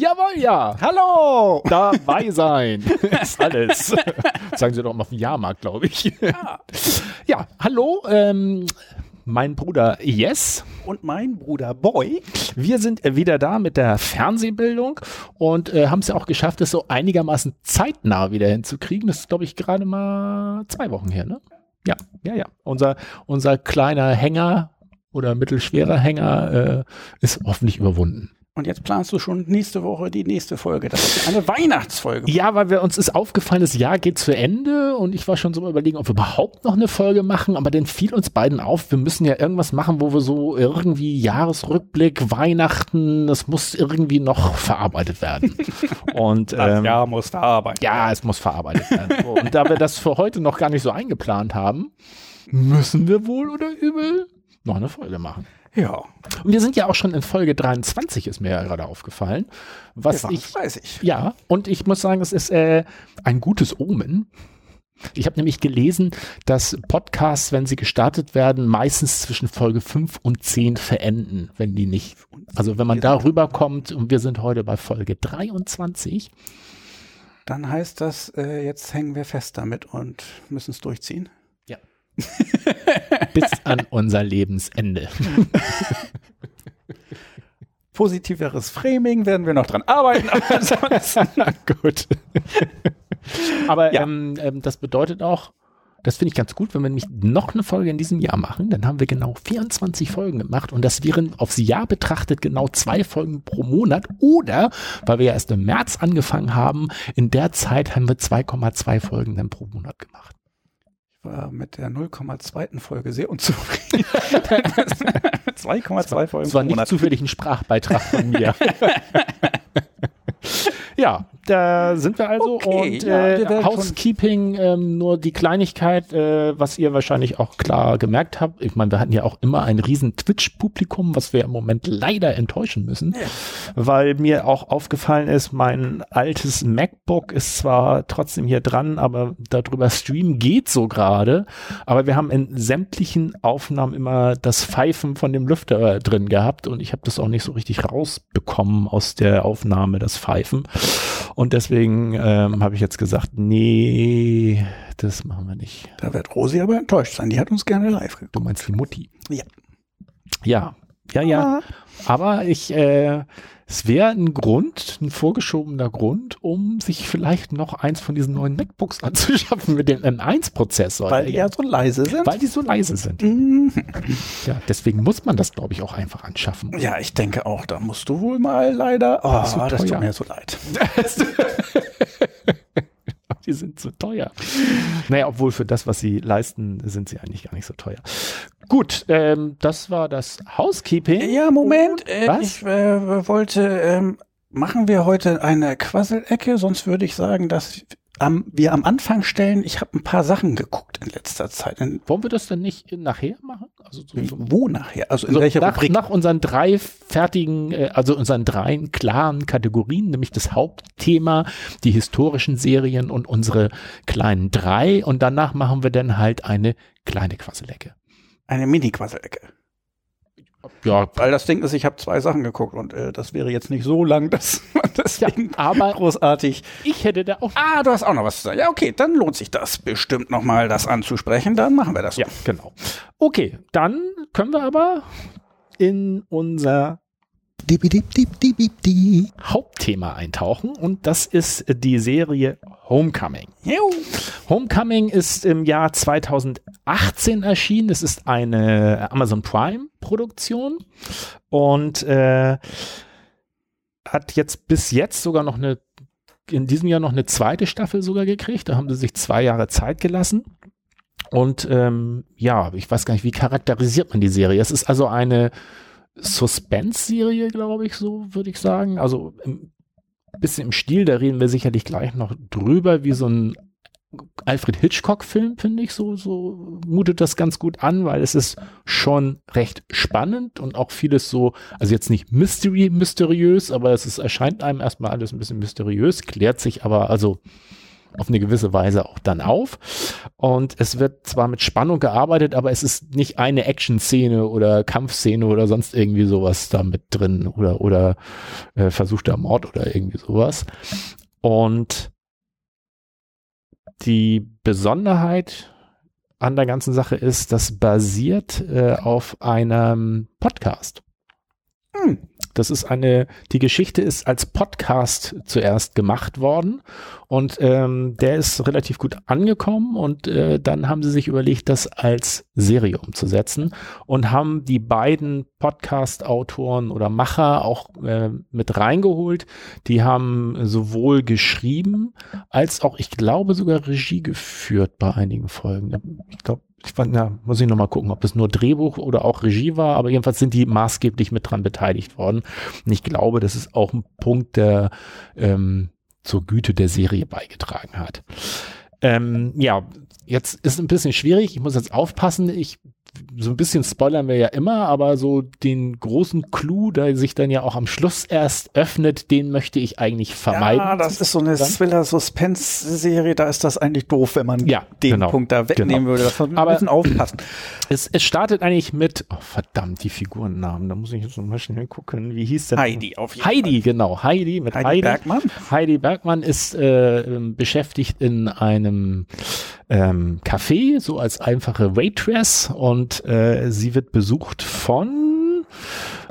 Jawohl, ja. Hallo! Dabei sein. ist alles. Sagen Sie doch mal auf dem Jahrmarkt, glaube ich. Ja. ja, hallo, ähm, mein Bruder Yes. Und mein Bruder Boy. Wir sind äh, wieder da mit der Fernsehbildung und äh, haben es ja auch geschafft, es so einigermaßen zeitnah wieder hinzukriegen. Das ist, glaube ich, gerade mal zwei Wochen her, ne? Ja, ja, ja. Unser, unser kleiner Hänger oder mittelschwerer Hänger äh, ist hoffentlich überwunden. Und jetzt planst du schon nächste Woche die nächste Folge. Das ist eine Weihnachtsfolge. Ja, weil wir uns ist aufgefallen, das Jahr geht zu Ende und ich war schon so überlegen, ob wir überhaupt noch eine Folge machen, aber dann fiel uns beiden auf, wir müssen ja irgendwas machen, wo wir so irgendwie Jahresrückblick, Weihnachten, das muss irgendwie noch verarbeitet werden. Und das ähm, Jahr muss verarbeitet werden. Ja, es muss verarbeitet werden. und da wir das für heute noch gar nicht so eingeplant haben, müssen wir wohl oder übel noch eine Folge machen. Ja. Und wir sind ja auch schon in Folge 23, ist mir ja gerade aufgefallen. Was ich, weiß ich. Ja, und ich muss sagen, es ist äh, ein gutes Omen. Ich habe nämlich gelesen, dass Podcasts, wenn sie gestartet werden, meistens zwischen Folge 5 und 10 verenden, wenn die nicht. Also wenn man da rüberkommt und wir sind heute bei Folge 23. Dann heißt das, äh, jetzt hängen wir fest damit und müssen es durchziehen. Bis an unser Lebensende. Positiveres Framing werden wir noch dran arbeiten, aber gut. aber ja. ähm, ähm, das bedeutet auch, das finde ich ganz gut, wenn wir nämlich noch eine Folge in diesem Jahr machen, dann haben wir genau 24 Folgen gemacht und das wären aufs Jahr betrachtet genau zwei Folgen pro Monat oder, weil wir ja erst im März angefangen haben, in der Zeit haben wir 2,2 Folgen dann pro Monat gemacht war mit der 0,2. Folge sehr unzufrieden. 2,2 Folgen. Das war nicht zufällig ein Sprachbeitrag von mir. ja, da sind wir also. Okay, und ja, äh, Housekeeping, ähm, nur die Kleinigkeit, äh, was ihr wahrscheinlich auch klar gemerkt habt. Ich meine, wir hatten ja auch immer ein riesen Twitch-Publikum, was wir im Moment leider enttäuschen müssen, ja. weil mir auch aufgefallen ist, mein altes MacBook ist zwar trotzdem hier dran, aber darüber streamen geht so gerade. Aber wir haben in sämtlichen Aufnahmen immer das Pfeifen von dem Lüfter drin gehabt und ich habe das auch nicht so richtig rausbekommen aus der Aufnahme, das Pfeifen. Und deswegen ähm, habe ich jetzt gesagt, nee, das machen wir nicht. Da wird Rosi aber enttäuscht sein. Die hat uns gerne live geguckt. Du meinst die Mutti? Ja. Ja, ja, ja. Aber ich, äh, es wäre ein Grund, ein vorgeschobener Grund, um sich vielleicht noch eins von diesen neuen MacBooks anzuschaffen mit dem M1-Prozessor. Weil die ja so leise sind. Weil die so leise sind. Mhm. Ja, deswegen muss man das, glaube ich, auch einfach anschaffen. Ja, ich denke auch, da musst du wohl mal leider. Oh, das, das tut mir so leid. die sind zu teuer. Naja, obwohl für das, was sie leisten, sind sie eigentlich gar nicht so teuer. Gut, ähm, das war das Housekeeping. Ja, Moment. Äh, ich äh, wollte, ähm, machen wir heute eine Quasselecke, sonst würde ich sagen, dass am, wir am Anfang stellen, ich habe ein paar Sachen geguckt in letzter Zeit. In, Wollen wir das denn nicht nachher machen? Also so, so Wo nachher? Also in so welcher nach, Rubrik? Nach unseren drei fertigen, äh, also unseren drei klaren Kategorien, nämlich das Hauptthema, die historischen Serien und unsere kleinen drei. Und danach machen wir dann halt eine kleine Quasselecke. Eine Mini-Quasselecke. Ja, weil das Ding ist, ich habe zwei Sachen geguckt und äh, das wäre jetzt nicht so lang, dass man deswegen ja, aber großartig. Ich hätte da auch. Ah, du hast auch noch was zu sagen. Ja, okay, dann lohnt sich das bestimmt nochmal, das anzusprechen. Dann machen wir das. Ja, genau. Okay, dann können wir aber in unser Hauptthema eintauchen und das ist die Serie Homecoming. Homecoming ist im Jahr 2018 erschienen. Es ist eine Amazon Prime Produktion und äh, hat jetzt bis jetzt sogar noch eine in diesem Jahr noch eine zweite Staffel sogar gekriegt. Da haben sie sich zwei Jahre Zeit gelassen. Und ähm, ja, ich weiß gar nicht, wie charakterisiert man die Serie? Es ist also eine Suspense-Serie, glaube ich, so würde ich sagen. Also im bisschen im Stil, da reden wir sicherlich gleich noch drüber, wie so ein Alfred Hitchcock-Film, finde ich, so, so mutet das ganz gut an, weil es ist schon recht spannend und auch vieles so, also jetzt nicht mystery, mysteriös, aber es ist, erscheint einem erstmal alles ein bisschen mysteriös, klärt sich aber also auf eine gewisse Weise auch dann auf. Und es wird zwar mit Spannung gearbeitet, aber es ist nicht eine Action-Szene oder Kampfszene oder sonst irgendwie sowas da mit drin oder, oder äh, versuchter Mord oder irgendwie sowas. Und die Besonderheit an der ganzen Sache ist, das basiert äh, auf einem Podcast. Hm. Das ist eine, die Geschichte ist als Podcast zuerst gemacht worden und ähm, der ist relativ gut angekommen und äh, dann haben sie sich überlegt, das als Serie umzusetzen und haben die beiden Podcast-Autoren oder Macher auch äh, mit reingeholt. Die haben sowohl geschrieben als auch, ich glaube, sogar Regie geführt bei einigen Folgen. Ich glaube, ich fand, ja, muss ich nochmal gucken, ob es nur Drehbuch oder auch Regie war, aber jedenfalls sind die maßgeblich mit dran beteiligt worden. Und ich glaube, das ist auch ein Punkt, der ähm, zur Güte der Serie beigetragen hat. Ähm, ja, jetzt ist ein bisschen schwierig. Ich muss jetzt aufpassen. Ich so ein bisschen spoilern wir ja immer, aber so den großen Clou, der sich dann ja auch am Schluss erst öffnet, den möchte ich eigentlich vermeiden. Ja, das ist so eine Thriller-Suspense-Serie, da ist das eigentlich doof, wenn man ja, den genau, Punkt da wegnehmen genau. würde. Das muss man müssen aufpassen. Es, es startet eigentlich mit, oh verdammt, die Figurennamen, da muss ich jetzt mal schnell gucken, wie hieß der? Heidi, auf jeden Heidi, Fall. genau, Heidi mit Heidi. Heidi Bergmann. Heidi Bergmann ist äh, beschäftigt in einem ähm, Café, so als einfache Waitress und äh, sie wird besucht von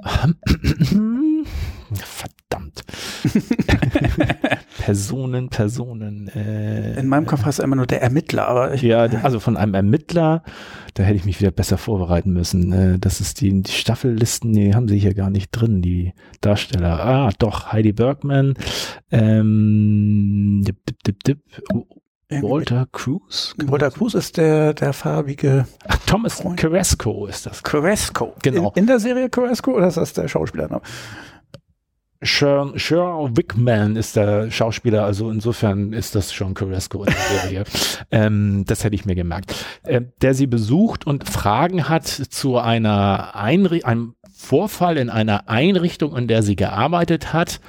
verdammt Personen, Personen. Äh, In meinem Kopf heißt er immer nur der Ermittler, aber ich, ja, also von einem Ermittler. Da hätte ich mich wieder besser vorbereiten müssen. Äh, das ist die, die Staffellisten, die haben sie hier gar nicht drin, die Darsteller. Ah, doch Heidi Bergman. Ähm, dip, dip, dip, dip. Walter Cruz? Walter Cruz ist der, der farbige. Ach, Thomas Carrasco ist das. Carrasco. Genau. In, in, der Serie Carrasco oder ist das der Schauspieler? Sean, Sean Wickman ist der Schauspieler, also insofern ist das Sean Carrasco in der Serie. ähm, das hätte ich mir gemerkt. Äh, der sie besucht und Fragen hat zu einer Einri einem Vorfall in einer Einrichtung, in der sie gearbeitet hat.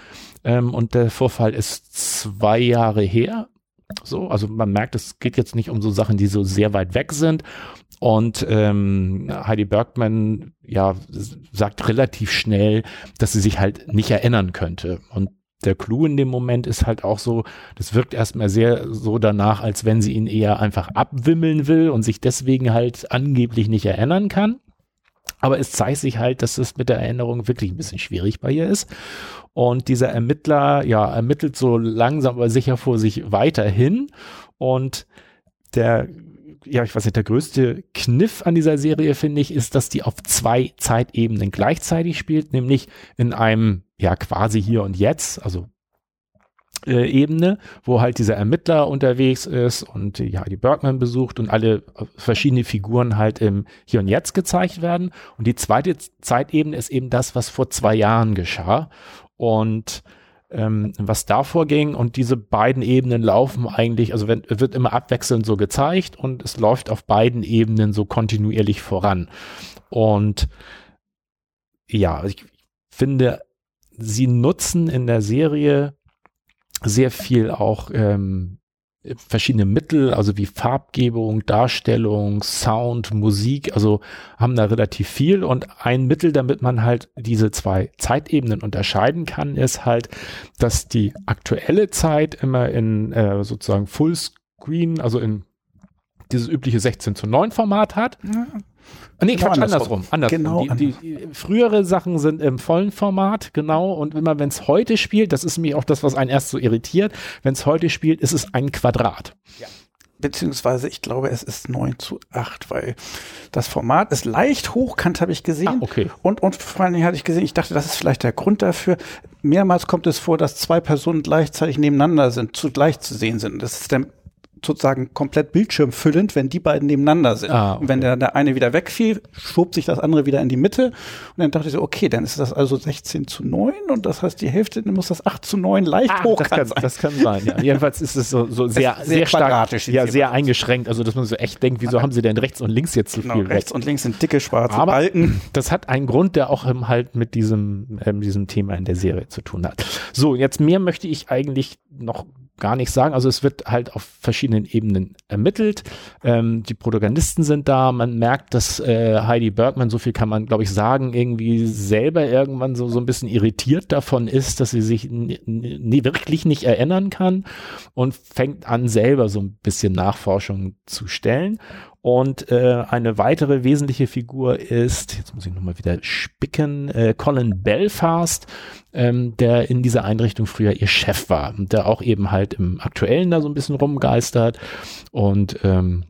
Ähm, und der Vorfall ist zwei Jahre her so, also man merkt, es geht jetzt nicht um so Sachen, die so sehr weit weg sind. Und ähm, Heidi Bergman ja sagt relativ schnell, dass sie sich halt nicht erinnern könnte. Und der Clou in dem Moment ist halt auch so, das wirkt erstmal sehr so danach, als wenn sie ihn eher einfach abwimmeln will und sich deswegen halt angeblich nicht erinnern kann. Aber es zeigt sich halt, dass es mit der Erinnerung wirklich ein bisschen schwierig bei ihr ist. Und dieser Ermittler, ja, ermittelt so langsam aber sicher vor sich weiterhin. Und der, ja, ich weiß nicht, der größte Kniff an dieser Serie, finde ich, ist, dass die auf zwei Zeitebenen gleichzeitig spielt, nämlich in einem, ja, quasi hier und jetzt, also äh, Ebene, wo halt dieser Ermittler unterwegs ist und ja, die Bergman besucht und alle verschiedene Figuren halt im Hier und Jetzt gezeigt werden. Und die zweite Zeitebene ist eben das, was vor zwei Jahren geschah. Und ähm, was davor ging und diese beiden Ebenen laufen eigentlich, also wenn, wird immer abwechselnd so gezeigt und es läuft auf beiden Ebenen so kontinuierlich voran. Und ja, ich finde, sie nutzen in der Serie sehr viel auch ähm, verschiedene Mittel, also wie Farbgebung, Darstellung, Sound, Musik, also haben da relativ viel und ein Mittel, damit man halt diese zwei Zeitebenen unterscheiden kann, ist halt, dass die aktuelle Zeit immer in äh, sozusagen Fullscreen, also in dieses übliche 16 zu 9 Format hat. Ja. Nee, genau Quatsch, andersrum. andersrum. Genau die, die, frühere Sachen sind im vollen Format, genau. Und immer wenn es heute spielt, das ist mir auch das, was einen erst so irritiert, wenn es heute spielt, ist es ein Quadrat. Ja. Beziehungsweise, ich glaube, es ist 9 zu 8, weil das Format ist leicht hochkant, habe ich gesehen. Ah, okay. Und, und vor allen Dingen hatte ich gesehen, ich dachte, das ist vielleicht der Grund dafür. Mehrmals kommt es vor, dass zwei Personen gleichzeitig nebeneinander sind, zugleich zu sehen sind. Das ist der sozusagen komplett bildschirmfüllend, wenn die beiden nebeneinander sind. Ah, okay. Und wenn der, der eine wieder wegfiel, schob sich das andere wieder in die Mitte. Und dann dachte ich so, okay, dann ist das also 16 zu 9 und das heißt, die Hälfte, dann muss das 8 zu 9 leicht ah, hoch das kann, sein. Das kann sein, ja. Jedenfalls ist es so, so sehr, sehr, sehr stark, ja, sehr eingeschränkt. Also, dass man so echt denkt, wieso haben sie denn rechts und links jetzt so genau, viel rechts weg? und links sind dicke schwarze Aber Balken. Das hat einen Grund, der auch halt mit diesem, ähm, diesem Thema in der Serie zu tun hat. So, jetzt mehr möchte ich eigentlich noch gar nicht sagen. Also es wird halt auf verschiedenen Ebenen ermittelt. Ähm, die Protagonisten sind da. Man merkt, dass äh, Heidi Bergman, so viel kann man, glaube ich, sagen, irgendwie selber irgendwann so, so ein bisschen irritiert davon ist, dass sie sich wirklich nicht erinnern kann und fängt an, selber so ein bisschen Nachforschung zu stellen. Und äh, eine weitere wesentliche Figur ist, jetzt muss ich nochmal wieder spicken, äh, Colin Belfast, ähm, der in dieser Einrichtung früher ihr Chef war und der auch eben halt im Aktuellen da so ein bisschen rumgeistert und ähm,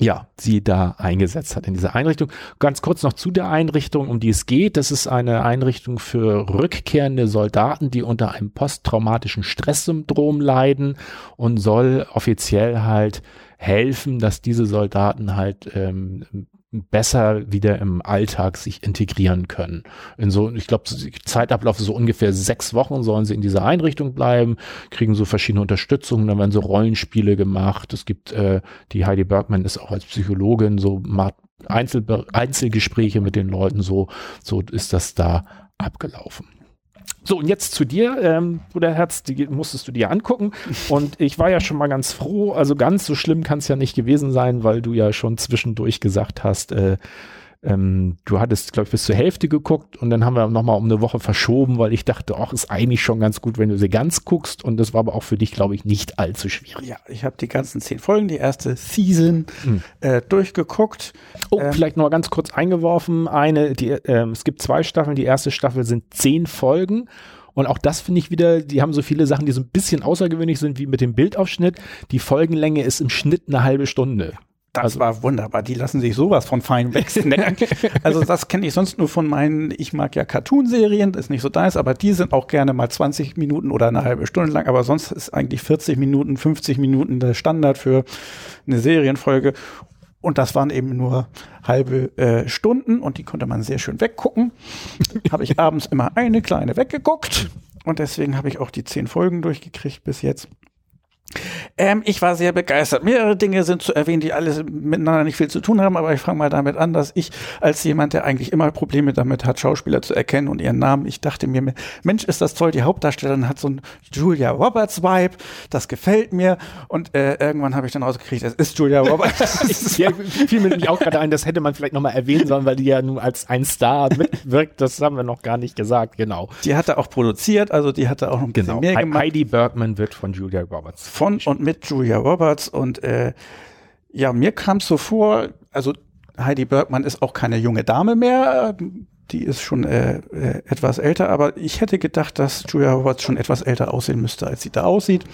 ja, sie da eingesetzt hat in dieser Einrichtung. Ganz kurz noch zu der Einrichtung, um die es geht. Das ist eine Einrichtung für rückkehrende Soldaten, die unter einem posttraumatischen Stresssyndrom leiden und soll offiziell halt helfen, dass diese Soldaten halt ähm, besser wieder im Alltag sich integrieren können. In so, ich glaube, Zeitablauf so ungefähr sechs Wochen sollen sie in dieser Einrichtung bleiben, kriegen so verschiedene Unterstützungen, dann werden so Rollenspiele gemacht. Es gibt, äh, die Heidi Bergman ist auch als Psychologin, so macht Einzel Einzelgespräche mit den Leuten, so, so ist das da abgelaufen. So, und jetzt zu dir, ähm, Bruderherz, die musstest du dir angucken. Und ich war ja schon mal ganz froh, also ganz so schlimm kann es ja nicht gewesen sein, weil du ja schon zwischendurch gesagt hast, äh, ähm, du hattest, glaube ich, bis zur Hälfte geguckt und dann haben wir nochmal um eine Woche verschoben, weil ich dachte, ach, ist eigentlich schon ganz gut, wenn du sie ganz guckst. Und das war aber auch für dich, glaube ich, nicht allzu schwierig. Ja, ich habe die ganzen zehn Folgen, die erste Season hm. äh, durchgeguckt. Oh, ähm, vielleicht noch ganz kurz eingeworfen. Eine, die, äh, es gibt zwei Staffeln. Die erste Staffel sind zehn Folgen. Und auch das finde ich wieder, die haben so viele Sachen, die so ein bisschen außergewöhnlich sind, wie mit dem Bildaufschnitt. Die Folgenlänge ist im Schnitt eine halbe Stunde. Das also, war wunderbar. Die lassen sich sowas von fein wegsnacken. also das kenne ich sonst nur von meinen, ich mag ja Cartoon-Serien, das ist nicht so deins, aber die sind auch gerne mal 20 Minuten oder eine halbe Stunde lang, aber sonst ist eigentlich 40 Minuten, 50 Minuten der Standard für eine Serienfolge. Und das waren eben nur halbe äh, Stunden und die konnte man sehr schön weggucken. habe ich abends immer eine kleine weggeguckt und deswegen habe ich auch die zehn Folgen durchgekriegt bis jetzt. Ähm, ich war sehr begeistert. Mehrere Dinge sind zu erwähnen, die alles miteinander nicht viel zu tun haben, aber ich fange mal damit an, dass ich als jemand, der eigentlich immer Probleme damit hat, Schauspieler zu erkennen und ihren Namen, ich dachte mir, Mensch, ist das toll, die Hauptdarstellerin hat so ein Julia Roberts Vibe, das gefällt mir und äh, irgendwann habe ich dann rausgekriegt, es ist Julia Roberts. ja, fiel mir nämlich auch gerade ein, das hätte man vielleicht nochmal erwähnen sollen, weil die ja nun als ein Star mitwirkt, das haben wir noch gar nicht gesagt, genau. Die hatte auch produziert, also die hatte auch noch ein bisschen genau. mehr gemacht. Heidi Bergman wird von Julia Roberts. Von und mit Julia Roberts. Und äh, ja, mir kam es so vor, also Heidi Bergmann ist auch keine junge Dame mehr, die ist schon äh, äh, etwas älter, aber ich hätte gedacht, dass Julia Roberts schon etwas älter aussehen müsste, als sie da aussieht.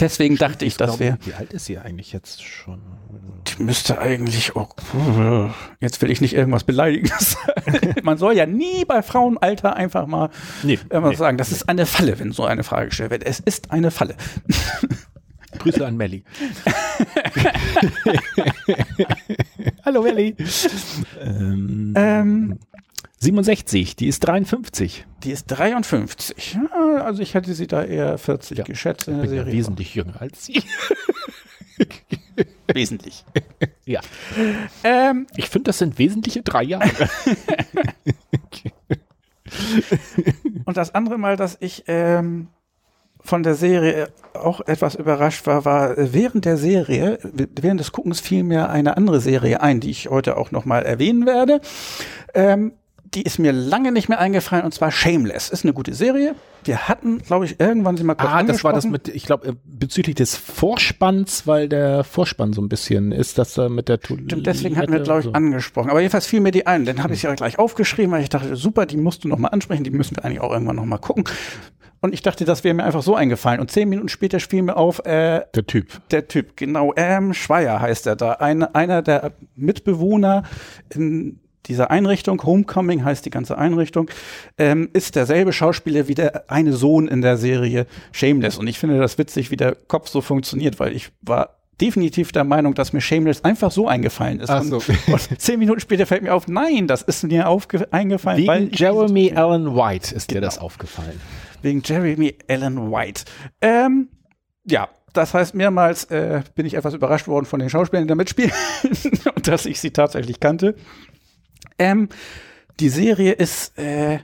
Deswegen Stimmt, dachte ich, das wäre. Wie alt ist sie eigentlich jetzt schon? Die müsste eigentlich auch. Oh, jetzt will ich nicht irgendwas beleidigen. Man soll ja nie bei Frauenalter einfach mal nee, nee, sagen, das ist eine Falle, wenn so eine Frage gestellt wird. Es ist eine Falle. Grüße an Melli. Hallo Melli. Ähm, ähm, 67, die ist 53. Die ist 53. also ich hätte sie da eher 40 ja, geschätzt in der Serie. Ja wesentlich jünger als sie. Wesentlich. Ja. Ähm, ich finde, das sind wesentliche drei Jahre. Und das andere Mal, dass ich ähm, von der Serie auch etwas überrascht war, war während der Serie, während des Guckens fiel mir eine andere Serie ein, die ich heute auch nochmal erwähnen werde. Ähm, die ist mir lange nicht mehr eingefallen und zwar Shameless. Ist eine gute Serie. Wir hatten, glaube ich, irgendwann sie mal kurz Ah, das war das mit, ich glaube, äh, bezüglich des Vorspanns, weil der Vorspann so ein bisschen ist, dass da mit der. Stimmt, deswegen hatten wir, glaube ich, so. angesprochen. Aber jedenfalls fiel mir die ein. Dann habe ich sie ja gleich aufgeschrieben, weil ich dachte, super, die musst du noch mal ansprechen, die müssen wir eigentlich auch irgendwann noch mal gucken. Und ich dachte, das wäre mir einfach so eingefallen. Und zehn Minuten später fiel mir auf, äh, der Typ. Der Typ, genau. Ähm, Schweier heißt er da. Ein, einer der Mitbewohner in dieser Einrichtung, Homecoming heißt die ganze Einrichtung, ähm, ist derselbe Schauspieler wie der eine Sohn in der Serie Shameless. Und ich finde das witzig, wie der Kopf so funktioniert, weil ich war definitiv der Meinung, dass mir Shameless einfach so eingefallen ist. Ach so. und, und zehn Minuten später fällt mir auf, nein, das ist mir eingefallen. Wegen Jeremy Allen White ist Genau. dir das aufgefallen. Wegen Jeremy Allen White. Ähm, ja, das heißt, mehrmals äh, bin ich etwas überrascht worden von den Schauspielern, die da mitspielen und dass ich sie tatsächlich kannte. Ähm, die Serie ist, äh,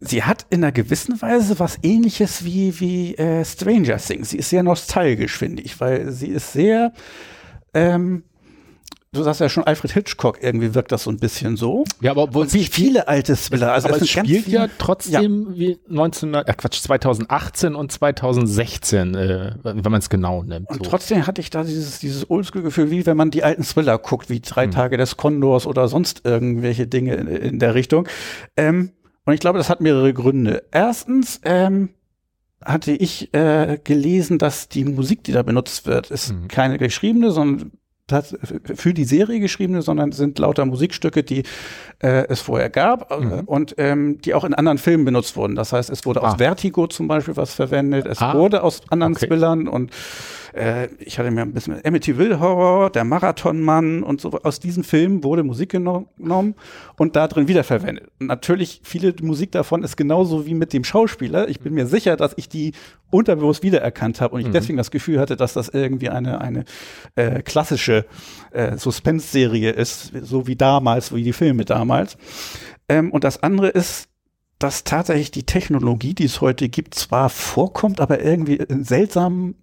sie hat in einer gewissen Weise was ähnliches wie, wie äh, Stranger Things. Sie ist sehr nostalgisch, finde ich, weil sie ist sehr, ähm, du sagst ja schon, Alfred Hitchcock, irgendwie wirkt das so ein bisschen so. Ja, aber obwohl Und wie viele alte Thriller. Also aber es spielt ja trotzdem wie 19, äh, Quatsch, 2018 und 2016, äh, wenn man es genau nimmt. Und so. trotzdem hatte ich da dieses, dieses Oldschool-Gefühl, wie wenn man die alten Thriller guckt, wie Drei Tage des Kondors oder sonst irgendwelche Dinge in, in der Richtung. Ähm, und ich glaube, das hat mehrere Gründe. Erstens ähm, hatte ich äh, gelesen, dass die Musik, die da benutzt wird, ist Mhm. keine geschriebene, sondern für die Serie geschriebene, sondern sind lauter Musikstücke, die äh, es vorher gab äh, Mhm. und ähm, die auch in anderen Filmen benutzt wurden. Das heißt, es wurde Ah. aus Vertigo zum Beispiel was verwendet, es Ah. wurde aus anderen Okay. Thrillern und äh, ich hatte mir ein bisschen Amityville Horror, der Marathonmann und so aus diesen Filmen wurde Musik geno- genommen und da drin wiederverwendet. Und natürlich viele Musik davon ist genauso wie mit dem Schauspieler. Ich bin mir sicher, dass ich die unterbewusst wiedererkannt habe und ich Mhm. deswegen das Gefühl hatte, dass das irgendwie eine eine äh, klassische äh, Suspense-Serie ist, so wie damals, wie die Filme damals. Ähm, und das andere ist dass tatsächlich die Technologie, die es heute gibt, zwar vorkommt, aber irgendwie in seltsam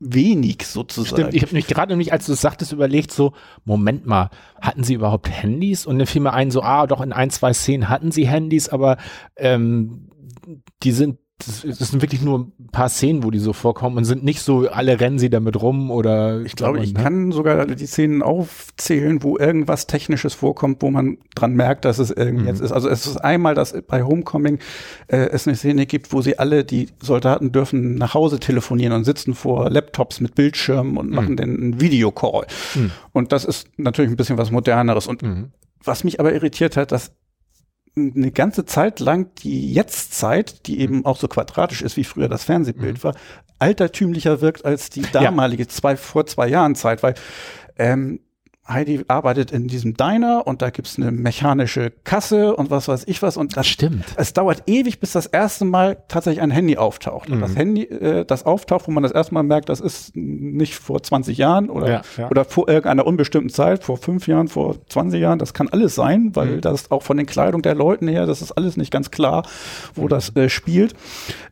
wenig sozusagen. Stimmt, ich habe mich gerade nämlich, als du es sagtest, überlegt, so, Moment mal, hatten sie überhaupt Handys? Und dann fiel mir ein, so, ah, doch, in ein, zwei Szenen hatten sie Handys, aber ähm, die sind, das, das sind wirklich nur ein paar Szenen, wo die so vorkommen und sind nicht so, alle rennen sie damit rum oder ich glaube, ich ne? kann sogar die Szenen aufzählen, wo irgendwas Technisches vorkommt, wo man dran merkt, dass es irgendwie Mhm. jetzt ist. Also es ist einmal, dass bei Homecoming äh, es eine Szene gibt, wo sie alle, die Soldaten dürfen nach Hause telefonieren und sitzen vor Laptops mit Bildschirmen und machen dann einen Videocall. Mhm. Und das ist natürlich ein bisschen was Moderneres. Und Mhm. was mich aber irritiert hat, dass eine ganze Zeit lang die Jetztzeit, die eben auch so quadratisch ist, wie früher das Fernsehbild war, altertümlicher wirkt als die damalige zwei, vor zwei Jahren Zeit, weil ähm, Heidi arbeitet in diesem Diner und da gibt's eine mechanische Kasse und was weiß ich was und das Stimmt. es dauert ewig, bis das erste Mal tatsächlich ein Handy auftaucht. Und Mhm. das Handy, äh, das auftaucht, wo man das erste Mal merkt, das ist nicht vor 20 Jahren oder, Ja, ja. oder vor irgendeiner unbestimmten Zeit, vor fünf Jahren, vor 20 Jahren, das kann alles sein, weil Mhm. das auch von den Kleidung der Leuten her, das ist alles nicht ganz klar, wo das äh, spielt.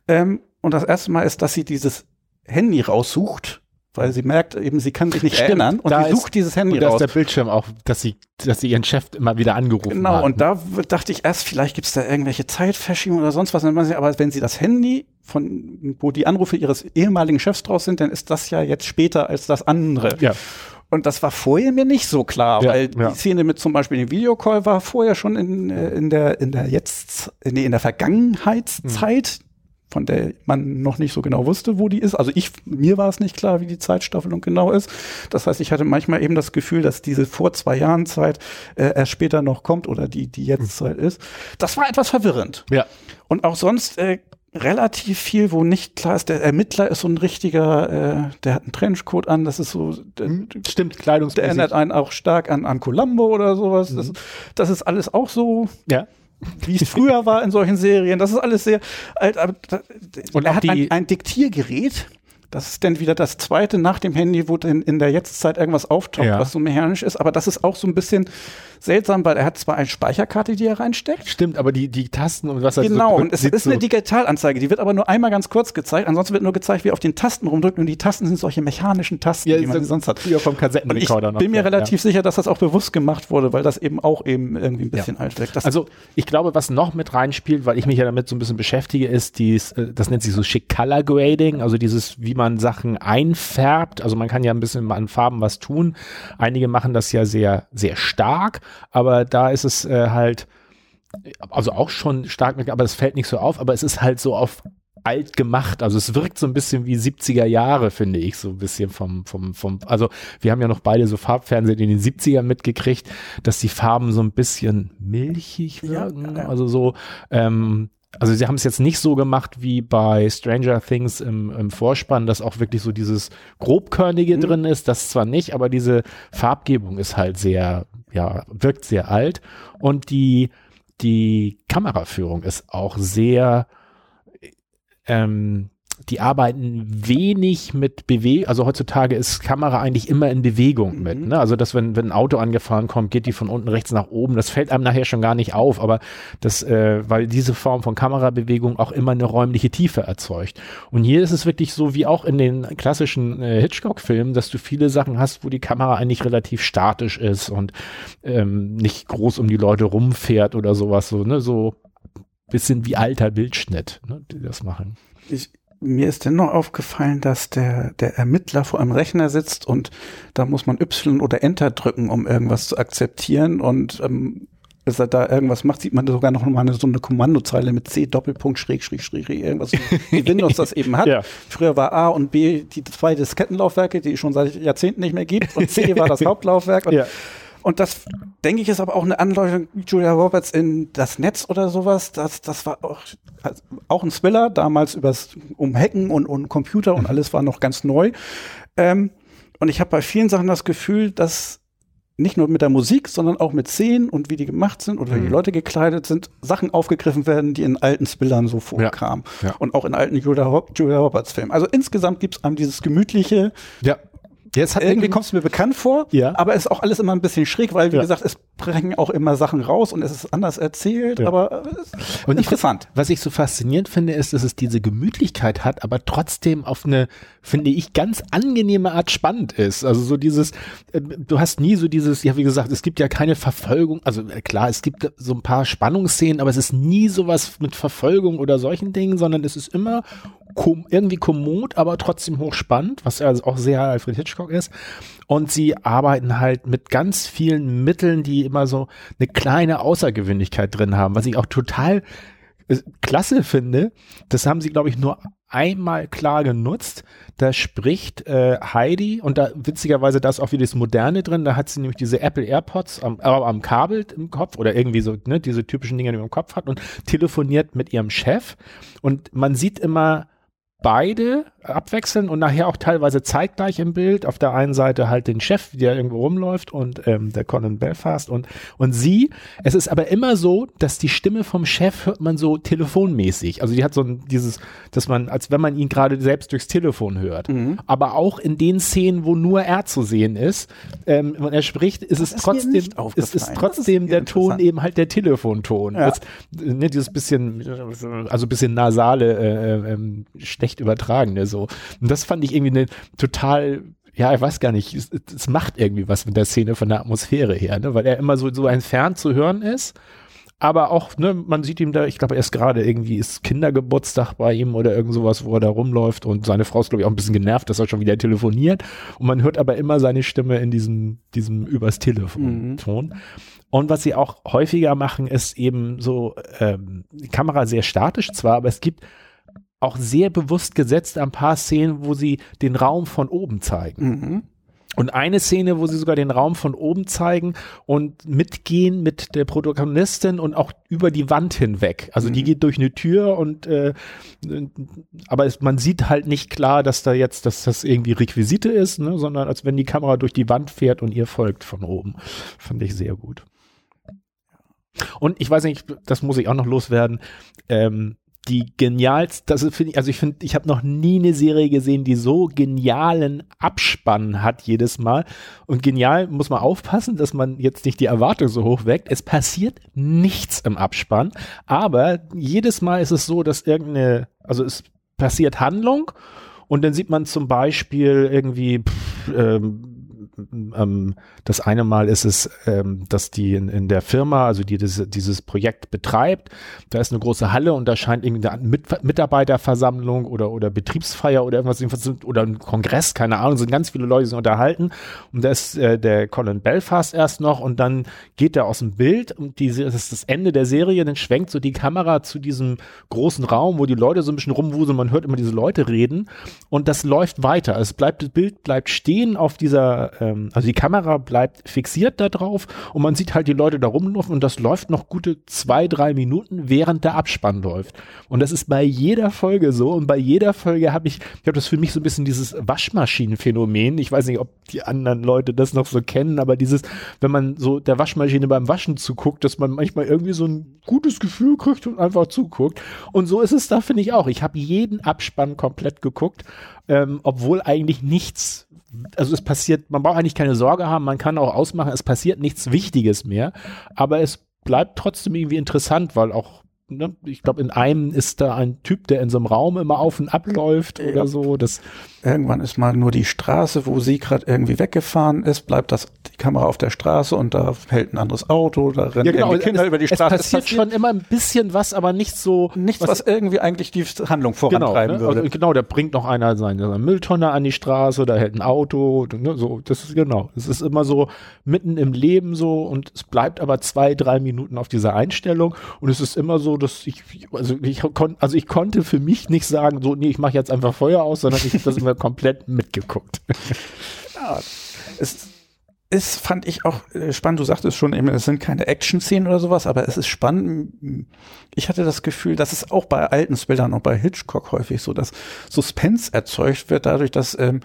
Ähm, und das erste Mal ist, dass sie dieses Handy raussucht, weil sie merkt eben, sie kann sich nicht Stimmt, erinnern und da sie ist- sucht dieses Handy Und da ist raus. der Bildschirm auch, dass sie, dass sie ihren Chef immer wieder angerufen Genau, hat. und da dachte ich erst, vielleicht gibt's da irgendwelche Zeitverschiebungen oder sonst was. Aber wenn sie das Handy, von wo die Anrufe ihres ehemaligen Chefs draus sind, dann ist das ja jetzt später als das andere. Ja. Und das war vorher mir nicht so klar, Ja, weil ja. die Szene mit zum Beispiel dem Videocall war vorher schon in, äh, in der in der jetzt nee, in der Vergangenheitszeit, von der man noch nicht so genau wusste, wo die ist. Also ich mir war es nicht klar, wie die Zeitstaffelung genau ist. Das heißt, ich hatte manchmal eben das Gefühl, dass diese vor zwei Jahren Zeit äh, erst später noch kommt oder die die Jetztzeit ist. Das war etwas verwirrend. Ja. Und auch sonst äh, relativ viel, wo nicht klar ist, der Ermittler ist so ein richtiger, äh, der hat einen Trenchcoat an, das ist so, der, Stimmt, der Kleidungsmäßig. erinnert einen auch stark an, an Columbo oder sowas. Das, das ist alles auch so, Ja. Wie es früher war in solchen Serien. Das ist alles sehr alt. Und er hat ein, ein Diktiergerät. Das ist dann wieder das zweite nach dem Handy, wo dann in der Jetztzeit irgendwas auftaucht, Ja. was so mechanisch ist. Aber das ist auch so ein bisschen seltsam, weil er hat zwar eine Speicherkarte, die er reinsteckt. Stimmt, aber die, die Tasten und was er Genau, so und es ist so, eine Digitalanzeige, die wird aber nur einmal ganz kurz gezeigt, ansonsten wird nur gezeigt, wie er auf den Tasten rumdrückt und die Tasten sind solche mechanischen Tasten, ja, die man so sonst hat. Früher vom ich Kassettenrekorder noch. bin mir ja, relativ sicher, dass das auch bewusst gemacht wurde, weil das eben auch eben irgendwie ein bisschen alt wirkt. Also ich glaube, was noch mit reinspielt, weil ich mich ja damit so ein bisschen beschäftige, ist dies, äh, das nennt sich so Schick Color Grading, also dieses, wie man Sachen einfärbt. Also man kann ja ein bisschen an Farben was tun. Einige machen das ja sehr, sehr stark, aber da ist es äh, halt, also auch schon stark, aber es fällt nicht so auf, aber es ist halt so auf alt gemacht. Also es wirkt so ein bisschen wie 70er Jahre, finde ich, so ein bisschen vom, vom, vom, also wir haben ja noch beide so Farbfernsehen in den 70ern mitgekriegt, dass die Farben so ein bisschen milchig wirken. Ja, ja. Also so, ähm, also sie haben es jetzt nicht so gemacht wie bei Stranger Things im, im Vorspann, dass auch wirklich so dieses grobkörnige mhm. drin ist, das zwar nicht, aber diese Farbgebung ist halt sehr, ja, wirkt sehr alt. Und die, die Kameraführung ist auch sehr, ähm, die arbeiten wenig mit Bewegung, also heutzutage ist Kamera eigentlich immer in Bewegung mhm. mit. Ne? Also dass wenn, wenn ein Auto angefahren kommt, geht die von unten rechts nach oben. Das fällt einem nachher schon gar nicht auf, aber das, äh, weil diese Form von Kamerabewegung auch immer eine räumliche Tiefe erzeugt. Und hier ist es wirklich so wie auch in den klassischen äh, Hitchcock-Filmen, dass du viele Sachen hast, wo die Kamera eigentlich relativ statisch ist und ähm, nicht groß um die Leute rumfährt oder sowas, so, ne, so bisschen wie alter Bildschnitt, ne, die das machen. Ich, mir ist dennoch aufgefallen, dass der, der Ermittler vor einem Rechner sitzt und da muss man Y oder Enter drücken, um irgendwas zu akzeptieren und ähm, dass er da irgendwas macht, sieht man sogar noch mal eine, so eine Kommandozeile mit C Doppelpunkt Schräg Schräg Schräg irgendwas, wie Windows das eben hat. Ja. Früher war A und B die zwei Diskettenlaufwerke, die es schon seit Jahrzehnten nicht mehr gibt und C war das Hauptlaufwerk und ja. Und das, denke ich, ist aber auch eine Anleitung Julia Roberts in das Netz oder sowas. Das, das war auch, also auch ein Thriller, damals übers um Hacken und, und Computer und mhm. alles war noch ganz neu. Ähm, und ich habe bei vielen Sachen das Gefühl, dass nicht nur mit der Musik, sondern auch mit Szenen und wie die gemacht sind oder wie die mhm. Leute gekleidet sind, Sachen aufgegriffen werden, die in alten Spillern so vorkamen. Ja, ja. Und auch in alten Julia, Roberts Filmen. Also insgesamt gibt es einem dieses gemütliche, ja. Jetzt hat irgendwie kommt es mir bekannt vor, ja. aber es ist auch alles immer ein bisschen schräg, weil wie ja. gesagt, es bringen auch immer Sachen raus und es ist anders erzählt, ja. aber und interessant. Ich, was ich so faszinierend finde, ist, dass es diese Gemütlichkeit hat, aber trotzdem auf eine, finde ich, ganz angenehme Art spannend ist. Also so dieses, äh, du hast nie so dieses, ja wie gesagt, es gibt ja keine Verfolgung, also äh, klar, es gibt so ein paar Spannungsszenen, aber es ist nie sowas mit Verfolgung oder solchen Dingen, sondern es ist immer kom irgendwie kommod, aber trotzdem hochspannend, was ja auch sehr Alfred Hitchcock ist. Und sie arbeiten halt mit ganz vielen Mitteln, die immer so eine kleine Außergewöhnlichkeit drin haben, was ich auch total äh, klasse finde. Das haben sie, glaube ich, nur einmal klar genutzt. Da spricht äh, Heidi und da witzigerweise da ist auch wieder das Moderne drin. Da hat sie nämlich diese Apple AirPods am, äh, am Kabel im Kopf oder irgendwie so ne, diese typischen Dinge, die man im Kopf hat und telefoniert mit ihrem Chef. Und man sieht immer beide abwechseln und nachher auch teilweise zeitgleich im Bild. Auf der einen Seite halt den Chef, der irgendwo rumläuft und ähm, der Conan Belfast und, und sie. Es ist aber immer so, dass die Stimme vom Chef hört man so telefonmäßig. Also die hat so ein, dieses, dass man, als wenn man ihn gerade selbst durchs Telefon hört. Mhm. Aber auch in den Szenen, wo nur er zu sehen ist, ähm, wenn er spricht, ist es trotzdem, ist es trotzdem der Ton eben halt der Telefonton. Ja. Das, ne, dieses bisschen, also bisschen nasale, äh, äh, schlecht übertragene so. Und das fand ich irgendwie eine total ja, ich weiß gar nicht, es, es, macht irgendwie was mit der Szene von der Atmosphäre her, ne? weil er immer so, so entfernt zu hören ist. Aber auch, ne, man sieht ihm da, ich glaube, erst gerade irgendwie ist Kindergeburtstag bei ihm oder irgend sowas, wo er da rumläuft und seine Frau ist, glaube ich, auch ein bisschen genervt, dass er schon wieder telefoniert. Und man hört aber immer seine Stimme in diesem, diesem übers Telefon Mhm. Und was sie auch häufiger machen, ist eben so, ähm, die Kamera sehr statisch zwar, aber es gibt auch sehr bewusst gesetzt ein paar Szenen, wo sie den Raum von oben zeigen. Mhm. Und eine Szene, wo sie sogar den Raum von oben zeigen und mitgehen mit der Protagonistin und auch über die Wand hinweg. Also mhm. die geht durch eine Tür und äh, aber es, man sieht halt nicht klar, dass da jetzt, dass das irgendwie Requisite ist, ne, sondern als wenn die Kamera durch die Wand fährt und ihr folgt von oben. Fand ich sehr gut. Und ich weiß nicht, das muss ich auch noch loswerden. Ähm, die genialste, das finde ich, also ich finde, ich habe noch nie eine Serie gesehen, die so genialen Abspann hat jedes Mal. Und genial muss man aufpassen, dass man jetzt nicht die Erwartung so hoch weckt. Es passiert nichts im Abspann, aber jedes Mal ist es so, dass irgendeine, also es passiert Handlung und dann sieht man zum Beispiel irgendwie pff, ähm, ähm, das eine Mal ist es, ähm, dass die in, in der Firma, also die das, dieses Projekt betreibt, da ist eine große Halle und da scheint irgendwie eine Mit Mitarbeiterversammlung oder, oder Betriebsfeier oder irgendwas oder ein Kongress, keine Ahnung, sind ganz viele Leute, die sich unterhalten. Und da ist äh, der Colin Belfast erst noch und dann geht er aus dem Bild und die, das ist das Ende der Serie, dann schwenkt so die Kamera zu diesem großen Raum, wo die Leute so ein bisschen rumwuseln, man hört immer diese Leute reden. Und das läuft weiter. Es bleibt, das Bild bleibt stehen auf dieser, ähm, also die Kamera bleibt fixiert da drauf und man sieht halt die Leute da rumlaufen und das läuft noch gute zwei, drei Minuten, während der Abspann läuft. Und das ist bei jeder Folge so und bei jeder Folge habe ich, ich habe das für mich so ein bisschen dieses Waschmaschinenphänomen. Ich weiß nicht, ob die anderen Leute das noch so kennen, aber dieses, wenn man so der Waschmaschine beim Waschen zuguckt, dass man manchmal irgendwie so ein gutes Gefühl kriegt und einfach zuguckt. Und so ist es da, finde ich auch. Ich habe jeden Abspann komplett geguckt, ähm, obwohl eigentlich nichts also es passiert, man braucht eigentlich keine Sorge haben, man kann auch ausmachen, es passiert nichts Wichtiges mehr, aber es bleibt trotzdem irgendwie interessant, weil auch Ne, ich glaube, in einem ist da ein Typ, der in so einem Raum immer auf und ab läuft ja. oder so. Das Irgendwann ist mal nur die Straße, wo sie gerade irgendwie weggefahren ist, bleibt das die Kamera auf der Straße und da hält ein anderes Auto, da rennen ja, genau. Kinder es, über die Straße. Es passiert, es passiert schon immer ein bisschen was, aber nicht so. Nichts, was, was irgendwie eigentlich die Handlung vorantreiben genau, ne? würde. Also, genau, da bringt noch einer seine, seine Mülltonne an die Straße, da hält ein Auto, ne, so, das ist genau. Es ist immer so mitten im Leben so und es bleibt aber zwei, drei Minuten auf dieser Einstellung und es ist immer so, dass ich, also ich, kon, also ich konnte für mich nicht sagen, so, nee, ich mache jetzt einfach Feuer aus, sondern ich habe das immer komplett mitgeguckt. ja, es ist, fand ich auch äh, spannend. Du sagtest schon, es sind keine Action-Szenen oder sowas, aber es ist spannend. Ich hatte das Gefühl, dass es auch bei alten Bildern und bei Hitchcock häufig so, dass Suspense erzeugt wird dadurch, dass ähm,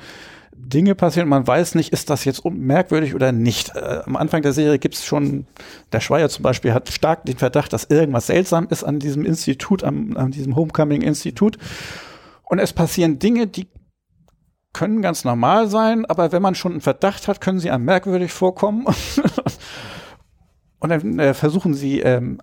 Dinge passieren. Man weiß nicht, ist das jetzt merkwürdig oder nicht. Äh, am Anfang der Serie gibt es schon, der Schweier zum Beispiel hat stark den Verdacht, dass irgendwas seltsam ist an diesem Institut, an, an diesem Homecoming-Institut. Und es passieren Dinge, die können ganz normal sein, aber wenn man schon einen Verdacht hat, können sie einem merkwürdig vorkommen. Und dann äh, versuchen sie ähm,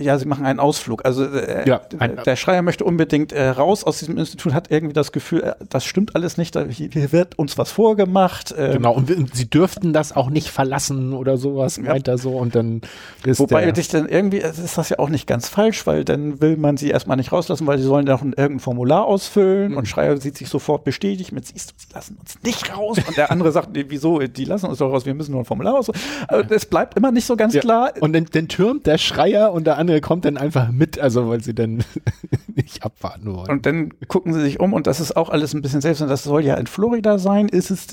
ja, sie machen einen Ausflug. Also äh, ja, ein, der Schreier möchte unbedingt äh, raus aus diesem Institut, hat irgendwie das Gefühl, äh, das stimmt alles nicht, hier wird uns was vorgemacht. Ähm, genau, und, und, sie dürften das auch nicht verlassen oder sowas, ja. meint er so. Und dann ist Wobei sich dann irgendwie, ist das ja auch nicht ganz falsch, weil dann will man sie erstmal nicht rauslassen, weil sie sollen ja noch irgendein Formular ausfüllen mhm. und Schreier sieht sich sofort bestätigt mit, siehst du, sie lassen uns nicht raus. Und der andere sagt, nee, wieso, die lassen uns doch raus, wir müssen nur ein Formular aus. Also, es bleibt immer nicht so ganz ja. klar. Und dann, dann türmt der Schreier und der andere andere kommt dann einfach mit, also weil sie dann nicht abwarten wollen. Und dann gucken sie sich um und das ist auch alles ein bisschen selbst und das soll ja in Florida sein, ist es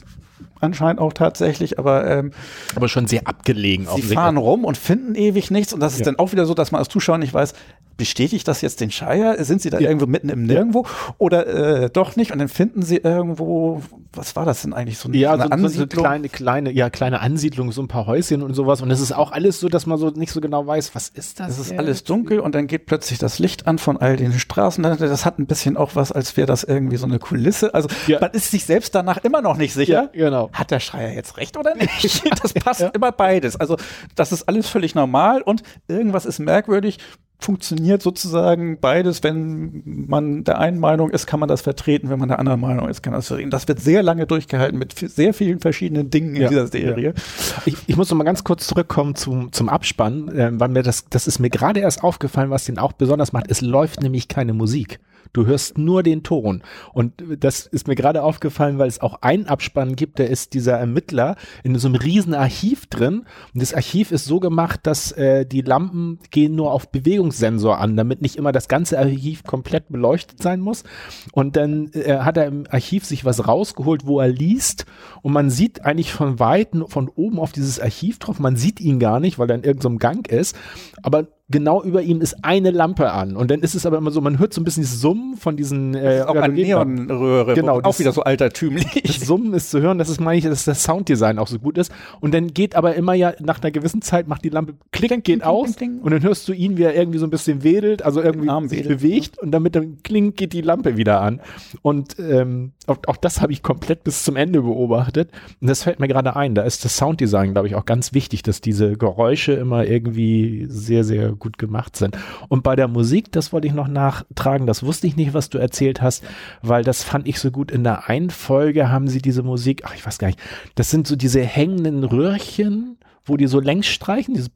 anscheinend auch tatsächlich, aber ähm, aber schon sehr abgelegen. Sie fahren rum und finden ewig nichts und das ist ja. dann auch wieder so, dass man als Zuschauer nicht weiß, bestätigt das jetzt den Shire? Sind sie da ja. irgendwo mitten im Nirgendwo oder äh, doch nicht? Und dann finden sie irgendwo, was war das denn eigentlich so eine, ja, so, eine Ansiedlung? So eine kleine, kleine, ja kleine Ansiedlung, so ein paar Häuschen und sowas. Und es ist auch alles so, dass man so nicht so genau weiß, was ist das? Es ist alles dunkel und dann geht plötzlich das Licht an von all den Straßen. Das hat ein bisschen auch was, als wäre das irgendwie so eine Kulisse. Also ja. man ist sich selbst danach immer noch nicht sicher. Ja, genau. Hat der Schreier jetzt recht oder nicht? Das passt immer beides. Also das ist alles völlig normal und irgendwas ist merkwürdig funktioniert sozusagen beides. Wenn man der einen Meinung ist, kann man das vertreten. Wenn man der anderen Meinung ist, kann man das vertreten. Das wird sehr lange durchgehalten mit sehr vielen verschiedenen Dingen in ja, dieser Serie. Ja. Ich, ich, muss noch mal ganz kurz zurückkommen zum, zum Abspann, äh, weil mir das, das ist mir gerade erst aufgefallen, was den auch besonders macht. Es läuft nämlich keine Musik. Du hörst nur den Ton. Und das ist mir gerade aufgefallen, weil es auch einen Abspann gibt, der ist dieser Ermittler in so einem riesen Archiv drin. Und das Archiv ist so gemacht, dass äh, die Lampen gehen nur auf Bewegungssensor an, damit nicht immer das ganze Archiv komplett beleuchtet sein muss. Und dann äh, hat er im Archiv sich was rausgeholt, wo er liest. Und man sieht eigentlich von Weitem, von oben auf dieses Archiv drauf. Man sieht ihn gar nicht, weil er in irgendeinem Gang ist. Aber genau über ihm ist eine Lampe an. Und dann ist es aber immer so, man hört so ein bisschen dieses Summen von diesen äh, auch eine Neonröhre, genau, auch wieder so altertümlich. Das Summen ist zu hören, das ist meine ich, dass das Sounddesign auch so gut ist. Und dann geht aber immer ja nach einer gewissen Zeit macht die Lampe klick, geht kling, aus kling, und dann hörst du ihn, wie er irgendwie so ein bisschen wedelt, also irgendwie sich wedelt, bewegt und damit dann klingt geht die Lampe wieder an. Und ähm, auch, auch das habe ich komplett bis zum Ende beobachtet. Und das fällt mir gerade ein. Da ist das Sounddesign, glaube ich, auch ganz wichtig, dass diese Geräusche immer irgendwie sehr, sehr gut gemacht sind. Und bei der Musik, das wollte ich noch nachtragen, das wusste ich nicht, was du erzählt hast, weil das fand ich so gut. In der einen Folge haben sie diese Musik, ach, ich weiß gar nicht, das sind so diese hängenden Röhrchen, wo die so längs streichen, dieses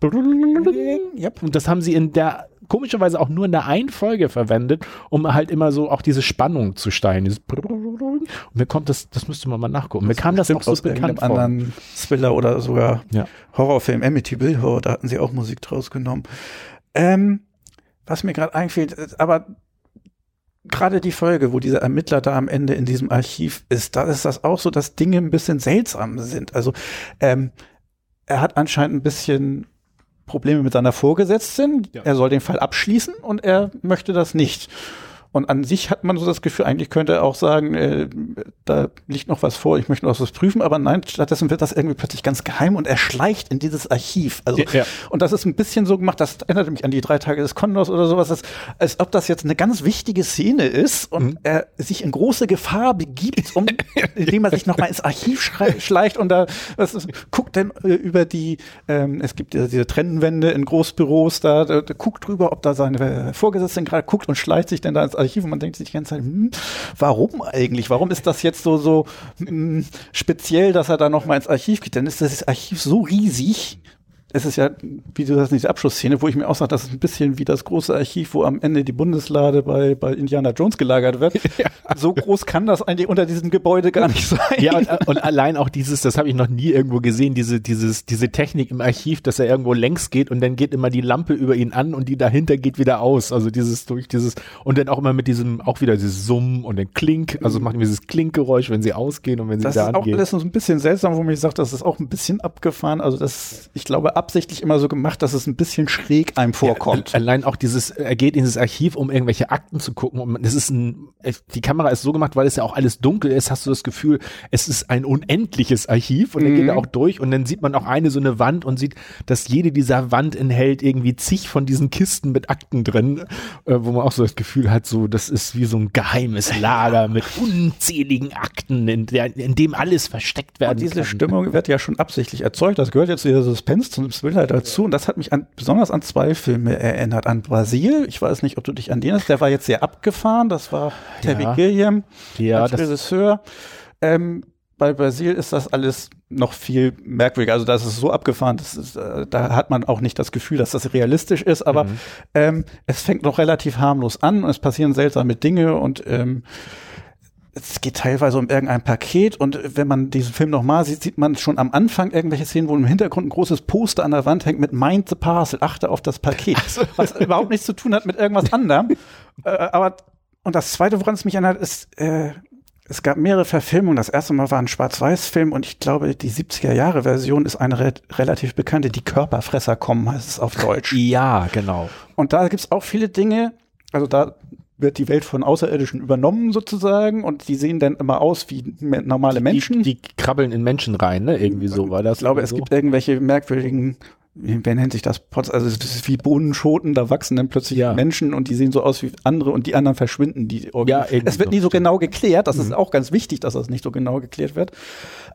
yep. und das haben sie in der komischerweise auch nur in der einen Folge verwendet, um halt immer so auch diese Spannung zu steigen. Und mir kommt das, das müsste man mal nachgucken. Mir kam das auch so aus bekannt vor. anderen Thriller oder sogar ja. Horrorfilm Amityville Horror, da hatten sie auch Musik draus genommen. Ähm, was mir gerade einfällt, aber gerade die Folge, wo dieser Ermittler da am Ende in diesem Archiv ist, da ist das auch so, dass Dinge ein bisschen seltsam sind. Also ähm, er hat anscheinend ein bisschen Probleme mit seiner Vorgesetzten. Ja. Er soll den Fall abschließen und er möchte das nicht. Und an sich hat man so das Gefühl, eigentlich könnte er auch sagen, äh, da liegt noch was vor, ich möchte noch was prüfen, aber nein, stattdessen wird das irgendwie plötzlich ganz geheim und er schleicht in dieses Archiv. Also, ja. und das ist ein bisschen so gemacht, das erinnert mich an die drei Tage des Kondors oder sowas, als, als ob das jetzt eine ganz wichtige Szene ist und mhm. er sich in große Gefahr begibt, um, indem er sich nochmal ins Archiv schleicht und da was ist, guckt dann äh, über die, ähm, es gibt ja diese Trennwände in Großbüros, da, da, da guckt drüber, ob da seine Vorgesetzte gerade guckt und schleicht sich dann da ins Archiv und man denkt sich die ganze Zeit, hm, warum eigentlich? Warum ist das jetzt so, so hm, speziell, dass er da noch mal ins Archiv geht? Dann ist das Archiv so riesig, es ist ja, wie du sagst, diese Abschlussszene, wo ich mir auch sage, das ist ein bisschen wie das große Archiv, wo am Ende die Bundeslade bei, bei Indiana Jones gelagert wird. Ja. So groß kann das eigentlich unter diesem Gebäude gar nicht sein. Ja, und, und allein auch dieses, das habe ich noch nie irgendwo gesehen, diese, dieses, diese Technik im Archiv, dass er irgendwo längs geht und dann geht immer die Lampe über ihn an und die dahinter geht wieder aus. Also dieses durch dieses, und dann auch immer mit diesem, auch wieder dieses Summen und den Klink, also mhm. machen dieses Klinkgeräusch, wenn sie ausgehen und wenn sie das da angehen. Das ist auch alles so ein bisschen seltsam, wo mich sagt, das ist auch ein bisschen abgefahren. Also das, ich glaube, absichtlich immer so gemacht, dass es ein bisschen schräg einem vorkommt. Ja, allein auch dieses, er geht in das Archiv, um irgendwelche Akten zu gucken und das ist ein, die Kamera ist so gemacht, weil es ja auch alles dunkel ist, hast du das Gefühl, es ist ein unendliches Archiv und dann mhm. geht er auch durch und dann sieht man auch eine so eine Wand und sieht, dass jede dieser Wand enthält irgendwie zig von diesen Kisten mit Akten drin, äh, wo man auch so das Gefühl hat, so, das ist wie so ein geheimes Lager mit unzähligen Akten, in, der, in dem alles versteckt werden und diese kann. Stimmung wird ja schon absichtlich erzeugt. Das gehört jetzt zu dieser Suspense zum Thriller dazu und das hat mich an, besonders an zwei Filme erinnert. An Brasil, ich weiß nicht, ob du dich an den erinnerst, der war jetzt sehr abgefahren, das war Terry ja. Gilliam ja, als Regisseur. Ähm, bei Brasil ist das alles noch viel merkwürdiger. Also das ist so abgefahren, ist, äh, da hat man auch nicht das Gefühl, dass das realistisch ist, aber mhm. ähm, es fängt noch relativ harmlos an und es passieren seltsame Dinge und ähm, es geht teilweise um irgendein Paket und wenn man diesen Film nochmal sieht, sieht man schon am Anfang irgendwelche Szenen, wo im Hintergrund ein großes Poster an der Wand hängt mit Mind the Parcel, achte auf das Paket, so. was überhaupt nichts zu tun hat mit irgendwas anderem. äh, aber und das Zweite, woran es mich erinnert, ist, äh, es gab mehrere Verfilmungen. Das erste Mal war ein Schwarz-Weiß-Film und ich glaube, die 70er-Jahre-Version ist eine re relativ bekannte. Die Körperfresser kommen, heißt es auf Deutsch. Ja, genau. Und da gibt's auch viele Dinge, also da wird die Welt von Außerirdischen übernommen sozusagen und die sehen dann immer aus wie normale Menschen. Die, die krabbeln in Menschen rein, ne? Irgendwie so war das. Ich glaube, es so. gibt irgendwelche merkwürdigen wer nennt sich das? Also das ist wie Bohnenschoten, da wachsen dann plötzlich ja. Menschen und die sehen so aus wie andere und die anderen verschwinden. Die ja, es wird nie so genau geklärt, das mhm. ist auch ganz wichtig, dass das nicht so genau geklärt wird.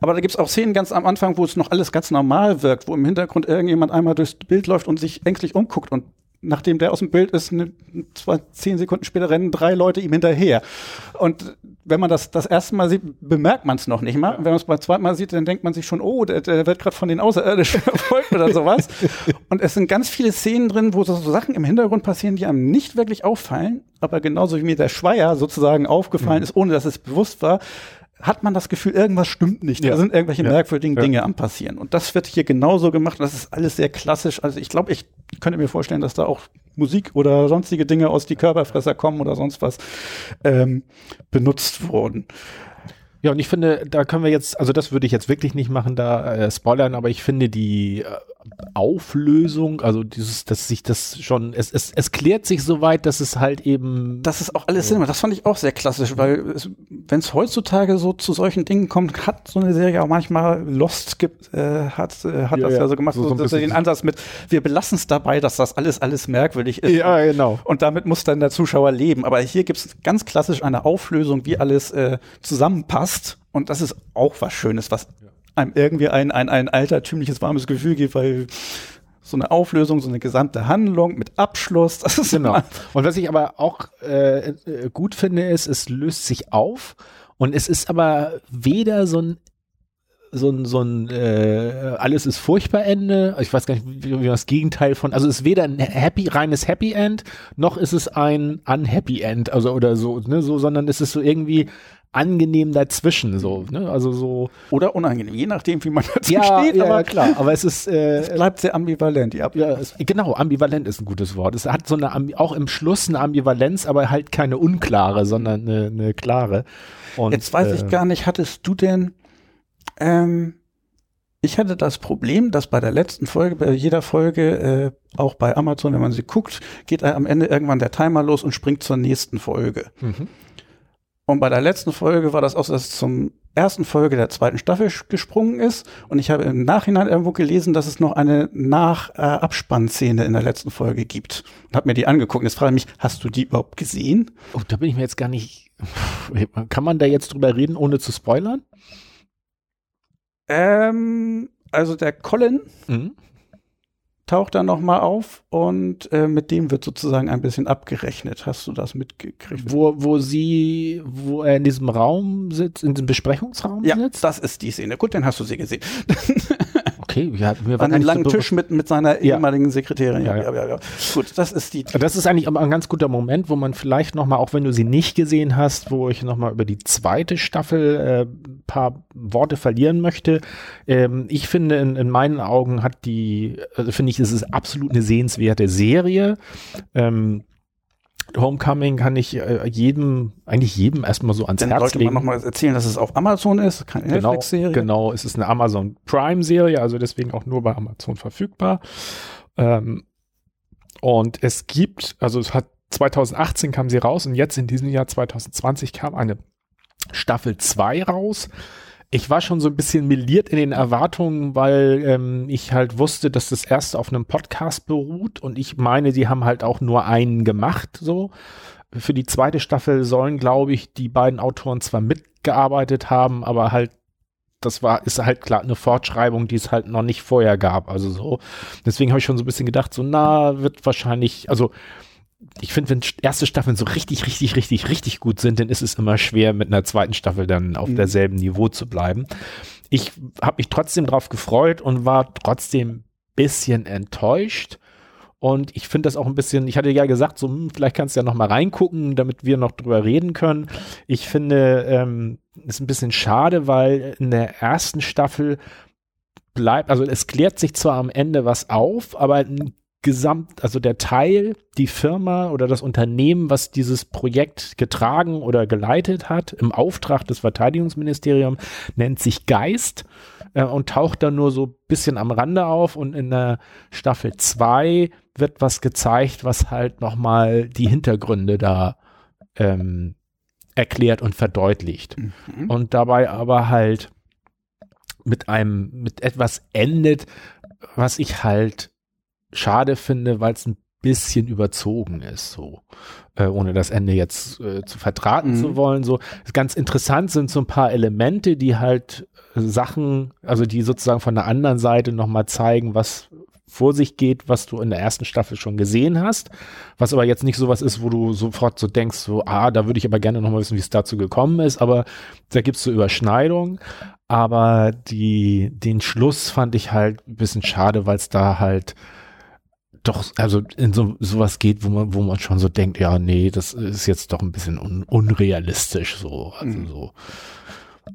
Aber da gibt's auch Szenen ganz am Anfang, wo es noch alles ganz normal wirkt, wo im Hintergrund irgendjemand einmal durchs Bild läuft und sich ängstlich umguckt und nachdem der aus dem Bild ist, ne, zwei, zehn Sekunden später rennen drei Leute ihm hinterher. Und wenn man das das erste Mal sieht, bemerkt man es noch nicht mal. Und wenn man es beim zweiten Mal sieht, dann denkt man sich schon, oh, der, der wird gerade von den Außerirdischen verfolgt oder sowas. Und es sind ganz viele Szenen drin, wo so, so, Sachen im Hintergrund passieren, die einem nicht wirklich auffallen, aber genauso wie mir der Schweier sozusagen aufgefallen mhm. ist, ohne dass es bewusst war, hat man das Gefühl, irgendwas stimmt nicht. Ja. Da sind irgendwelche ja. merkwürdigen ja. Dinge am passieren. Und das wird hier genauso gemacht. Das ist alles sehr klassisch. Also ich glaube, ich könnte mir vorstellen, dass da auch Musik oder sonstige Dinge aus die Körperfresser kommen oder sonst was ähm, benutzt wurden. Ja, und ich finde, da können wir jetzt, also das würde ich jetzt wirklich nicht machen, da äh, spoilern, aber ich finde die äh, Auflösung, also dieses, dass sich das schon, es, es, es klärt sich soweit, dass es halt eben. Das ist auch alles Sinn. Das fand ich auch sehr klassisch, weil wenn es heutzutage so zu solchen Dingen kommt, hat so eine Serie auch manchmal Lost gibt, äh, hat, äh, hat ja, das ja, ja so gemacht, so, so dass er den Ansatz mit, wir belassen es dabei, dass das alles, alles merkwürdig ist. Ja, genau. Und damit muss dann der Zuschauer leben. Aber hier gibt es ganz klassisch eine Auflösung, wie alles äh, zusammenpasst. Und das ist auch was Schönes, was einem irgendwie ein, ein, ein altertümliches, warmes Gefühl gibt, weil so eine Auflösung, so eine gesamte Handlung mit Abschluss. Das ist genau. Und was ich aber auch äh, äh, gut finde, ist, es löst sich auf und es ist aber weder so ein so ein, so ein äh, alles ist furchtbar Ende. Ich weiß gar nicht, wie, wie das Gegenteil von, also es ist weder ein happy, reines Happy End, noch ist es ein unhappy End, also oder so, ne, so, sondern es ist so irgendwie angenehm dazwischen, so, ne, also so. Oder unangenehm, je nachdem, wie man dazu ja, steht. Ja, aber klar, aber es ist, äh, es bleibt sehr ambivalent, ja. es, genau, ambivalent ist ein gutes Wort. Es hat so eine, auch im Schluss eine Ambivalenz, aber halt keine unklare, sondern eine, eine klare. Und, Jetzt weiß äh, ich gar nicht, hattest du denn ähm, ich hatte das Problem, dass bei der letzten Folge, bei jeder Folge, äh, auch bei Amazon, wenn man sie guckt, geht am Ende irgendwann der Timer los und springt zur nächsten Folge. Mhm. Und bei der letzten Folge war das auch, dass es zum ersten Folge der zweiten Staffel gesprungen ist. Und ich habe im Nachhinein irgendwo gelesen, dass es noch eine Nach-Abspannszene äh, in der letzten Folge gibt. Und habe mir die angeguckt. Jetzt frage ich mich, hast du die überhaupt gesehen? Oh, da bin ich mir jetzt gar nicht. Kann man da jetzt drüber reden, ohne zu spoilern? Ähm, also der Colin mhm. Taucht dann nochmal auf und äh, mit dem wird sozusagen ein bisschen abgerechnet. Hast du das mitgekriegt? Wo, wo sie, wo er in diesem Raum sitzt, in diesem Besprechungsraum ja, sitzt? Ja, das ist die Szene. Gut, dann hast du sie gesehen. Okay, ja, mir war An einem langen so Tisch mit, mit seiner ja. ehemaligen Sekretärin. Ja, ja, ja, ja, Gut, das ist die. Das ist eigentlich aber ein ganz guter Moment, wo man vielleicht nochmal, auch wenn du sie nicht gesehen hast, wo ich nochmal über die zweite Staffel äh, paar Worte verlieren möchte. Ähm, ich finde, in, in meinen Augen hat die, also finde ich, es ist absolut eine sehenswerte Serie. Ähm, Homecoming kann ich äh, jedem, eigentlich jedem erstmal so ans Dann Herz sollte legen. man nochmal erzählen, dass es auf Amazon ist, keine genau, Netflix-Serie. Genau, es ist eine Amazon Prime-Serie, also deswegen auch nur bei Amazon verfügbar. Ähm, und es gibt, also es hat 2018 kam sie raus und jetzt in diesem Jahr 2020 kam eine Staffel 2 raus ich war schon so ein bisschen meliert in den Erwartungen, weil ähm, ich halt wusste, dass das erste auf einem Podcast beruht und ich meine, die haben halt auch nur einen gemacht, so. Für die zweite Staffel sollen, glaube ich, die beiden Autoren zwar mitgearbeitet haben, aber halt das war, ist halt klar eine Fortschreibung, die es halt noch nicht vorher gab. Also so. Deswegen habe ich schon so ein bisschen gedacht, so, na, wird wahrscheinlich, also ich finde, wenn erste Staffeln so richtig, richtig, richtig, richtig gut sind, dann ist es immer schwer, mit einer zweiten Staffel dann auf mhm. derselben Niveau zu bleiben. Ich habe mich trotzdem drauf gefreut und war trotzdem bisschen enttäuscht. Und ich finde das auch ein bisschen, ich hatte ja gesagt, so, hm, vielleicht kannst du ja noch mal reingucken, damit wir noch drüber reden können. Ich finde, ähm, ist ein bisschen schade, weil in der ersten Staffel bleibt, also es klärt sich zwar am Ende was auf, aber gesamt, also der Teil, die Firma oder das Unternehmen, was dieses Projekt getragen oder geleitet hat, im Auftrag des Verteidigungsministeriums, nennt sich Geist äh, und taucht dann nur so ein bisschen am Rande auf und in der Staffel 2 wird was gezeigt, was halt nochmal die Hintergründe da ähm, erklärt und verdeutlicht. Mhm. Und dabei aber halt mit einem, mit etwas endet, was ich halt schade finde, weil es ein bisschen überzogen ist, so äh, ohne das Ende jetzt äh, zu vertraten mhm. zu wollen. So ganz interessant sind so ein paar Elemente, die halt äh, Sachen, also die sozusagen von der anderen Seite nochmal zeigen, was vor sich geht, was du in der ersten Staffel schon gesehen hast, was aber jetzt nicht sowas ist, wo du sofort so denkst, so, ah, da würde ich aber gerne nochmal wissen, wie es dazu gekommen ist, aber da gibt's so Überschneidungen, aber die, den Schluss fand ich halt ein bisschen schade, weil es da halt doch, also in so sowas geht, wo man, wo man schon so denkt, ja, nee, das ist jetzt doch ein bisschen un, unrealistisch so. Also mhm. so.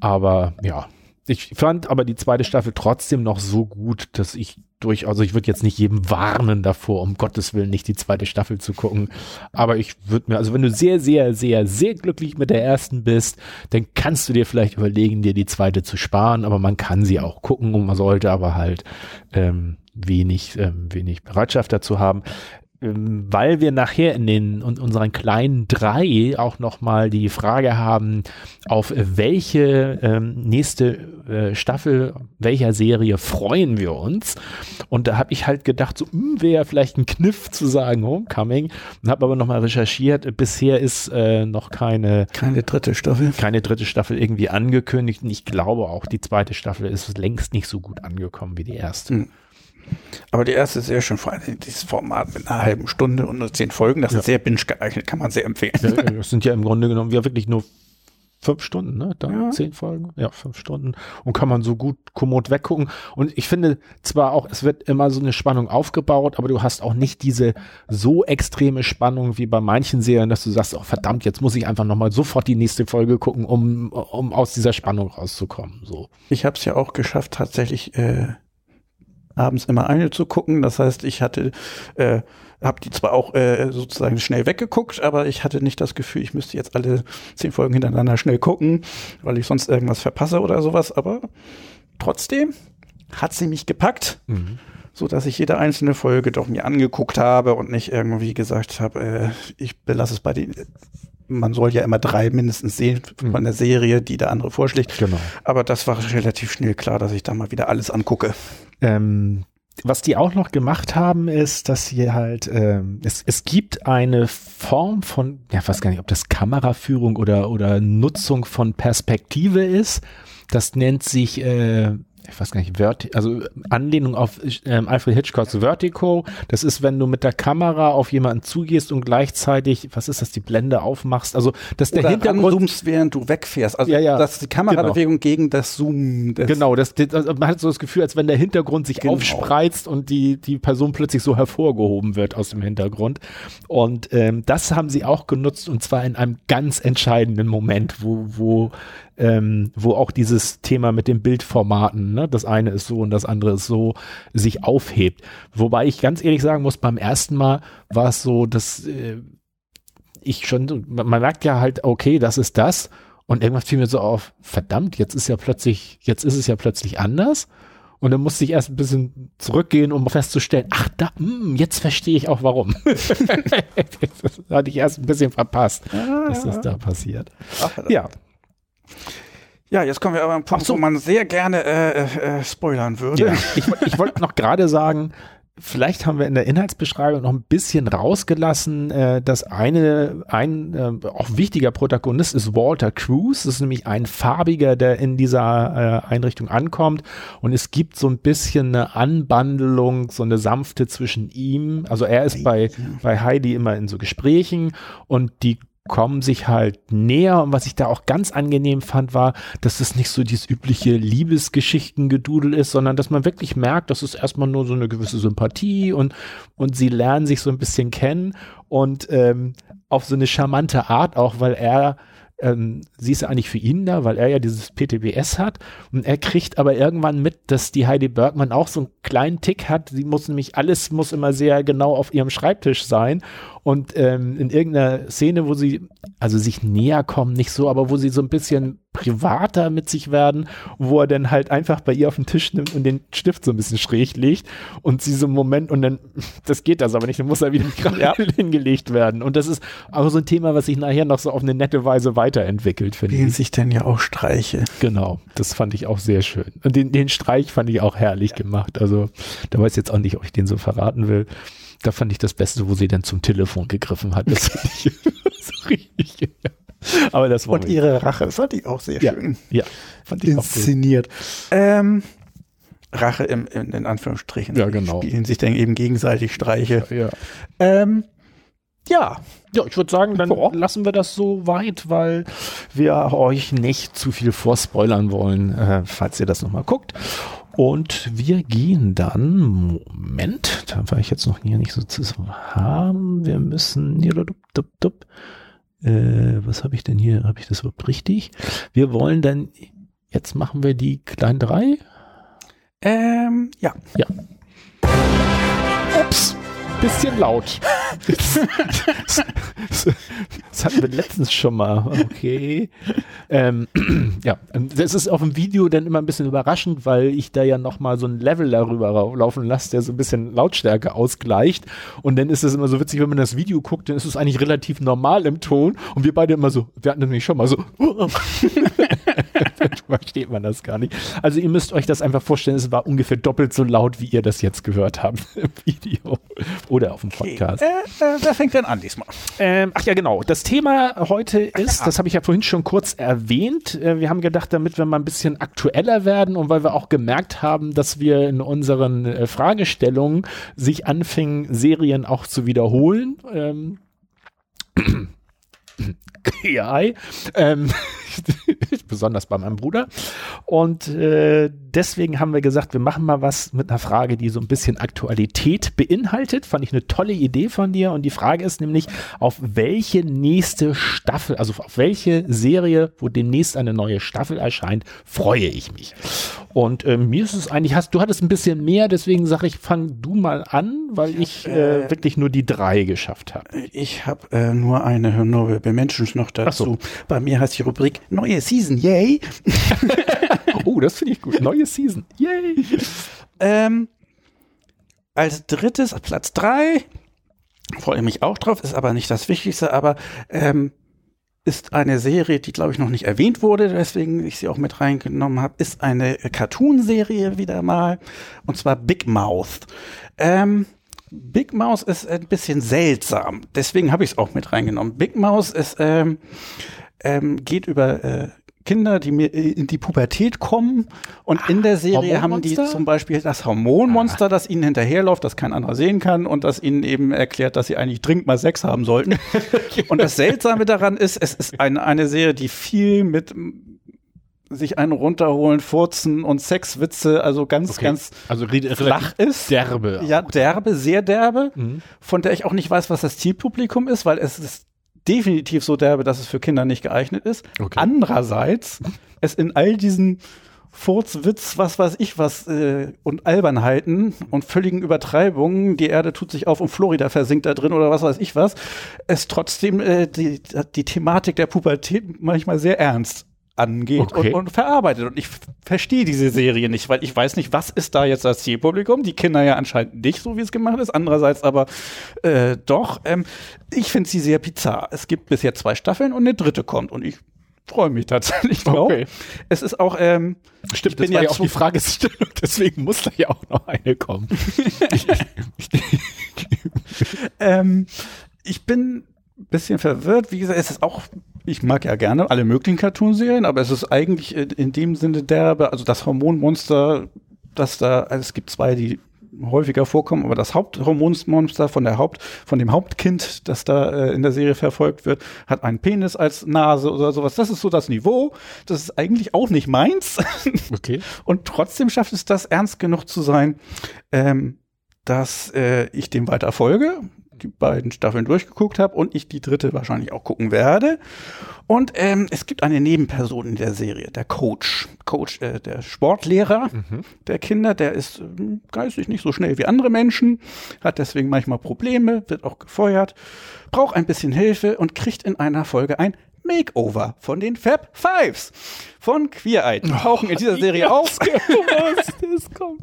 Aber ja, ich fand aber die zweite Staffel trotzdem noch so gut, dass ich durch, also ich würde jetzt nicht jedem warnen davor, um Gottes Willen nicht die zweite Staffel zu gucken. Aber ich würde mir, also wenn du sehr, sehr, sehr, sehr glücklich mit der ersten bist, dann kannst du dir vielleicht überlegen, dir die zweite zu sparen, aber man kann sie auch gucken und man sollte aber halt ähm, wenig, ähm, wenig Bereitschaft dazu haben. Ähm, weil wir nachher in den in unseren kleinen drei auch nochmal die Frage haben, auf welche ähm, nächste äh, Staffel welcher Serie freuen wir uns. Und da habe ich halt gedacht, so hm, wäre vielleicht ein Kniff zu sagen Homecoming. Und habe aber nochmal recherchiert. Bisher ist äh, noch keine keine dritte Staffel, keine dritte Staffel irgendwie angekündigt. Und ich glaube auch die zweite Staffel ist längst nicht so gut angekommen wie die erste. Hm. Aber die erste ist sehr schön, vor allem dieses Format mit einer halben Stunde und nur zehn Folgen, das ja. ist sehr binge geeignet, kann man sehr empfehlen. Ja, das sind ja im Grunde genommen ja wirklich nur fünf Stunden, ne? Da ja. zehn Folgen, ja, fünf Stunden und kann man so gut kommod weggucken. Und ich finde zwar auch, es wird immer so eine Spannung aufgebaut, aber du hast auch nicht diese so extreme Spannung wie bei manchen Serien, dass du sagst, oh verdammt, jetzt muss ich einfach nochmal sofort die nächste Folge gucken, um, um aus dieser Spannung rauszukommen. So. Ich habe es ja auch geschafft, tatsächlich äh, abends immer eine zu gucken. Das heißt, ich hatte äh, habe die zwar auch äh, sozusagen schnell weggeguckt, aber ich hatte nicht das Gefühl, ich müsste jetzt alle zehn Folgen hintereinander schnell gucken, weil ich sonst irgendwas verpasse oder sowas. Aber trotzdem hat sie mich gepackt, mhm. so dass ich jede einzelne Folge doch mir angeguckt habe und nicht irgendwie gesagt habe, äh, ich belasse es bei den man soll ja immer drei mindestens sehen von mhm. der Serie, die der andere vorschlägt. Genau. Aber das war relativ schnell klar, dass ich da mal wieder alles angucke. Ähm, was die auch noch gemacht haben, ist, dass sie halt, äh, es, es gibt eine Form von, ja, ich weiß gar nicht, ob das Kameraführung oder, oder Nutzung von Perspektive ist. Das nennt sich äh, ich weiß gar nicht, Verti also Anlehnung auf ähm, Alfred Hitchcocks Vertigo. Das ist, wenn du mit der Kamera auf jemanden zugehst und gleichzeitig, was ist das, die Blende aufmachst. Also, dass der Oder Hintergrund. zoomst, während du wegfährst. Also, ja, ja, dass die Kamerabewegung genau. gegen das Zoom. Das genau, das, das, also man hat so das Gefühl, als wenn der Hintergrund sich genau. aufspreizt und die, die Person plötzlich so hervorgehoben wird aus dem Hintergrund. Und ähm, das haben sie auch genutzt und zwar in einem ganz entscheidenden Moment, wo, wo ähm, wo auch dieses Thema mit den Bildformaten, ne, das eine ist so und das andere ist so, sich aufhebt. Wobei ich ganz ehrlich sagen muss, beim ersten Mal war es so, dass äh, ich schon, man merkt ja halt, okay, das ist das. Und irgendwas fiel mir so auf, verdammt, jetzt ist ja plötzlich, jetzt ist es ja plötzlich anders. Und dann musste ich erst ein bisschen zurückgehen, um festzustellen, ach, da, mh, hm, jetzt verstehe ich auch warum. das hatte ich erst ein bisschen verpasst, ah, dass das da passiert. Ach, ja, ja, jetzt kommen wir aber an einen Punkt, so. wo man sehr gerne äh, äh, äh, spoilern würde. Ja. Ich, ich wollte noch gerade sagen, vielleicht haben wir in der Inhaltsbeschreibung noch ein bisschen rausgelassen, äh, dass eine, ein äh, auch wichtiger Protagonist ist Walter Cruz. Das ist nämlich ein Farbiger, der in dieser äh, Einrichtung ankommt. Und es gibt so ein bisschen eine Anbandelung, so eine sanfte zwischen ihm. Also er ist bei, bei Heidi immer in so Gesprächen und die kommen sich halt näher und was ich da auch ganz angenehm fand, war, dass es nicht so dieses übliche Liebesgeschichtengedudel ist, sondern dass man wirklich merkt, dass es erstmal nur so eine gewisse Sympathie und, und sie lernen sich so ein bisschen kennen und ähm, auf so eine charmante Art auch, weil er ähm, sie ist ja eigentlich für ihn da, weil er ja dieses PTBS hat und er kriegt aber irgendwann mit, dass die Heidi Bergmann auch so einen kleinen Tick hat. Sie muss nämlich, alles muss immer sehr genau auf ihrem Schreibtisch sein und ähm, in irgendeiner Szene, wo sie, also sich näher kommen, nicht so, aber wo sie so ein bisschen privater mit sich werden, wo er dann halt einfach bei ihr auf den Tisch nimmt und den Stift so ein bisschen schräg legt und sie so einen Moment und dann, das geht das aber nicht, dann muss er wieder gerade ja. hingelegt werden. Und das ist auch so ein Thema, was sich nachher noch so auf eine nette Weise weiterentwickelt, finde ich. sich denn ja auch Streiche. Genau, das fand ich auch sehr schön. Und den, den Streich fand ich auch herrlich ja. gemacht. Also da weiß jetzt auch nicht, ob ich den so verraten will da fand ich das Beste, wo sie dann zum Telefon gegriffen hat. Das fand ich so richtig. Ja. Aber das war Und ihre Rache, das fand ich auch sehr ja, schön. Ja, fand ich inszeniert. Ähm, Rache im, in, in, Anführungsstrichen. Ja, genau. Spielen sich dann eben gegenseitig Streiche. Ja. Ähm, ja. Ja, ich würde sagen, dann Boah. lassen wir das so weit, weil wir euch nicht zu viel vorspoilern wollen, äh, falls ihr das nochmal guckt. Und wir gehen dann, Moment, da war ich jetzt noch hier nicht so zu haben. Wir müssen, äh, was habe ich denn hier? Habe ich das überhaupt richtig? Wir wollen dann, jetzt machen wir die kleinen drei. Ähm, ja. Ja. Ups bisschen laut. das hatten wir letztens schon mal. Okay. Ähm, ja, das ist auf dem Video dann immer ein bisschen überraschend, weil ich da ja nochmal so ein Level darüber laufen lasse, der so ein bisschen Lautstärke ausgleicht. Und dann ist es immer so witzig, wenn man das Video guckt, dann ist es eigentlich relativ normal im Ton. Und wir beide immer so, wir hatten nämlich schon mal so. versteht man das gar nicht. Also ihr müsst euch das einfach vorstellen, es war ungefähr doppelt so laut, wie ihr das jetzt gehört habt im Video oder auf dem Podcast. Okay. Äh, äh, wer fängt denn an diesmal? Ähm, ach ja, genau. Das Thema heute ist, ja. das habe ich ja vorhin schon kurz erwähnt. Äh, wir haben gedacht, damit wir mal ein bisschen aktueller werden und weil wir auch gemerkt haben, dass wir in unseren äh, Fragestellungen sich anfingen, Serien auch zu wiederholen. Ähm, AI, ähm, besonders bei meinem Bruder. Und äh, deswegen haben wir gesagt, wir machen mal was mit einer Frage, die so ein bisschen Aktualität beinhaltet. Fand ich eine tolle Idee von dir. Und die Frage ist nämlich, auf welche nächste Staffel, also auf welche Serie, wo demnächst eine neue Staffel erscheint, freue ich mich. Und äh, mir ist es eigentlich, hast, du hattest ein bisschen mehr, deswegen sage ich, fang du mal an, weil ich äh, äh, wirklich nur die drei geschafft habe. Ich habe äh, nur eine neue Menschen noch dazu. So. Bei mir heißt die Rubrik Neue Season, yay! oh, das finde ich gut. Neue Season, yay! Ähm, als drittes, Platz drei, freue ich mich auch drauf, ist aber nicht das Wichtigste, aber ähm, ist eine Serie, die glaube ich noch nicht erwähnt wurde, weswegen ich sie auch mit reingenommen habe, ist eine Cartoon-Serie wieder mal, und zwar Big Mouth. Ähm, Big Mouse ist ein bisschen seltsam, deswegen habe ich es auch mit reingenommen. Big Mouse ist ähm, ähm, geht über äh, Kinder, die mir in die Pubertät kommen und ah, in der Serie haben die zum Beispiel das Hormonmonster, ah. das ihnen hinterherläuft, das kein anderer sehen kann und das ihnen eben erklärt, dass sie eigentlich dringend mal Sex haben sollten. und das Seltsame daran ist, es ist eine, eine Serie, die viel mit sich einen runterholen, furzen und Sexwitze, also ganz, okay. ganz also flach ist. Derbe. Ja, derbe, sehr derbe, mhm. von der ich auch nicht weiß, was das Zielpublikum ist, weil es ist definitiv so derbe, dass es für Kinder nicht geeignet ist. Okay. Andererseits, es in all diesen Furzwitz, was weiß ich was, äh, und Albernheiten und völligen Übertreibungen, die Erde tut sich auf und Florida versinkt da drin oder was weiß ich was, es trotzdem äh, die, die Thematik der Pubertät manchmal sehr ernst angeht okay. und, und, verarbeitet. Und ich verstehe diese Serie nicht, weil ich weiß nicht, was ist da jetzt das Zielpublikum? Die Kinder ja anscheinend nicht, so wie es gemacht ist. Andererseits aber äh, doch. Ähm, ich finde sie sehr bizarr. Es gibt bisher zwei Staffeln und eine dritte kommt. Und ich freue mich tatsächlich drauf. Okay. Es ist auch, ähm, Stimmt, das war ja auch die Fragestellung, deswegen muss da ja auch noch eine kommen. ähm, ich bin ein bisschen verwirrt. Wie gesagt, es ist auch ich mag ja gerne alle möglichen Cartoonserien, aber es ist eigentlich in dem Sinne derbe, also das Hormonmonster, das da, also es gibt zwei, die häufiger vorkommen, aber das Haupthormonmonster von der Haupt, von dem Hauptkind, das da äh, in der Serie verfolgt wird, hat einen Penis als Nase oder sowas. Das ist so das Niveau. Das ist eigentlich auch nicht meins. Okay. Und trotzdem schafft es das ernst genug zu sein, ähm, dass äh, ich dem weiter folge die beiden Staffeln durchgeguckt habe und ich die dritte wahrscheinlich auch gucken werde. Und ähm, es gibt eine Nebenperson in der Serie, der Coach. Coach, äh, der Sportlehrer mhm. der Kinder, der ist äh, geistig nicht so schnell wie andere Menschen, hat deswegen manchmal Probleme, wird auch gefeuert, braucht ein bisschen Hilfe und kriegt in einer Folge ein Makeover von den Fab Fives von Queer Eye. Die tauchen oh, in dieser Serie auf. Das kommt.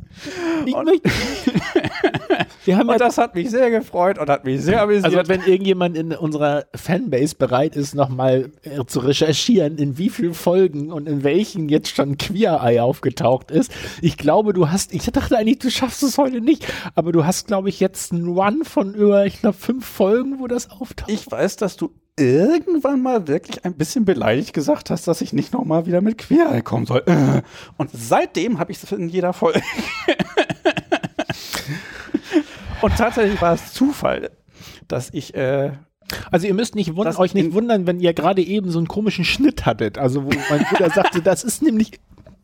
Ich und, Wir haben und ja das hat mich sehr gefreut und hat mich sehr amüsiert. Also wenn irgendjemand in unserer Fanbase bereit ist, nochmal äh, zu recherchieren, in wie vielen Folgen und in welchen jetzt schon Queer Eye aufgetaucht ist. Ich glaube, du hast, ich dachte eigentlich, du schaffst es heute nicht, aber du hast, glaube ich, jetzt einen Run von über, ich glaube, fünf Folgen, wo das auftaucht. Ich weiß, dass du irgendwann mal wirklich ein bisschen beleidigt gesagt hast, dass ich nicht nochmal wieder mit Queer kommen soll. Äh. Und seitdem habe ich es in jeder Folge. Und tatsächlich war es Zufall, dass ich äh, also ihr müsst nicht euch nicht wundern, wenn ihr gerade eben so einen komischen Schnitt hattet. Also wo mein Bruder sagte, das ist nämlich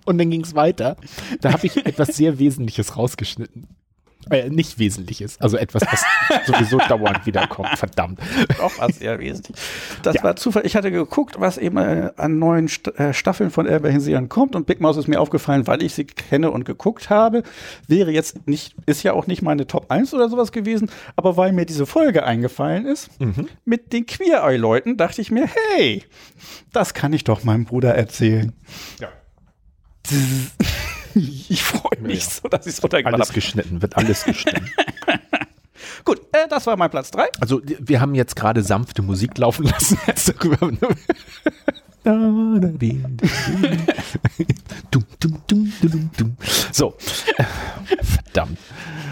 und dann ging es weiter. Da habe ich etwas sehr Wesentliches rausgeschnitten. Äh, nicht Wesentliches. Also etwas, was sowieso dauernd wiederkommt. Verdammt. Auch was sehr wesentlich. Das ja. war Zufall. Ich hatte geguckt, was eben äh, an neuen St äh, Staffeln von Serien kommt und Big Mouse ist mir aufgefallen, weil ich sie kenne und geguckt habe. Wäre jetzt nicht, ist ja auch nicht meine Top 1 oder sowas gewesen, aber weil mir diese Folge eingefallen ist, mhm. mit den Queer Eye-Leuten, dachte ich mir, hey, das kann ich doch meinem Bruder erzählen. Ja. Ich freue mich ja. so, dass ich es runtergemacht. Alles geschnitten, wird alles geschnitten. Gut, äh, das war mein Platz 3. Also wir haben jetzt gerade sanfte Musik laufen lassen. So. Verdammt.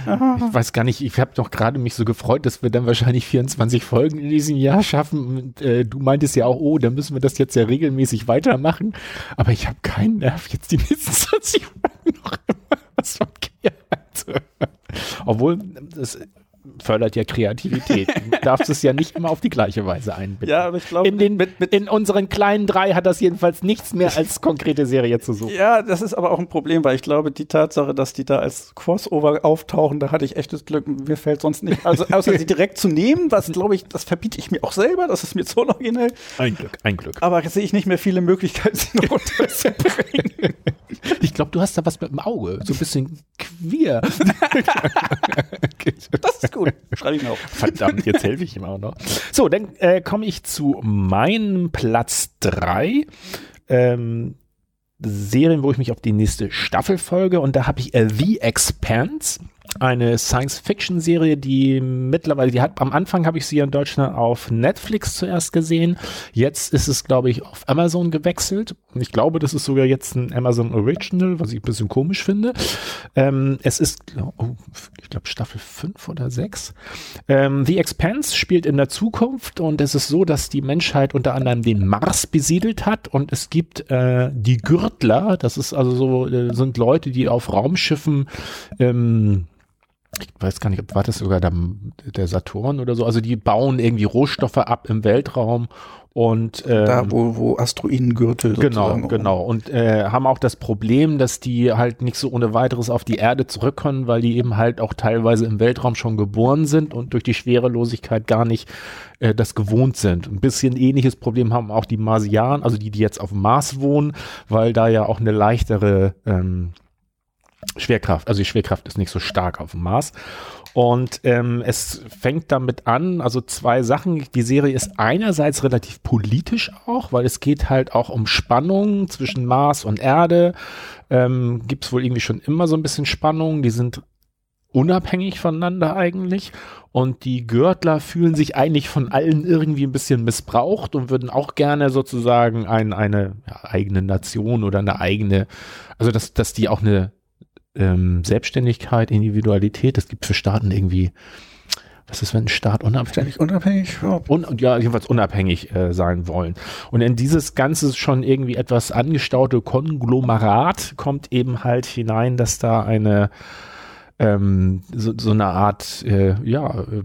Ich weiß gar nicht, ich habe doch gerade mich so gefreut, dass wir dann wahrscheinlich 24 Folgen in diesem Jahr schaffen. Und, äh, du meintest ja auch, oh, dann müssen wir das jetzt ja regelmäßig weitermachen. Aber ich habe keinen Nerv, jetzt die nächsten 20 Folgen noch immer was verkehrt. Obwohl, das fördert ja Kreativität. Du darfst es ja nicht immer auf die gleiche Weise einbinden. Ja, aber ich glaube, in, mit, mit in unseren kleinen drei hat das jedenfalls nichts mehr als konkrete Serie zu suchen. Ja, das ist aber auch ein Problem, weil ich glaube, die Tatsache, dass die da als Crossover auftauchen, da hatte ich echtes Glück. Mir fällt sonst nicht, also außer sie direkt zu nehmen, was glaube ich, das verbiete ich mir auch selber, das ist mir so originell. Ein Glück, ein Glück. Aber sehe ich nicht mehr viele Möglichkeiten, sie noch unterzubringen. Ich glaube, du hast da was mit dem Auge, so ein bisschen queer. das ist gut. Schreibe ich mir auf. Verdammt, jetzt helfe ich ihm auch noch. So, dann äh, komme ich zu meinem Platz 3. Ähm, Serien, wo ich mich auf die nächste Staffel folge. Und da habe ich äh, The Expanse eine Science-Fiction-Serie, die mittlerweile, die hat am Anfang habe ich sie in Deutschland auf Netflix zuerst gesehen. Jetzt ist es, glaube ich, auf Amazon gewechselt. Ich glaube, das ist sogar jetzt ein Amazon Original, was ich ein bisschen komisch finde. Ähm, es ist, oh, ich glaube, Staffel 5 oder 6. Ähm, The Expanse spielt in der Zukunft und es ist so, dass die Menschheit unter anderem den Mars besiedelt hat und es gibt äh, die Gürtler, das ist also so, äh, sind Leute, die auf Raumschiffen ähm, ich weiß gar nicht, ob war das sogar der, der Saturn oder so. Also die bauen irgendwie Rohstoffe ab im Weltraum und ähm, da wo wo Asteroidengürtel genau genau und äh, haben auch das Problem, dass die halt nicht so ohne weiteres auf die Erde zurückkommen, weil die eben halt auch teilweise im Weltraum schon geboren sind und durch die Schwerelosigkeit gar nicht äh, das gewohnt sind. Ein bisschen ähnliches Problem haben auch die Marsianer, also die die jetzt auf dem Mars wohnen, weil da ja auch eine leichtere ähm, Schwerkraft, also die Schwerkraft ist nicht so stark auf dem Mars. Und ähm, es fängt damit an, also zwei Sachen. Die Serie ist einerseits relativ politisch auch, weil es geht halt auch um Spannungen zwischen Mars und Erde. Ähm, Gibt es wohl irgendwie schon immer so ein bisschen Spannungen. Die sind unabhängig voneinander eigentlich. Und die Gürtler fühlen sich eigentlich von allen irgendwie ein bisschen missbraucht und würden auch gerne sozusagen ein, eine ja, eigene Nation oder eine eigene, also dass, dass die auch eine ähm, Selbstständigkeit, Individualität. Es gibt für Staaten irgendwie, was ist, wenn ein Staat unabhängig, unabhängig, ja. Un, ja, jedenfalls unabhängig äh, sein wollen. Und in dieses ganze schon irgendwie etwas angestaute Konglomerat kommt eben halt hinein, dass da eine ähm, so, so eine Art, äh, ja, äh,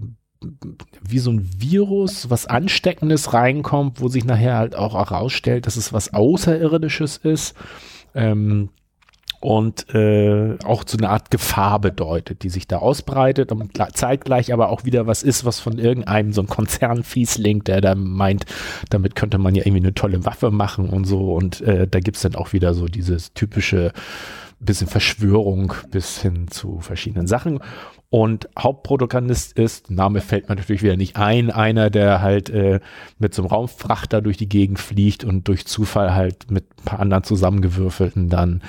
wie so ein Virus, was Ansteckendes reinkommt, wo sich nachher halt auch herausstellt, dass es was Außerirdisches ist. Ähm, und äh, auch so eine Art Gefahr bedeutet, die sich da ausbreitet und zeitgleich aber auch wieder was ist, was von irgendeinem so ein Konzernfiesling, der da meint, damit könnte man ja irgendwie eine tolle Waffe machen und so. Und äh, da gibt's dann auch wieder so dieses typische bisschen Verschwörung bis hin zu verschiedenen Sachen und Hauptprotagonist ist, Name fällt mir natürlich wieder nicht ein, einer, der halt äh, mit so einem Raumfrachter durch die Gegend fliegt und durch Zufall halt mit ein paar anderen zusammengewürfelten dann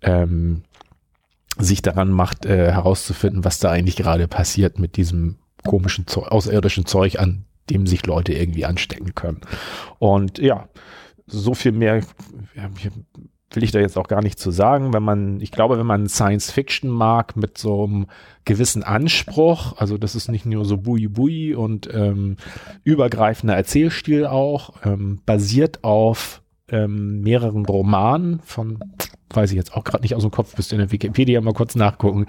ähm, sich daran macht, äh, herauszufinden, was da eigentlich gerade passiert mit diesem komischen, Zeug, außerirdischen Zeug, an dem sich Leute irgendwie anstecken können. Und ja, so viel mehr, ja, will ich da jetzt auch gar nicht zu sagen. Wenn man, ich glaube, wenn man Science Fiction mag mit so einem gewissen Anspruch, also das ist nicht nur so bui bui und ähm, übergreifender Erzählstil auch, ähm, basiert auf ähm, mehreren Romanen von weiß ich jetzt auch gerade nicht aus dem Kopf, müsst ihr in der Wikipedia mal kurz nachgucken.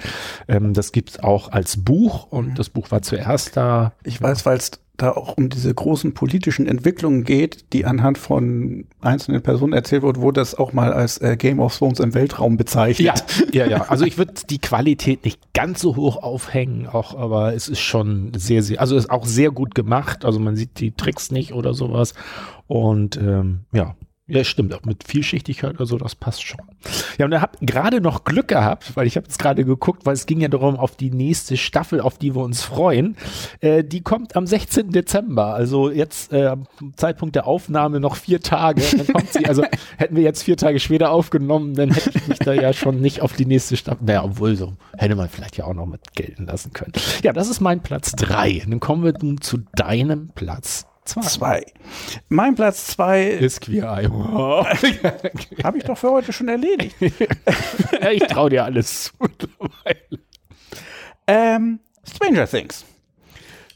Ähm, das gibt's auch als Buch und das Buch war zuerst da. Ich weiß, weil es da auch um diese großen politischen Entwicklungen geht, die anhand von einzelnen Personen erzählt wird, wurde das auch mal als äh, Game of Thrones im Weltraum bezeichnet. Ja, ja, ja. Also ich würde die Qualität nicht ganz so hoch aufhängen, auch, aber es ist schon sehr, sehr, also ist auch sehr gut gemacht. Also man sieht die Tricks nicht oder sowas. Und ähm, ja, ja, stimmt, auch mit Vielschichtigkeit oder so, das passt schon. Ja, und er hat gerade noch Glück gehabt, weil ich habe jetzt gerade geguckt, weil es ging ja darum auf die nächste Staffel, auf die wir uns freuen. Äh, die kommt am 16. Dezember, also jetzt äh, am Zeitpunkt der Aufnahme noch vier Tage. Dann kommt sie, also hätten wir jetzt vier Tage später aufgenommen, dann hätte ich mich da ja schon nicht auf die nächste Staffel, naja, obwohl so hätte man vielleicht ja auch noch mit gelten lassen können. Ja, das ist mein Platz drei. Dann kommen wir nun zu deinem Platz zwei. zwei. Mein Platz zwei ist Queer Eye. Habe ich doch für heute schon erledigt. ja, ich traue dir alles zu ähm, Stranger Things.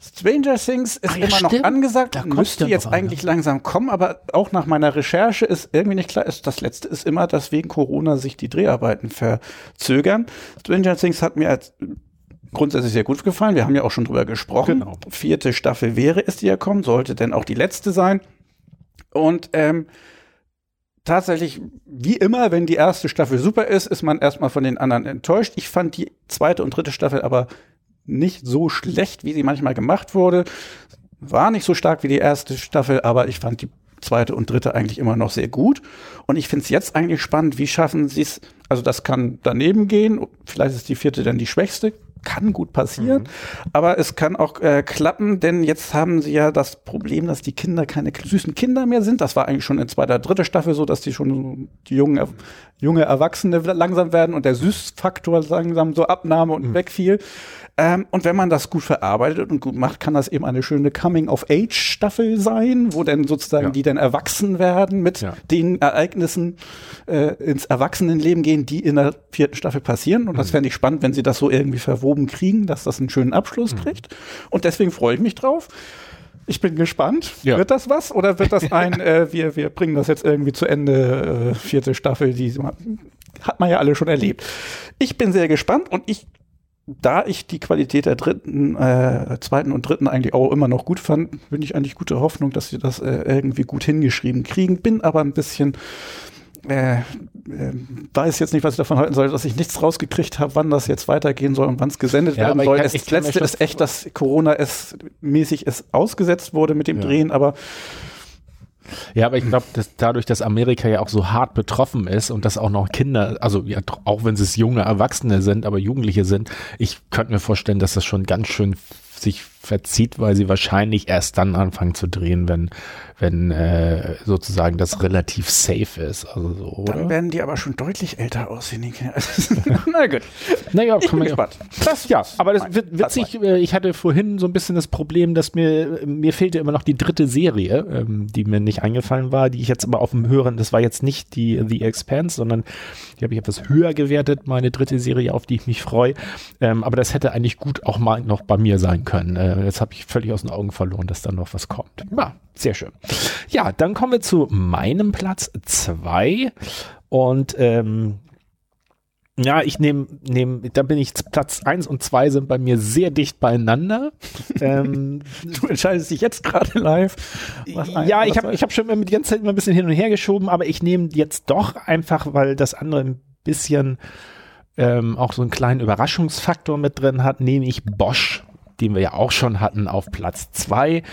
Stranger Things ist Ach, ja, immer stimmt. noch angesagt, da müsste jetzt eigentlich ne? langsam kommen, aber auch nach meiner Recherche ist irgendwie nicht klar, ist, das letzte ist immer, dass wegen Corona sich die Dreharbeiten verzögern. Stranger Things hat mir als grundsätzlich sehr gut gefallen. Wir haben ja auch schon drüber gesprochen. Genau. Vierte Staffel wäre es, die ja kommen, sollte denn auch die letzte sein. Und ähm, tatsächlich, wie immer, wenn die erste Staffel super ist, ist man erstmal von den anderen enttäuscht. Ich fand die zweite und dritte Staffel aber nicht so schlecht, wie sie manchmal gemacht wurde. War nicht so stark wie die erste Staffel, aber ich fand die zweite und dritte eigentlich immer noch sehr gut. Und ich finde es jetzt eigentlich spannend, wie schaffen sie es, also das kann daneben gehen, vielleicht ist die vierte dann die schwächste, kann gut passieren, mhm. aber es kann auch äh, klappen, denn jetzt haben sie ja das Problem, dass die Kinder keine süßen Kinder mehr sind. Das war eigentlich schon in zweiter, dritter Staffel so, dass die schon die jungen, junge Erwachsene langsam werden und der Süßfaktor langsam so abnahme und mhm. wegfiel. Ähm, und wenn man das gut verarbeitet und gut macht, kann das eben eine schöne Coming-of-Age-Staffel sein, wo dann sozusagen ja. die dann erwachsen werden mit ja. den Ereignissen äh, ins Erwachsenenleben gehen, die in der vierten Staffel passieren. Und das mhm. fände ich spannend, wenn sie das so irgendwie verwoben kriegen, dass das einen schönen Abschluss mhm. kriegt. Und deswegen freue ich mich drauf. Ich bin gespannt. Ja. Wird das was oder wird das ein, äh, wir, wir bringen das jetzt irgendwie zu Ende, äh, vierte Staffel, die hat man ja alle schon erlebt. Ich bin sehr gespannt und ich da ich die Qualität der dritten, äh, zweiten und dritten eigentlich auch immer noch gut fand, bin ich eigentlich gute Hoffnung, dass sie das äh, irgendwie gut hingeschrieben kriegen. Bin aber ein bisschen äh, äh, weiß jetzt nicht, was ich davon halten soll, dass ich nichts rausgekriegt habe, wann das jetzt weitergehen soll und wann es gesendet ja, werden soll. Kann, das letzte ist echt, dass Corona es mäßig es ausgesetzt wurde mit dem ja. Drehen, aber ja, aber ich glaube, dass dadurch, dass Amerika ja auch so hart betroffen ist und dass auch noch Kinder, also ja, auch wenn es junge Erwachsene sind, aber Jugendliche sind, ich könnte mir vorstellen, dass das schon ganz schön sich verzieht, weil sie wahrscheinlich erst dann anfangen zu drehen, wenn, wenn äh, sozusagen das relativ safe ist. Also so, oder? Dann werden die aber schon deutlich älter aussehen. Die Na gut. Naja, ich bin gespannt. Das, ja, aber das wird witzig. Äh, ich hatte vorhin so ein bisschen das Problem, dass mir, mir fehlte immer noch die dritte Serie, ähm, die mir nicht eingefallen war, die ich jetzt aber auf dem Hören, das war jetzt nicht die The Expanse, sondern die habe ich etwas höher gewertet, meine dritte Serie, auf die ich mich freue. Ähm, aber das hätte eigentlich gut auch mal noch bei mir sein können. Äh, jetzt habe ich völlig aus den Augen verloren, dass da noch was kommt. Ja, sehr schön. Ja, dann kommen wir zu meinem Platz zwei und ähm, ja, ich nehme, nehm, da bin ich Platz eins und zwei sind bei mir sehr dicht beieinander. ähm, du entscheidest dich jetzt gerade live. ja, ich habe ich hab schon immer die ganze Zeit immer ein bisschen hin und her geschoben, aber ich nehme jetzt doch einfach, weil das andere ein bisschen ähm, auch so einen kleinen Überraschungsfaktor mit drin hat, nehme ich Bosch den wir ja auch schon hatten, auf Platz zwei.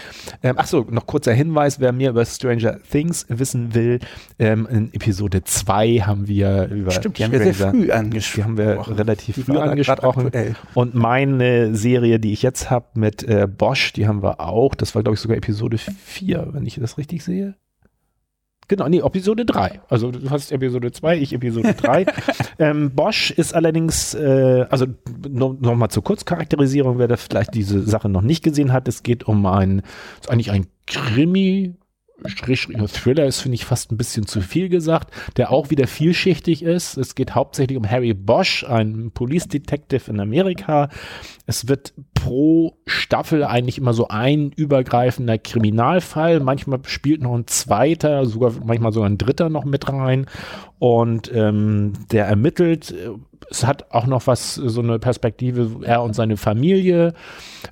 Ähm, Achso, noch kurzer Hinweis, wer mehr über Stranger Things wissen will, ähm, in Episode zwei haben wir über Stimmt, die haben wir sehr früh angesprochen. Die haben wir relativ die früh angesprochen. Und meine Serie, die ich jetzt habe mit äh, Bosch, die haben wir auch. Das war, glaube ich, sogar Episode vier, wenn ich das richtig sehe. Genau, nee, Episode 3. Also du hast Episode 2, ich Episode 3. ähm, Bosch ist allerdings, äh, also nochmal noch zur Kurzcharakterisierung, wer da vielleicht diese Sache noch nicht gesehen hat, es geht um ein, ist eigentlich ein Krimi, Thriller ist, finde ich, fast ein bisschen zu viel gesagt, der auch wieder vielschichtig ist. Es geht hauptsächlich um Harry Bosch, ein Police Detective in Amerika. Es wird pro Staffel eigentlich immer so ein übergreifender Kriminalfall. Manchmal spielt noch ein zweiter, sogar manchmal sogar ein dritter noch mit rein. Und ähm, der ermittelt. Es hat auch noch was, so eine Perspektive, er und seine Familie.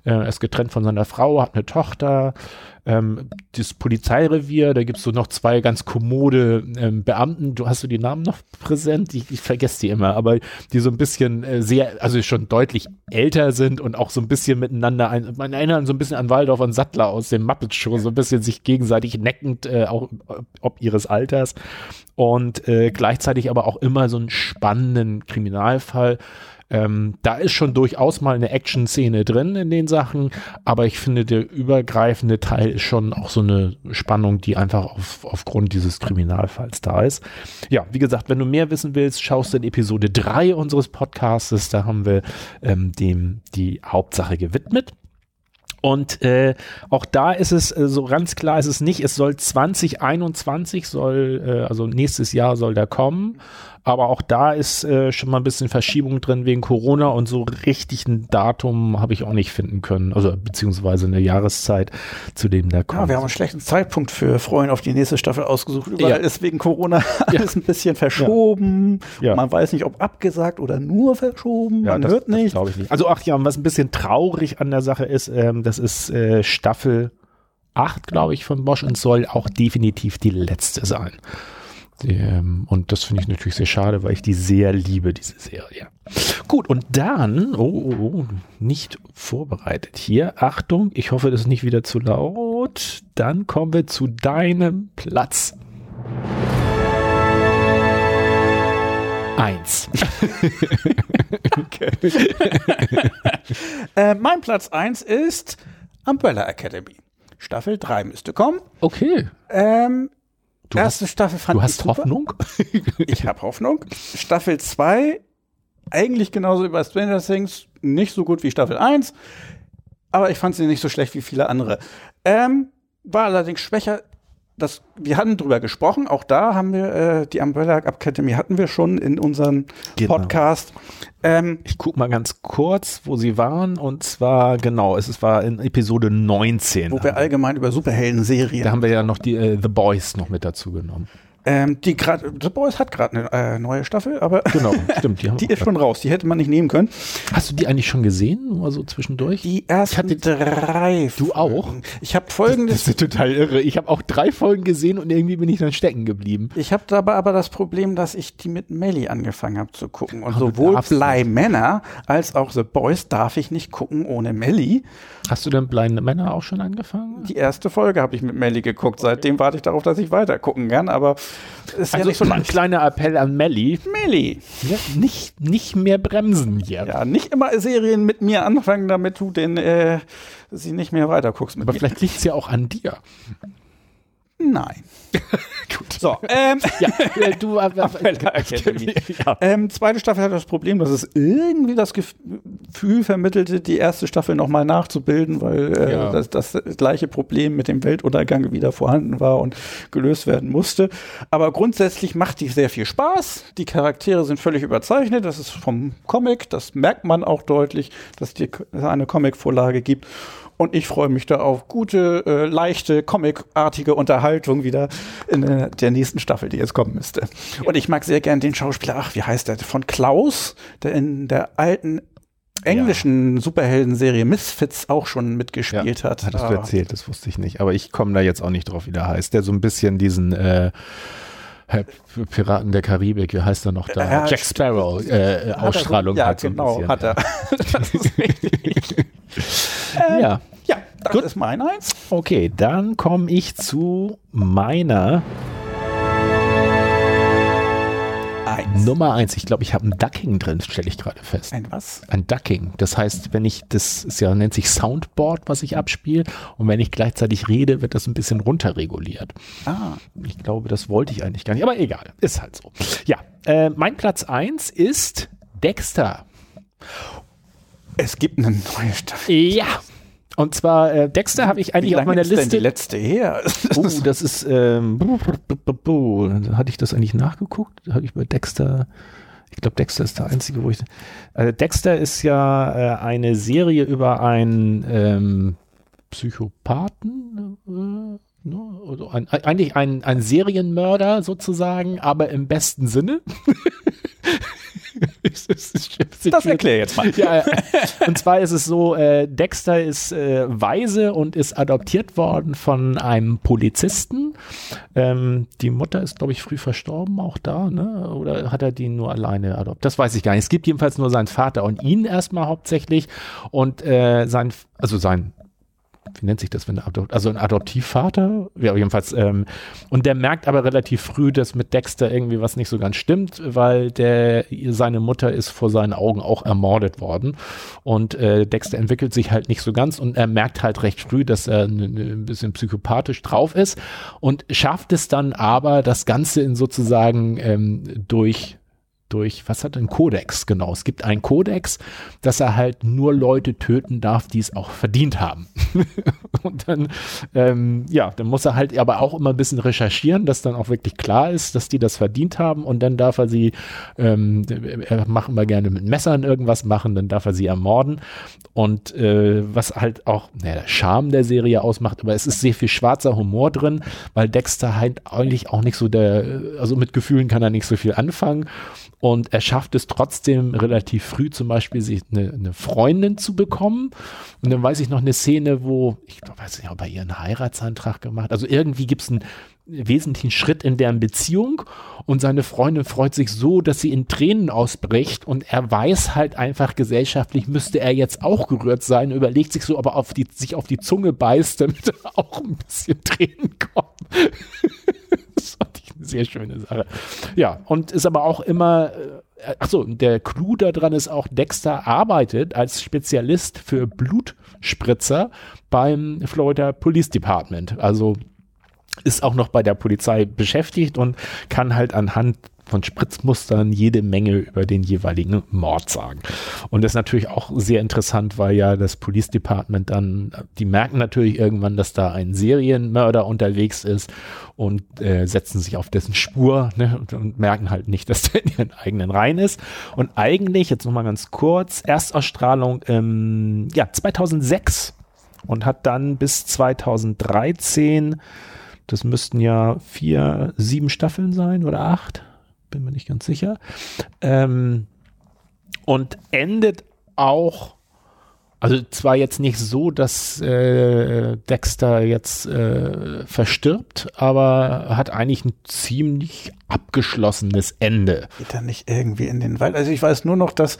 Äh, er ist getrennt von seiner Frau, hat eine Tochter ähm, das Polizeirevier, da gibt's so noch zwei ganz kommode ähm, Beamten, du hast du die Namen noch präsent? Ich, ich vergesse die immer, aber die so ein bisschen äh, sehr, also schon deutlich älter sind und auch so ein bisschen miteinander, ein, man erinnert so ein bisschen an Waldorf und Sattler aus dem Muppet Show, so ein bisschen sich gegenseitig neckend, äh, auch ob ihres Alters und äh, gleichzeitig aber auch immer so einen spannenden Kriminalfall. Ähm, da ist schon durchaus mal eine Action-Szene drin in den Sachen, aber ich finde, der übergreifende Teil ist schon auch so eine Spannung, die einfach auf, aufgrund dieses Kriminalfalls da ist. Ja, wie gesagt, wenn du mehr wissen willst, schaust du in Episode 3 unseres Podcastes, da haben wir ähm, dem die Hauptsache gewidmet. Und äh, auch da ist es äh, so ganz klar, ist es nicht. Es soll 2021 soll, äh, also nächstes Jahr soll der kommen. Aber auch da ist äh, schon mal ein bisschen Verschiebung drin wegen Corona und so richtig ein Datum habe ich auch nicht finden können. Also beziehungsweise eine Jahreszeit, zu dem der kommt. Ja, wir haben einen schlechten Zeitpunkt für Freuen auf die nächste Staffel ausgesucht. Überall ja. ist wegen Corona alles ja. ein bisschen verschoben. Ja. Man weiß nicht, ob abgesagt oder nur verschoben. Man das, hört nicht. glaube ich nicht. Also ach ja, was ein bisschen traurig an der Sache ist, ähm, das ist äh, Staffel 8, glaube ich, von Bosch und soll auch definitiv die letzte sein. Ähm, und das finde ich natürlich sehr schade, weil ich die sehr liebe, diese Serie. Gut, und dann, oh, oh, oh, nicht vorbereitet hier. Achtung, ich hoffe, das ist nicht wieder zu laut. Dann kommen wir zu deinem Platz. Eins. äh, mein Platz eins ist Umbrella Academy. Staffel 3 müsste kommen. Okay. Ähm, Du Erste hast, Staffel fand du hast super. Hoffnung? ich habe Hoffnung. Staffel 2, eigentlich genauso wie bei Stranger Things, nicht so gut wie Staffel 1, aber ich fand sie nicht so schlecht wie viele andere. Ähm, war allerdings schwächer das, wir hatten drüber gesprochen, auch da haben wir äh, die Umbrella Academy hatten wir schon in unserem genau. Podcast. Ähm, ich gucke mal ganz kurz, wo sie waren und zwar genau, es, war in Episode 19. Wo wir allgemein über Superhelden-Serien. Da haben wir ja noch die äh, The Boys noch mit dazu genommen. Ähm, die grad, The Boys hat gerade eine äh, neue Staffel, aber genau, stimmt, die, die ist schon raus. Die hätte man nicht nehmen können. Hast du die eigentlich schon gesehen, nur so zwischendurch? Die ersten hatte, drei. Du auch? Ich habe folgendes. Das ist total irre. Ich habe auch drei Folgen gesehen und irgendwie bin ich dann stecken geblieben. Ich habe dabei aber das Problem, dass ich die mit Melly angefangen habe zu gucken und Ach, sowohl Bly Männer als auch The Boys darf ich nicht gucken ohne Melly. Hast du denn Blinde Männer auch schon angefangen? Die erste Folge habe ich mit Melly geguckt. Seitdem warte ich darauf, dass ich weiter gucken kann, aber ist also ja nicht so ein kleiner Appell an Melly. Melly. Ja, nicht, nicht mehr bremsen hier. Ja, nicht immer Serien mit mir anfangen, damit du den, äh, sie nicht mehr weiter guckst. aber mir. vielleicht liegt es ja auch an dir. Nein. Gut. So, ähm, ja, äh, du äh, Academy. ja. ähm, zweite Staffel hat das Problem, dass es irgendwie das Gefühl vermittelte, die erste Staffel nochmal nachzubilden, weil äh, ja. das, das, gleiche Problem mit dem Weltuntergang wieder vorhanden war und gelöst werden musste. Aber grundsätzlich macht die sehr viel Spaß. Die Charaktere sind völlig überzeichnet. Das ist vom Comic, das merkt man auch deutlich, dass es eine Comic-Vorlage gibt. Und ich freue mich da auf gute, äh, leichte, comicartige Unterhaltung wieder in äh, der nächsten Staffel, die jetzt kommen müsste. Und ich mag sehr gern den Schauspieler, ach, wie heißt der? Von Klaus, der in der alten englischen ja. Superhelden-Serie Misfits auch schon mitgespielt ja, hat. Hattest ah. du erzählt, das wusste ich nicht. Aber ich komme da jetzt auch nicht drauf, wie der heißt. Der so ein bisschen diesen äh, Piraten der Karibik, wie heißt er noch da? Jack Sparrow äh, Ausstrahlung so? ja, hat. So genau, bisschen, hat er. das ist richtig. ähm, ja. Ja, das Gut. ist mein eins. Okay, dann komme ich zu meiner eins. Nummer eins. Ich glaube, ich habe ein Ducking drin, stelle ich gerade fest. Ein was? Ein Ducking. Das heißt, wenn ich, das ist ja, nennt sich Soundboard, was ich abspiele. Und wenn ich gleichzeitig rede, wird das ein bisschen runterreguliert. Ah. Ich glaube, das wollte ich eigentlich gar nicht. Aber egal. Ist halt so. Ja. Äh, mein Platz eins ist Dexter. Es gibt eine neue Staffel. Ja. Und zwar äh, Dexter habe ich eigentlich auf meiner ist Liste. Denn die letzte her. oh, das ist. Ähm, hatte ich das eigentlich nachgeguckt? Habe ich bei Dexter. Ich glaube, Dexter ist der einzige, wo ich. Also Dexter ist ja äh, eine Serie über einen ähm, Psychopathen. Äh, ne? also ein, eigentlich ein, ein Serienmörder sozusagen, aber im besten Sinne. das erkläre jetzt mal. Ja, und zwar ist es so, äh, Dexter ist äh, weise und ist adoptiert worden von einem Polizisten. Ähm, die Mutter ist, glaube ich, früh verstorben, auch da, ne? Oder hat er die nur alleine adoptiert? Das weiß ich gar nicht. Es gibt jedenfalls nur seinen Vater und ihn erstmal hauptsächlich und äh, sein, also sein wie nennt sich das, wenn Adopt, also ein Adoptivvater, ja, jedenfalls, ähm, und der merkt aber relativ früh, dass mit Dexter irgendwie was nicht so ganz stimmt, weil der, seine Mutter ist vor seinen Augen auch ermordet worden. Und äh, Dexter entwickelt sich halt nicht so ganz und er merkt halt recht früh, dass er ein bisschen psychopathisch drauf ist und schafft es dann aber, das Ganze in sozusagen ähm, durch durch, was hat ein Kodex, genau. Es gibt einen Kodex, dass er halt nur Leute töten darf, die es auch verdient haben. und dann, ähm, ja, dann muss er halt aber auch immer ein bisschen recherchieren, dass dann auch wirklich klar ist, dass die das verdient haben und dann darf er sie, ähm, er macht immer gerne mit Messern irgendwas machen, dann darf er sie ermorden. Und äh, was halt auch naja, der Charme der Serie ausmacht, aber es ist sehr viel schwarzer Humor drin, weil Dexter halt eigentlich auch nicht so der, also mit Gefühlen kann er nicht so viel anfangen. Und er schafft es trotzdem relativ früh zum Beispiel, sich eine, eine Freundin zu bekommen. Und dann weiß ich noch eine Szene, wo, ich weiß nicht, ob er ihren Heiratsantrag gemacht Also irgendwie gibt es einen wesentlichen Schritt in deren Beziehung. Und seine Freundin freut sich so, dass sie in Tränen ausbricht. Und er weiß halt einfach gesellschaftlich müsste er jetzt auch gerührt sein, überlegt sich so, aber auf die, sich auf die Zunge beißt, damit auch ein bisschen Tränen kommen. das fand ich eine sehr schöne Sache. Ja, und ist aber auch immer, äh, achso, der Clou daran ist auch, Dexter arbeitet als Spezialist für Blutspritzer beim Florida Police Department. Also ist auch noch bei der Polizei beschäftigt und kann halt anhand von Spritzmustern jede Menge über den jeweiligen Mord sagen. Und das ist natürlich auch sehr interessant, weil ja das Police Department dann, die merken natürlich irgendwann, dass da ein Serienmörder unterwegs ist und äh, setzen sich auf dessen Spur ne, und, und, merken halt nicht, dass der in ihren eigenen Reihen ist. Und eigentlich, jetzt nochmal ganz kurz, Erstausstrahlung im ja, 2006 und hat dann bis 2013 das müssten ja vier, sieben Staffeln sein oder acht bin mir nicht ganz sicher. Ähm, und endet auch, also zwar jetzt nicht so, dass äh, Dexter jetzt äh, verstirbt, aber hat eigentlich ein ziemlich abgeschlossenes Ende. Geht er nicht irgendwie in den Wald? Also ich weiß nur noch, dass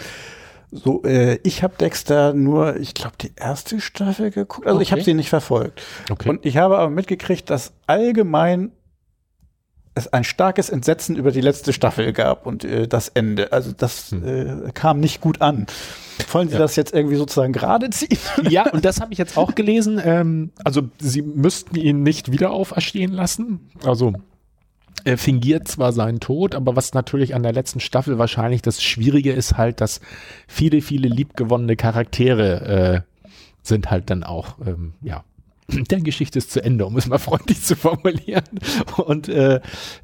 so, äh, ich habe Dexter nur, ich glaube, die erste Staffel geguckt. Also okay. ich habe sie nicht verfolgt. Okay. Und ich habe aber mitgekriegt, dass allgemein es ein starkes Entsetzen über die letzte Staffel gab und äh, das Ende. Also das hm. äh, kam nicht gut an. Wollen Sie ja. das jetzt irgendwie sozusagen gerade ziehen? Ja, und das habe ich jetzt auch gelesen. Ähm, also Sie müssten ihn nicht wieder auferstehen lassen. Also er fingiert zwar seinen Tod, aber was natürlich an der letzten Staffel wahrscheinlich das Schwierige ist halt, dass viele, viele liebgewonnene Charaktere äh, sind halt dann auch, ähm, ja, der Geschichte ist zu Ende, um es mal freundlich zu formulieren. Und äh,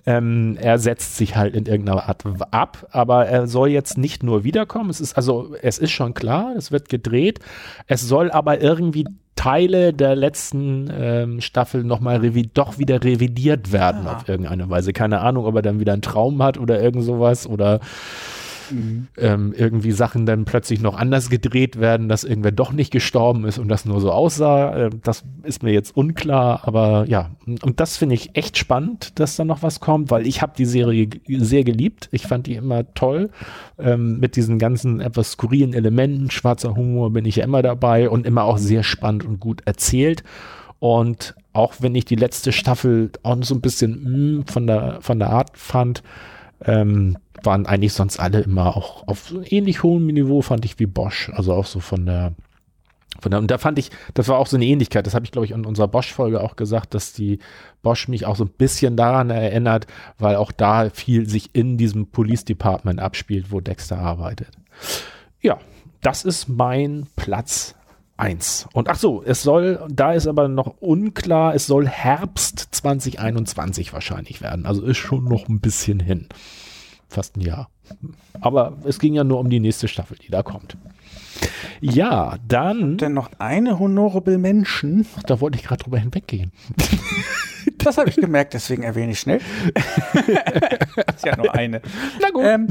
ähm, er setzt sich halt in irgendeiner Art ab, aber er soll jetzt nicht nur wiederkommen. Es ist also, es ist schon klar, es wird gedreht. Es soll aber irgendwie Teile der letzten ähm, Staffel nochmal doch wieder revidiert werden ja. auf irgendeine Weise. Keine Ahnung, ob er dann wieder einen Traum hat oder irgend sowas oder mhm. ähm, irgendwie Sachen dann plötzlich noch anders gedreht werden, dass irgendwer doch nicht gestorben ist und das nur so aussah. Äh, das ist mir jetzt unklar, aber ja, und das finde ich echt spannend, dass da noch was kommt, weil ich habe die Serie sehr geliebt. Ich fand die immer toll. Ähm, mit diesen ganzen etwas skurrilen Elementen, schwarzer Humor bin ich ja immer dabei und immer auch sehr spannend und gut erzählt. Und auch wenn ich die letzte Staffel auch so ein bisschen mm, von der von der Art fand, ähm, waren eigentlich sonst alle immer auch auf ähnlich hohem Niveau, fand ich, wie Bosch. Also auch so von der, von der, und da fand ich, das war auch so eine Ähnlichkeit, das habe ich, glaube ich, in unserer Bosch-Folge auch gesagt, dass die Bosch mich auch so ein bisschen daran erinnert, weil auch da viel sich in diesem Police Department abspielt, wo Dexter arbeitet. Ja, das ist mein Platz eins. Und ach so, es soll, da ist aber noch unklar, es soll Herbst 2021 wahrscheinlich werden. Also ist schon noch ein bisschen hin. Fast ein Jahr. Aber es ging ja nur um die nächste Staffel, die da kommt. Ja, dann. Denn noch eine Honorable Menschen. Ach, da wollte ich gerade drüber hinweggehen. das habe ich gemerkt, deswegen erwähne ich schnell. das ist ja nur eine. Na gut. Ähm,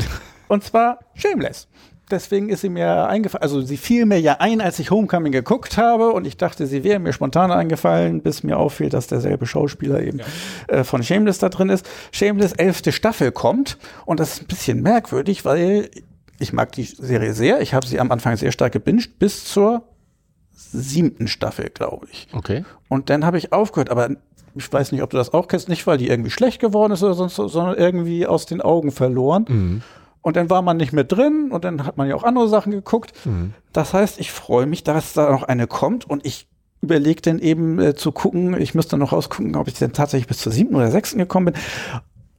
und zwar Shameless deswegen ist sie mir eingefallen, also sie fiel mir ja ein, als ich Homecoming geguckt habe und ich dachte, sie wäre mir spontan eingefallen, bis mir auffiel, dass derselbe Schauspieler eben ja. äh, von Shameless da drin ist. Shameless elfte Staffel kommt und das ist ein bisschen merkwürdig, weil ich mag die Serie sehr. Ich habe sie am Anfang sehr stark gebinged bis zur siebten Staffel, glaube ich. Okay. Und dann habe ich aufgehört, aber ich weiß nicht, ob du das auch kennst, nicht weil die irgendwie schlecht geworden ist oder sonst, sondern irgendwie aus den Augen verloren. Mhm. Und dann war man nicht mehr drin und dann hat man ja auch andere Sachen geguckt. Mhm. Das heißt, ich freue mich, dass da noch eine kommt und ich überlege dann eben äh, zu gucken, ich müsste noch rausgucken, ob ich denn tatsächlich bis zur siebten oder sechsten gekommen bin.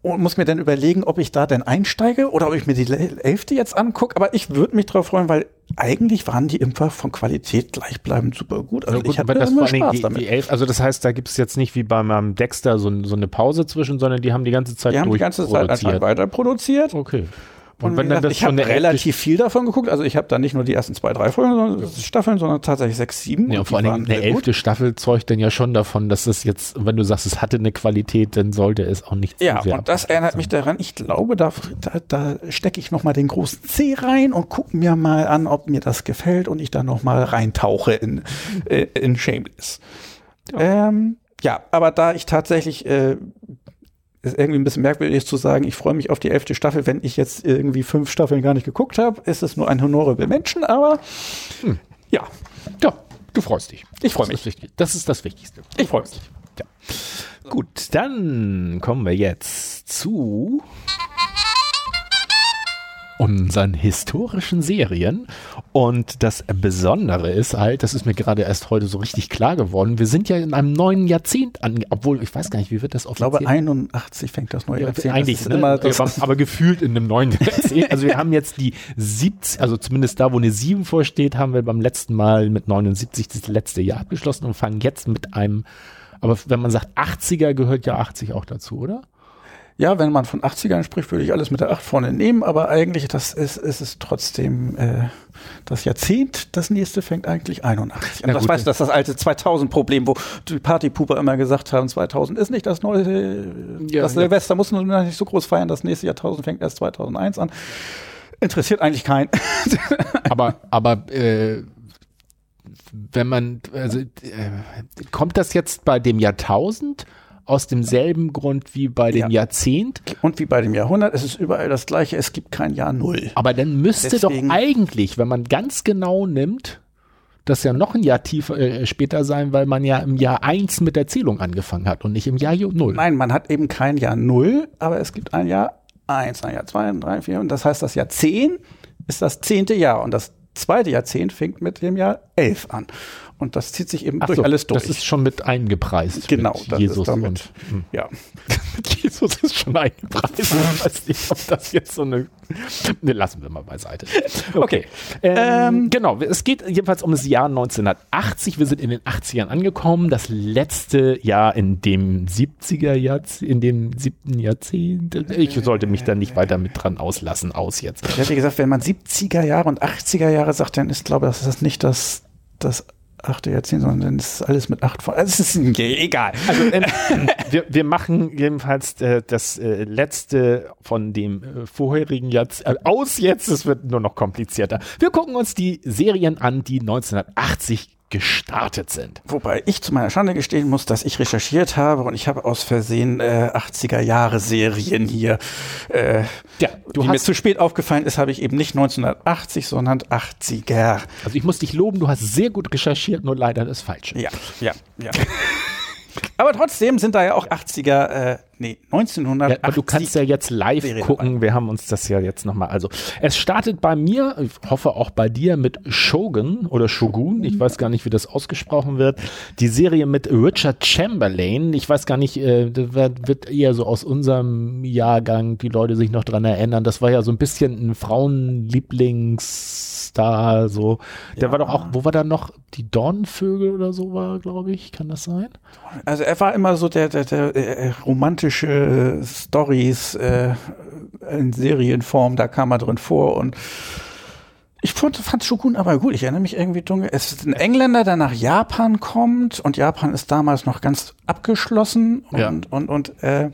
und muss mir dann überlegen, ob ich da denn einsteige oder ob ich mir die elfte jetzt angucke. Aber ich würde mich drauf freuen, weil eigentlich waren die immer von Qualität gleichbleibend super gut. Also ja, gut, ich hatte immer Spaß die, damit. Die elf, also das heißt, da gibt es jetzt nicht wie bei meinem Dexter so, so, eine Pause zwischen, sondern die haben die ganze Zeit Die haben die ganze Zeit einfach weiter produziert. Okay. Und, wenn dann das ich habe relativ viel davon geguckt. Also ich habe da nicht nur die ersten zwei, drei Folgen, sondern Staffeln, sondern tatsächlich sechs, sieben. Ja, und vor allem eine elfte Staffel zeugt dann ja schon davon, dass es jetzt, wenn du sagst, es hatte eine Qualität, dann sollte es auch nicht Ja, und das erinnert mich daran. Ich glaube, da, da, da stecke ich noch mal den großen C rein und gucke mir mal an, ob mir das gefällt und ich da noch mal reintauche in, äh, in Shameless. Ja. Ähm, ja, aber da ich tatsächlich äh, ist irgendwie ein bisschen merkwürdig zu sagen, ich freue mich auf die elfte Staffel, wenn ich jetzt irgendwie fünf Staffeln gar nicht geguckt habe. Ist es nur ein honorable Menschen, aber hm. ja. Ja, du freust dich. Ich freue mich. Das ist das Wichtigste. Ich freue mich. Ja. Gut, dann kommen wir jetzt zu unseren historischen Serien. Und das Besondere ist halt, das ist mir gerade erst heute so richtig klar geworden, wir sind ja in einem neuen Jahrzehnt an, obwohl ich weiß gar nicht, wie wird das offiziell? Ich glaube 81 fängt das neue Jahrzehnt. Eigentlich ne? immer das aber gefühlt in einem neuen Jahrzehnt. Also wir haben jetzt die 70, also zumindest da, wo eine 7 vorsteht, haben wir beim letzten Mal mit 79 das letzte Jahr abgeschlossen und fangen jetzt mit einem aber wenn man sagt 80er, gehört ja 80 auch dazu, oder? Ja, wenn man von 80ern spricht, würde ich alles mit der 8 vorne nehmen, aber eigentlich das ist, ist es trotzdem äh, das Jahrzehnt. Das nächste fängt eigentlich 81 an. Das weißt du, das ist das alte 2000-Problem, wo die Partypuper immer gesagt haben, 2000 ist nicht das neue, ja, das ja. Silvester muss man nicht so groß feiern, das nächste Jahrtausend fängt erst 2001 an. Interessiert eigentlich keinen. aber, aber, äh, wenn man, also, äh, kommt das jetzt bei dem Jahrtausend? Aus demselben Grund wie bei dem ja. Jahrzehnt. Und wie bei dem Jahrhundert. Es ist überall das Gleiche. Es gibt kein Jahr Null. Aber dann müsste Deswegen, doch eigentlich, wenn man ganz genau nimmt, das ja noch ein Jahr tiefer, äh, später sein, weil man ja im Jahr eins mit der Zählung angefangen hat und nicht im Jahr Null. Nein, man hat eben kein Jahr Null, aber es gibt ein Jahr eins, ein Jahr zwei, drei, vier. Und das heißt, das Jahr zehn ist das zehnte Jahr. Und das zweite Jahrzehnt fängt mit dem Jahr elf an. Und das zieht sich eben Ach durch so, alles durch. Das ist schon mit eingepreist. Genau, mit Jesus damit, und hm. ja. Jesus ist schon eingepreist. ich weiß nicht, ob das jetzt so eine. Ne, lassen wir mal beiseite. Okay. okay. Ähm, ähm, genau, es geht jedenfalls um das Jahr 1980. Wir sind in den 80ern angekommen. Das letzte Jahr in dem 70er Jahrzehnt, in dem siebten Jahrzehnt. Ich sollte mich da nicht weiter mit dran auslassen, aus jetzt. Ich hätte gesagt, wenn man 70er Jahre und 80er Jahre sagt, dann ist, glaube ich, das ist nicht das, das achte Jahrzehnt, sondern dann ist alles mit acht vor. Es ist egal. Also, äh, wir, wir machen jedenfalls äh, das äh, letzte von dem äh, vorherigen Jahrzehnt äh, aus jetzt. Es wird nur noch komplizierter. Wir gucken uns die Serien an, die 1980 gestartet sind. Wobei ich zu meiner Schande gestehen muss, dass ich recherchiert habe und ich habe aus Versehen äh, 80er Jahre Serien hier. Äh, ja, du die mir zu spät aufgefallen ist, habe ich eben nicht 1980, sondern 80er. Also ich muss dich loben, du hast sehr gut recherchiert, nur leider das Falsche. Ja, ja, ja. Aber trotzdem sind da ja auch 80er, äh, nee, 1980. Ja, du kannst ja jetzt live Serien gucken. Dabei. Wir haben uns das ja jetzt nochmal. Also, es startet bei mir, ich hoffe auch bei dir, mit Shogun oder Shogun. Ich weiß gar nicht, wie das ausgesprochen wird. Die Serie mit Richard Chamberlain. Ich weiß gar nicht, äh, wird eher so aus unserem Jahrgang die Leute sich noch dran erinnern. Das war ja so ein bisschen ein Frauenlieblingsstar, so. Der ja. war doch auch, wo war da noch? Die Dornvögel oder so war, glaube ich. Kann das sein? Also er war immer so der, der, der, der äh, romantische Stories äh, in Serienform, da kam er drin vor und ich fand, fand Shogun aber gut. Ich erinnere mich irgendwie dunkel. Es ist ein Engländer, der nach Japan kommt und Japan ist damals noch ganz abgeschlossen und, ja. und, und, und äh,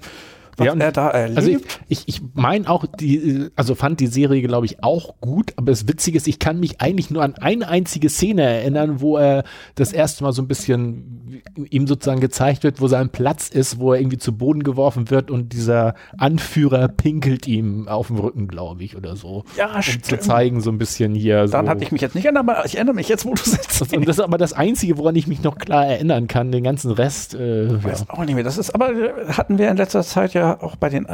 was ja, er da erlebt. Also ich, ich, ich meine auch, die, also fand die Serie, glaube ich, auch gut, aber das Witzige ist, ich kann mich eigentlich nur an eine einzige Szene erinnern, wo er das erste Mal so ein bisschen ihm sozusagen gezeigt wird, wo sein Platz ist, wo er irgendwie zu Boden geworfen wird und dieser Anführer pinkelt ihm auf dem Rücken, glaube ich, oder so. Ja, um stimmt. zu zeigen, so ein bisschen hier. Dann so. hatte ich mich jetzt nicht erinnert, aber ich erinnere mich jetzt, wo du sitzt. Und das ist aber das Einzige, woran ich mich noch klar erinnern kann. Den ganzen Rest. Äh, weiß ja. auch nicht mehr. Das ist, aber hatten wir in letzter Zeit ja auch bei den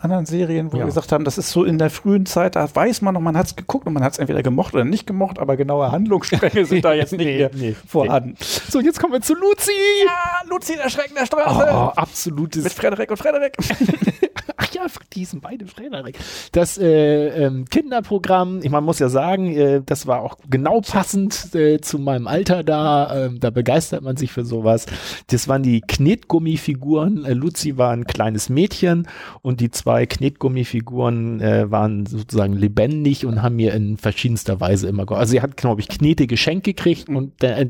anderen Serien, wo ja. wir gesagt haben, das ist so in der frühen Zeit, da weiß man noch, man hat es geguckt und man hat es entweder gemocht oder nicht gemocht, aber genaue Handlungsstränge sind da jetzt nicht nee, mehr nee, vorhanden. Nee. So, jetzt kommen wir zu Luzi. Ja, Luzi, der Schrecken der Straße. Oh, absolutes. Mit Frederik und Frederik. Ja, die sind beide Frederik. Das äh, ähm, Kinderprogramm, ich man muss ja sagen, äh, das war auch genau passend äh, zu meinem Alter da. Äh, da begeistert man sich für sowas. Das waren die Knetgummifiguren. Äh, Luzi war ein kleines Mädchen und die zwei Knetgummifiguren äh, waren sozusagen lebendig und haben mir in verschiedenster Weise immer, also sie hat, glaube ich, Knete geschenkt gekriegt und äh,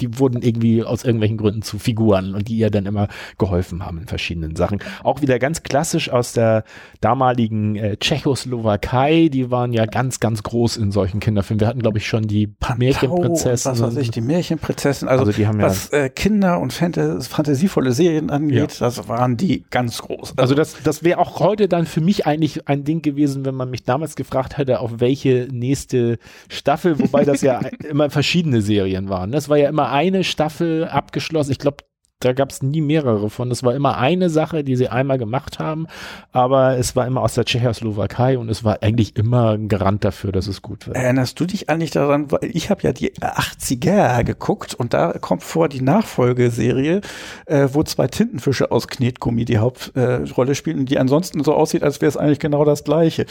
die wurden irgendwie aus irgendwelchen Gründen zu Figuren und die ihr dann immer geholfen haben in verschiedenen Sachen. Auch wieder ganz klassisch aus der damaligen äh, Tschechoslowakei, die waren ja ganz, ganz groß in solchen Kinderfilmen. Wir hatten, glaube ich, schon die Pantau, Märchenprinzessin. Was weiß ich, die Märchenprinzessin. Also, also die haben was ja, äh, Kinder und Fantas fantasievolle Serien angeht, ja. das waren die ganz groß. Also, also das, das wäre auch heute dann für mich eigentlich ein Ding gewesen, wenn man mich damals gefragt hätte, auf welche nächste Staffel, wobei das ja immer verschiedene Serien waren. Das war ja immer eine Staffel abgeschlossen. Ich glaube, da gab es nie mehrere von. Es war immer eine Sache, die sie einmal gemacht haben, aber es war immer aus der Tschechoslowakei und es war eigentlich immer ein Garant dafür, dass es gut wird. Erinnerst du dich eigentlich daran, weil ich habe ja die 80er geguckt und da kommt vor die Nachfolgeserie, äh, wo zwei Tintenfische aus Knetgummi die Hauptrolle äh, spielen und die ansonsten so aussieht, als wäre es eigentlich genau das gleiche.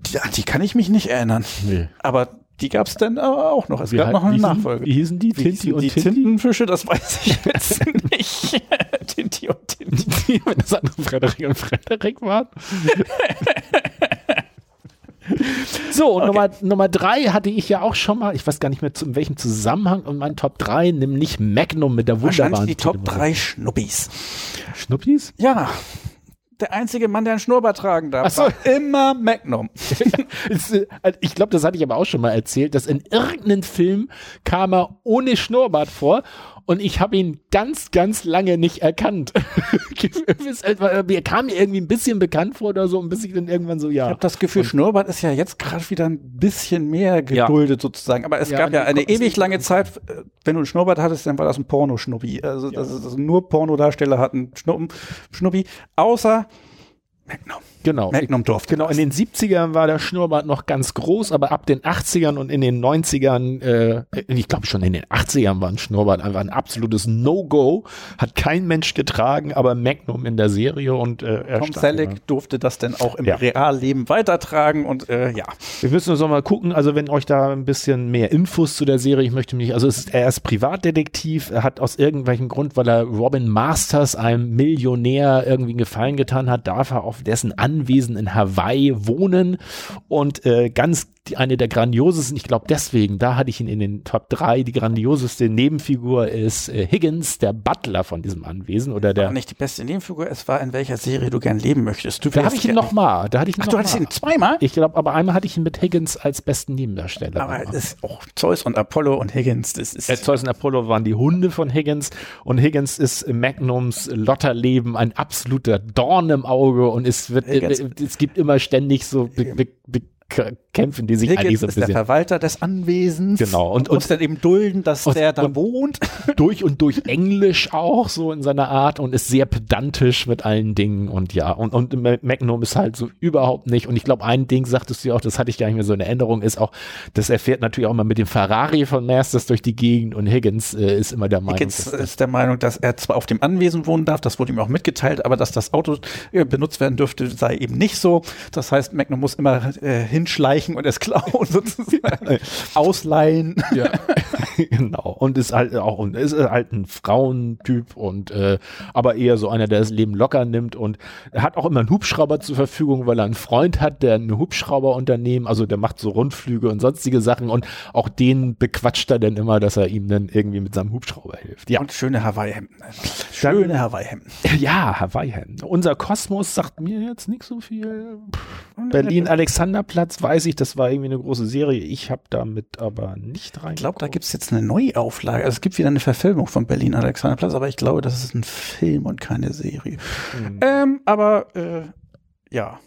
Die, die kann ich mich nicht erinnern. Nee. Aber die gab es dann auch noch. Es wie gab noch eine Nachfolge. Wie hießen die? Tinti und die Tinti? Tintenfische, das weiß ich jetzt nicht. Tinti und Tinti. Wenn das andere Frederik und Frederik waren. So, und okay. Nummer, Nummer drei hatte ich ja auch schon mal, ich weiß gar nicht mehr zu, in welchem Zusammenhang, und mein Top 3, nämlich Magnum mit der wunderbaren die Top 3 Schnuppis. Schnuppis? Ja der einzige Mann, der einen Schnurrbart tragen darf. Ach so. immer Magnum. Äh, ich glaube, das hatte ich aber auch schon mal erzählt, dass in irgendeinem Film kam er ohne Schnurrbart vor und ich habe ihn ganz, ganz lange nicht erkannt. er kam mir irgendwie ein bisschen bekannt vor oder so, ein bisschen dann irgendwann so, ja. Ich habe das Gefühl, und Schnurrbart ist ja jetzt gerade wieder ein bisschen mehr geduldet ja. sozusagen. Aber es ja, gab ja eine ewig lange Zeit, äh, wenn du einen Schnurrbart hattest, dann war das ein Pornoschnuppi. Also ja. das nur Pornodarsteller hatten Schnuppen, Schnuppi, außer Magnum. Genau. Magnum durfte. Genau, in den 70ern war der Schnurrbart noch ganz groß, aber ab den 80ern und in den 90ern, äh, ich glaube schon in den 80ern war ein Schnurrbart einfach ein absolutes No-Go. Hat kein Mensch getragen, aber Magnum in der Serie und äh, Tom Selleck durfte das denn auch im ja. Realleben weitertragen und äh, ja. Wir müssen uns noch mal gucken, also wenn euch da ein bisschen mehr Infos zu der Serie, ich möchte mich, also ist, er ist Privatdetektiv, er hat aus irgendwelchem Grund, weil er Robin Masters, einem Millionär, irgendwie einen Gefallen getan hat, darf er auf dessen An Anwesen in Hawaii wohnen und äh, ganz die, eine der grandiosesten, ich glaube deswegen, da hatte ich ihn in den Top 3, die grandioseste Nebenfigur ist äh, Higgins, der Butler von diesem Anwesen oder der. War nicht die beste Nebenfigur, es war in welcher Serie du gern leben möchtest. Du da hatte ich ihn nochmal, da hatte ich ihn Ach, du hattest ihn zweimal? Ich glaube, aber einmal hatte ich ihn mit Higgins als besten Nebendarsteller. Aber es ist auch Zeus und Apollo und Higgins, das ist. Äh, Zeus und Apollo waren die Hunde von Higgins und Higgins ist Magnums Lotterleben ein absoluter Dorn im Auge und es wird, äh, es gibt immer ständig so be, be, be, kämpfen die sich Higgins eigentlich so ein bisschen. ist der Verwalter des Anwesens. Genau. Und, und muss dann eben dulden, dass und, der da wohnt. Durch und durch Englisch auch, so in seiner Art und ist sehr pedantisch mit allen Dingen und ja. Und, und Magnum ist halt so überhaupt nicht. Und ich glaube, ein Ding sagtest du ja auch, das hatte ich gar nicht mehr so in Erinnerung, ist auch, das erfährt natürlich auch mal mit dem Ferrari von Masters durch die Gegend und Higgins äh, ist immer der Meinung. Higgins ist der Meinung, dass er zwar auf dem Anwesen wohnen darf, das wurde ihm auch mitgeteilt, aber dass das Auto äh, benutzt werden dürfte, sei eben nicht so. Das heißt, Magnum muss immer äh, hinschleichen und es klauen sozusagen. Ausleihen. Ja, genau. Und ist halt auch und ist halt ein Frauentyp und äh, aber eher so einer, der das Leben locker nimmt und hat auch immer einen Hubschrauber zur Verfügung, weil er einen Freund hat, der ein Hubschrauberunternehmen, also der macht so Rundflüge und sonstige Sachen und auch den bequatscht er dann immer, dass er ihm dann irgendwie mit seinem Hubschrauber hilft. Ja. Und schöne Hawaii-Hemden. Schöne Hawaii-Hemden. Ja, Hawaii-Hemden. Unser Kosmos sagt mir jetzt nicht so viel. Berlin-Alexanderplatz weiß ich, das war irgendwie eine große Serie. Ich habe damit aber nicht rein. Ich glaube, da gibt es jetzt eine Neuauflage. Also es gibt wieder eine Verfilmung von Berlin Alexanderplatz, aber ich glaube, das ist ein Film und keine Serie. Mhm. Ähm, aber äh, ja,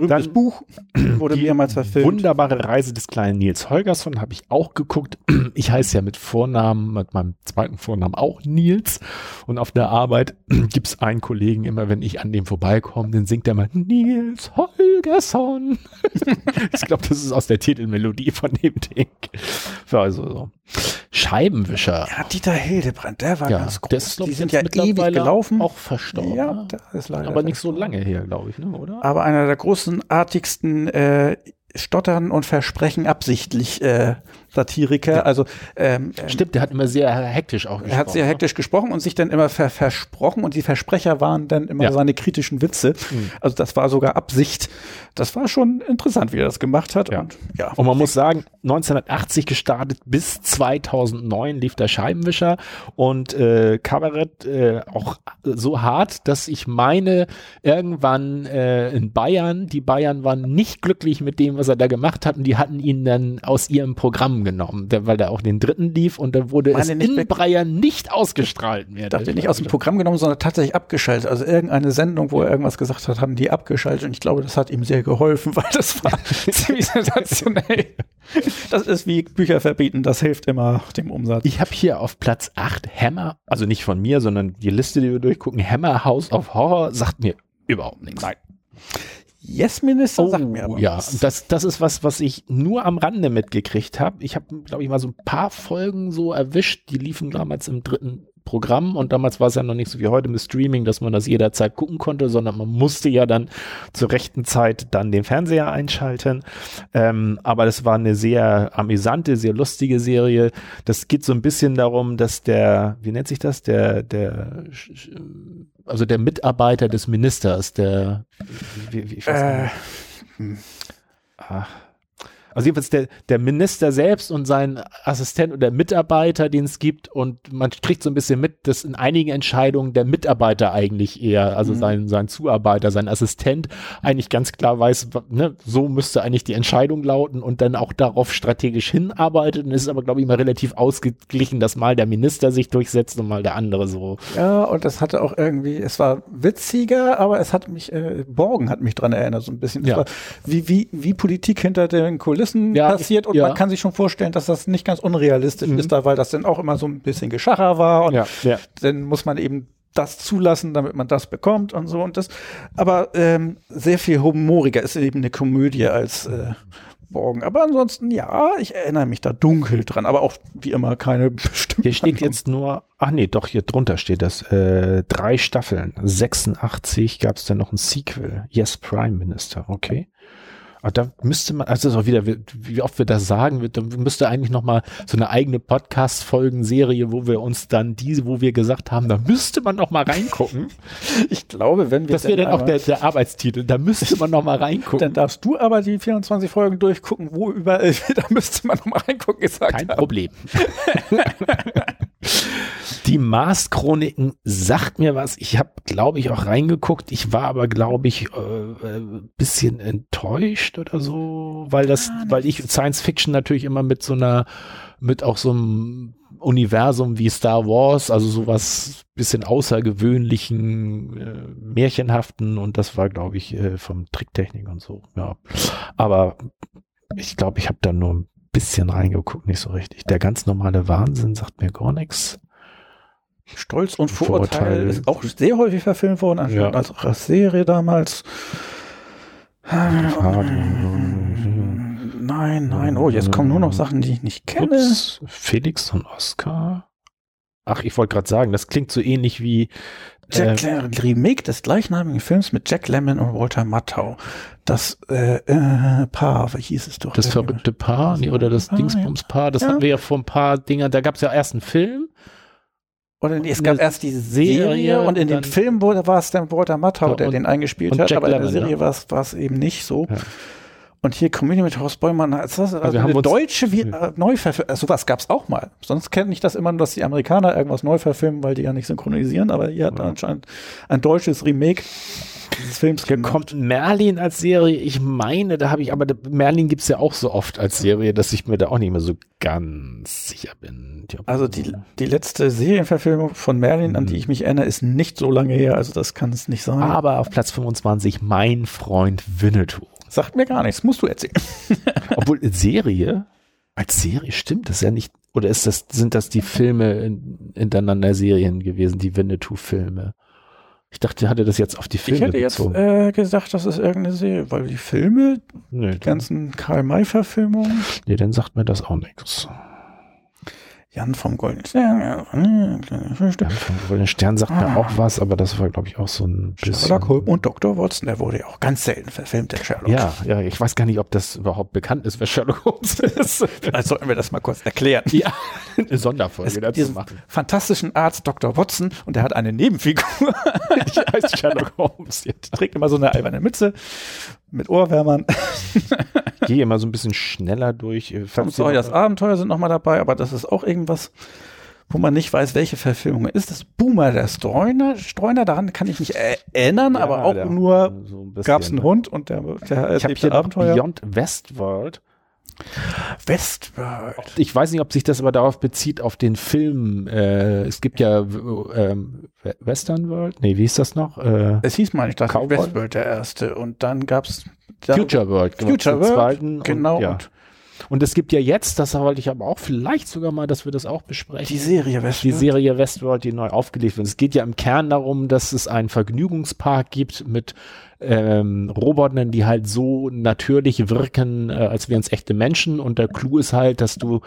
Dann, Buch wurde mehrmals verfilmt. Wunderbare Reise des kleinen Nils Holgersson habe ich auch geguckt. Ich heiße ja mit Vornamen, mit meinem zweiten Vornamen auch Nils. Und auf der Arbeit gibt es einen Kollegen, immer wenn ich an dem vorbeikomme, dann singt er mal Nils Holgersson. ich glaube, das ist aus der Titelmelodie von dem Ding. Also so. Scheibenwischer. Ja, Dieter Hildebrand, der war ja, ganz groß. Der ist, die sind ja ewig gelaufen. Auch verstorben. Ja, der ist leider Aber nicht so lange her, glaube ich, ne, oder? Aber einer der großenartigsten äh, Stottern und Versprechen absichtlich äh, Satiriker. Ja. Also ähm, stimmt, der hat immer sehr hektisch auch gesprochen. Er hat sehr ne? hektisch gesprochen und sich dann immer ver versprochen und die Versprecher waren dann immer ja. seine kritischen Witze. Mhm. Also das war sogar Absicht. Das war schon interessant, wie er das gemacht hat. Ja. Und, ja. und man muss sagen, 1980 gestartet bis 2009 lief der Scheibenwischer und äh, Kabarett äh, auch so hart, dass ich meine, irgendwann äh, in Bayern, die Bayern waren nicht glücklich mit dem, was er da gemacht hat und die hatten ihn dann aus ihrem Programm genommen, der, weil der auch den dritten lief und dann wurde Meine es in Bayern nicht ausgestrahlt mehr. Dachte nicht aus dem Programm genommen, sondern tatsächlich abgeschaltet. Also irgendeine Sendung, wo er irgendwas gesagt hat, haben die abgeschaltet und ich glaube, das hat ihm sehr geholfen, weil das war ziemlich sensationell. Das ist wie Bücher verbieten, das hilft immer dem Umsatz. Ich habe hier auf Platz 8 Hammer, also nicht von mir, sondern die Liste, die wir durchgucken, Hammer House of Horror sagt mir überhaupt nichts. Nein. Yes-Minister oh, sagt mir aber Ja, was. Das, das ist was, was ich nur am Rande mitgekriegt habe. Ich habe, glaube ich, mal so ein paar Folgen so erwischt. Die liefen damals im dritten Programm und damals war es ja noch nicht so wie heute mit Streaming, dass man das jederzeit gucken konnte, sondern man musste ja dann zur rechten Zeit dann den Fernseher einschalten. Ähm, aber das war eine sehr amüsante, sehr lustige Serie. Das geht so ein bisschen darum, dass der, wie nennt sich das, der, der, also der Mitarbeiter des Ministers, der, wie, wie, ich weiß äh, nicht. Hm. Ach also jedenfalls der, der Minister selbst und sein Assistent oder Mitarbeiter, den es gibt und man kriegt so ein bisschen mit, dass in einigen Entscheidungen der Mitarbeiter eigentlich eher, also mhm. sein, sein Zuarbeiter, sein Assistent eigentlich ganz klar weiß, ne, so müsste eigentlich die Entscheidung lauten und dann auch darauf strategisch hinarbeitet und es ist aber glaube ich immer relativ ausgeglichen, dass mal der Minister sich durchsetzt und mal der andere so. Ja, und das hatte auch irgendwie, es war witziger, aber es hat mich, äh, Borgen hat mich dran erinnert so ein bisschen. Ja. War, wie, wie, wie Politik hinter den Kulissen Kulissen ja, passiert und ja. man kann sich schon vorstellen, dass das nicht ganz unrealistisch mhm. ist, da, weil das dann auch immer so ein bisschen Geschacher war und ja, dann muss man eben das zulassen, damit man das bekommt und so und das. Aber ähm, sehr viel humoriger ist eben eine Komödie als äh, Morgen. Aber ansonsten, ja, ich erinnere mich da dunkel dran, aber auch wie immer keine bestimmte. Hier steht jetzt nur, ach nee, doch, hier drunter steht das, äh, drei Staffeln, 86 gab es dann noch ein Sequel, Yes Prime Minister, okay. Aber da müsste man, also ist auch wieder, wie, oft wir das sagen, da müsste eigentlich nochmal so eine eigene Podcast-Folgen-Serie, wo wir uns dann diese, wo wir gesagt haben, da müsste man nochmal reingucken. Ich glaube, wenn wir. Das wäre dann auch der, der Arbeitstitel, da müsste man nochmal reingucken. Dann darfst du aber die 24 Folgen durchgucken, wo überall, da müsste man nochmal reingucken, gesagt Kein haben. Problem. Die Mars-Chroniken sagt mir was. Ich habe, glaube ich, auch reingeguckt. Ich war aber, glaube ich, äh, äh, bisschen enttäuscht oder so, weil das, ah, weil ich Science Fiction natürlich immer mit so einer, mit auch so einem Universum wie Star Wars, also sowas bisschen außergewöhnlichen, äh, märchenhaften und das war, glaube ich, äh, vom Tricktechnik und so. Ja, aber ich glaube, ich habe da nur ein bisschen reingeguckt, nicht so richtig. Der ganz normale Wahnsinn sagt mir gar nichts. Stolz und Vorurteil, Vorurteil, ist auch sehr häufig verfilmt worden, ja. als auch als Serie damals. Nein, nein, oh, jetzt kommen nur noch Sachen, die ich nicht kenne. Ups, Felix und Oscar. Ach, ich wollte gerade sagen, das klingt so ähnlich wie Jack äh, Remake des gleichnamigen Films mit Jack Lemmon und Walter Matthau. Das äh, äh, Paar, wie hieß es doch? Das verrückte Paar, nee, oder das Dingsbums-Paar, das ja. hatten wir ja vor ein paar Dingern, da gab es ja erst einen Film oder nee, es gab erst die Serie, Serie und in dem Film war es dann Walter Matthau, der den eingespielt hat, Jack aber in der Serie ja. war es eben nicht so. Und hier Community mit Horst Bäumann, also, also, also eine deutsche äh, Neuverfilmung, also sowas gab es auch mal. Sonst kenne ich das immer nur, dass die Amerikaner irgendwas neu verfilmen, weil die ja nicht synchronisieren, aber hier hat ja. anscheinend ein deutsches Remake dieses Films Hier kommt Merlin als Serie. Ich meine, da habe ich, aber Merlin gibt's ja auch so oft als Serie, dass ich mir da auch nicht mehr so ganz sicher bin. Also die, die letzte Serienverfilmung von Merlin, an die mhm. ich mich erinnere, ist nicht so lange her, also das kann es nicht sein. Aber auf Platz 25 mein Freund Winnetou. Sagt mir gar nichts, musst du erzählen. Obwohl Serie, als Serie stimmt das ja nicht. Oder ist das, sind das die Filme in, hintereinander Serien gewesen, die Winnetou-Filme? Ich dachte, er hatte das jetzt auf die Filme Ich hätte bezogen. jetzt äh, gesagt, das ist irgendeine Serie, weil die Filme, nee, die ganzen Karl-May-Verfilmungen. Nee, dann sagt mir das auch nichts. Jan vom Goldenen Stern. Jan vom Goldenen Stern sagt ah. mir auch was, aber das war, glaube ich, auch so ein bisschen. Sherlock Holmes und Dr. Watson, der wurde ja auch ganz selten verfilmt, der Sherlock. Ja, ja, ich weiß gar nicht, ob das überhaupt bekannt ist, wer Sherlock Holmes ist. Vielleicht sollten wir das mal kurz erklären. Ja, eine Sonderfolge dazu machen. Fantastischen Arzt Dr. Watson und der hat eine Nebenfigur. die heißt Sherlock Holmes. Der trägt immer so eine alberne Mütze mit Ohrwärmern. Gehe immer so ein bisschen schneller durch. Sorry, das Abenteuer sind nochmal dabei, aber das ist auch irgendwas, wo man nicht weiß, welche Verfilmung ist. Das Boomer der Streuner, Streuner, daran kann ich mich erinnern, ja, aber auch nur so gab es einen Hund und der, der ich hier Abenteuer. Beyond Westworld. Westworld. Ich weiß nicht, ob sich das aber darauf bezieht, auf den Film. Äh, es gibt ja ähm, Western World. Nee, wie hieß das noch? Äh, es hieß mal nicht, das Westworld der erste. Und dann gab es Future World. Future World, zweiten genau. Und, ja. und und es gibt ja jetzt, das wollte ich aber auch vielleicht sogar mal, dass wir das auch besprechen. Die Serie Westworld. Die Serie Westworld, die neu aufgelegt wird. Es geht ja im Kern darum, dass es einen Vergnügungspark gibt mit ähm, Robotern, die halt so natürlich wirken, äh, als wären es echte Menschen. Und der Clou ist halt, dass du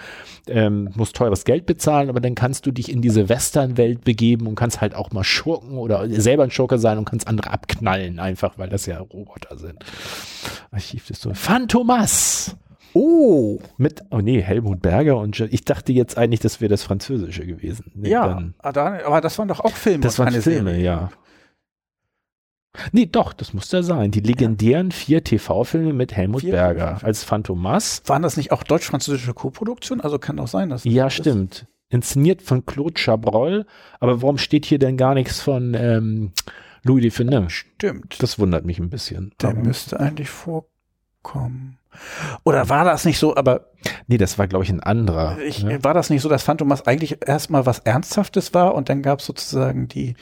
ähm, musst teures Geld bezahlen, aber dann kannst du dich in diese Western-Welt begeben und kannst halt auch mal schurken oder selber ein Schurke sein und kannst andere abknallen, einfach weil das ja Roboter sind. Archiv ist so. Phantomas! Oh, mit, oh nee, Helmut Berger und ich dachte jetzt eigentlich, das wäre das Französische gewesen. Nee, ja, dann, ah, aber das waren doch auch Filme. Das waren Filme, Serie. ja. Nee, doch, das muss ja sein. Die legendären vier TV-Filme mit Helmut vier Berger als Phantomas. Waren das nicht auch deutsch-französische Co-Produktion? Also kann auch sein, dass. Ja, das stimmt. Inszeniert von Claude Chabrol. Aber warum steht hier denn gar nichts von ähm, Louis Define? Stimmt. Das wundert mich ein bisschen. Der aber müsste eigentlich vorkommen. Oder war das nicht so, aber. Nee, das war, glaube ich, ein anderer. Ich, ne? War das nicht so, dass Phantomas eigentlich erstmal was Ernsthaftes war und dann gab es sozusagen die,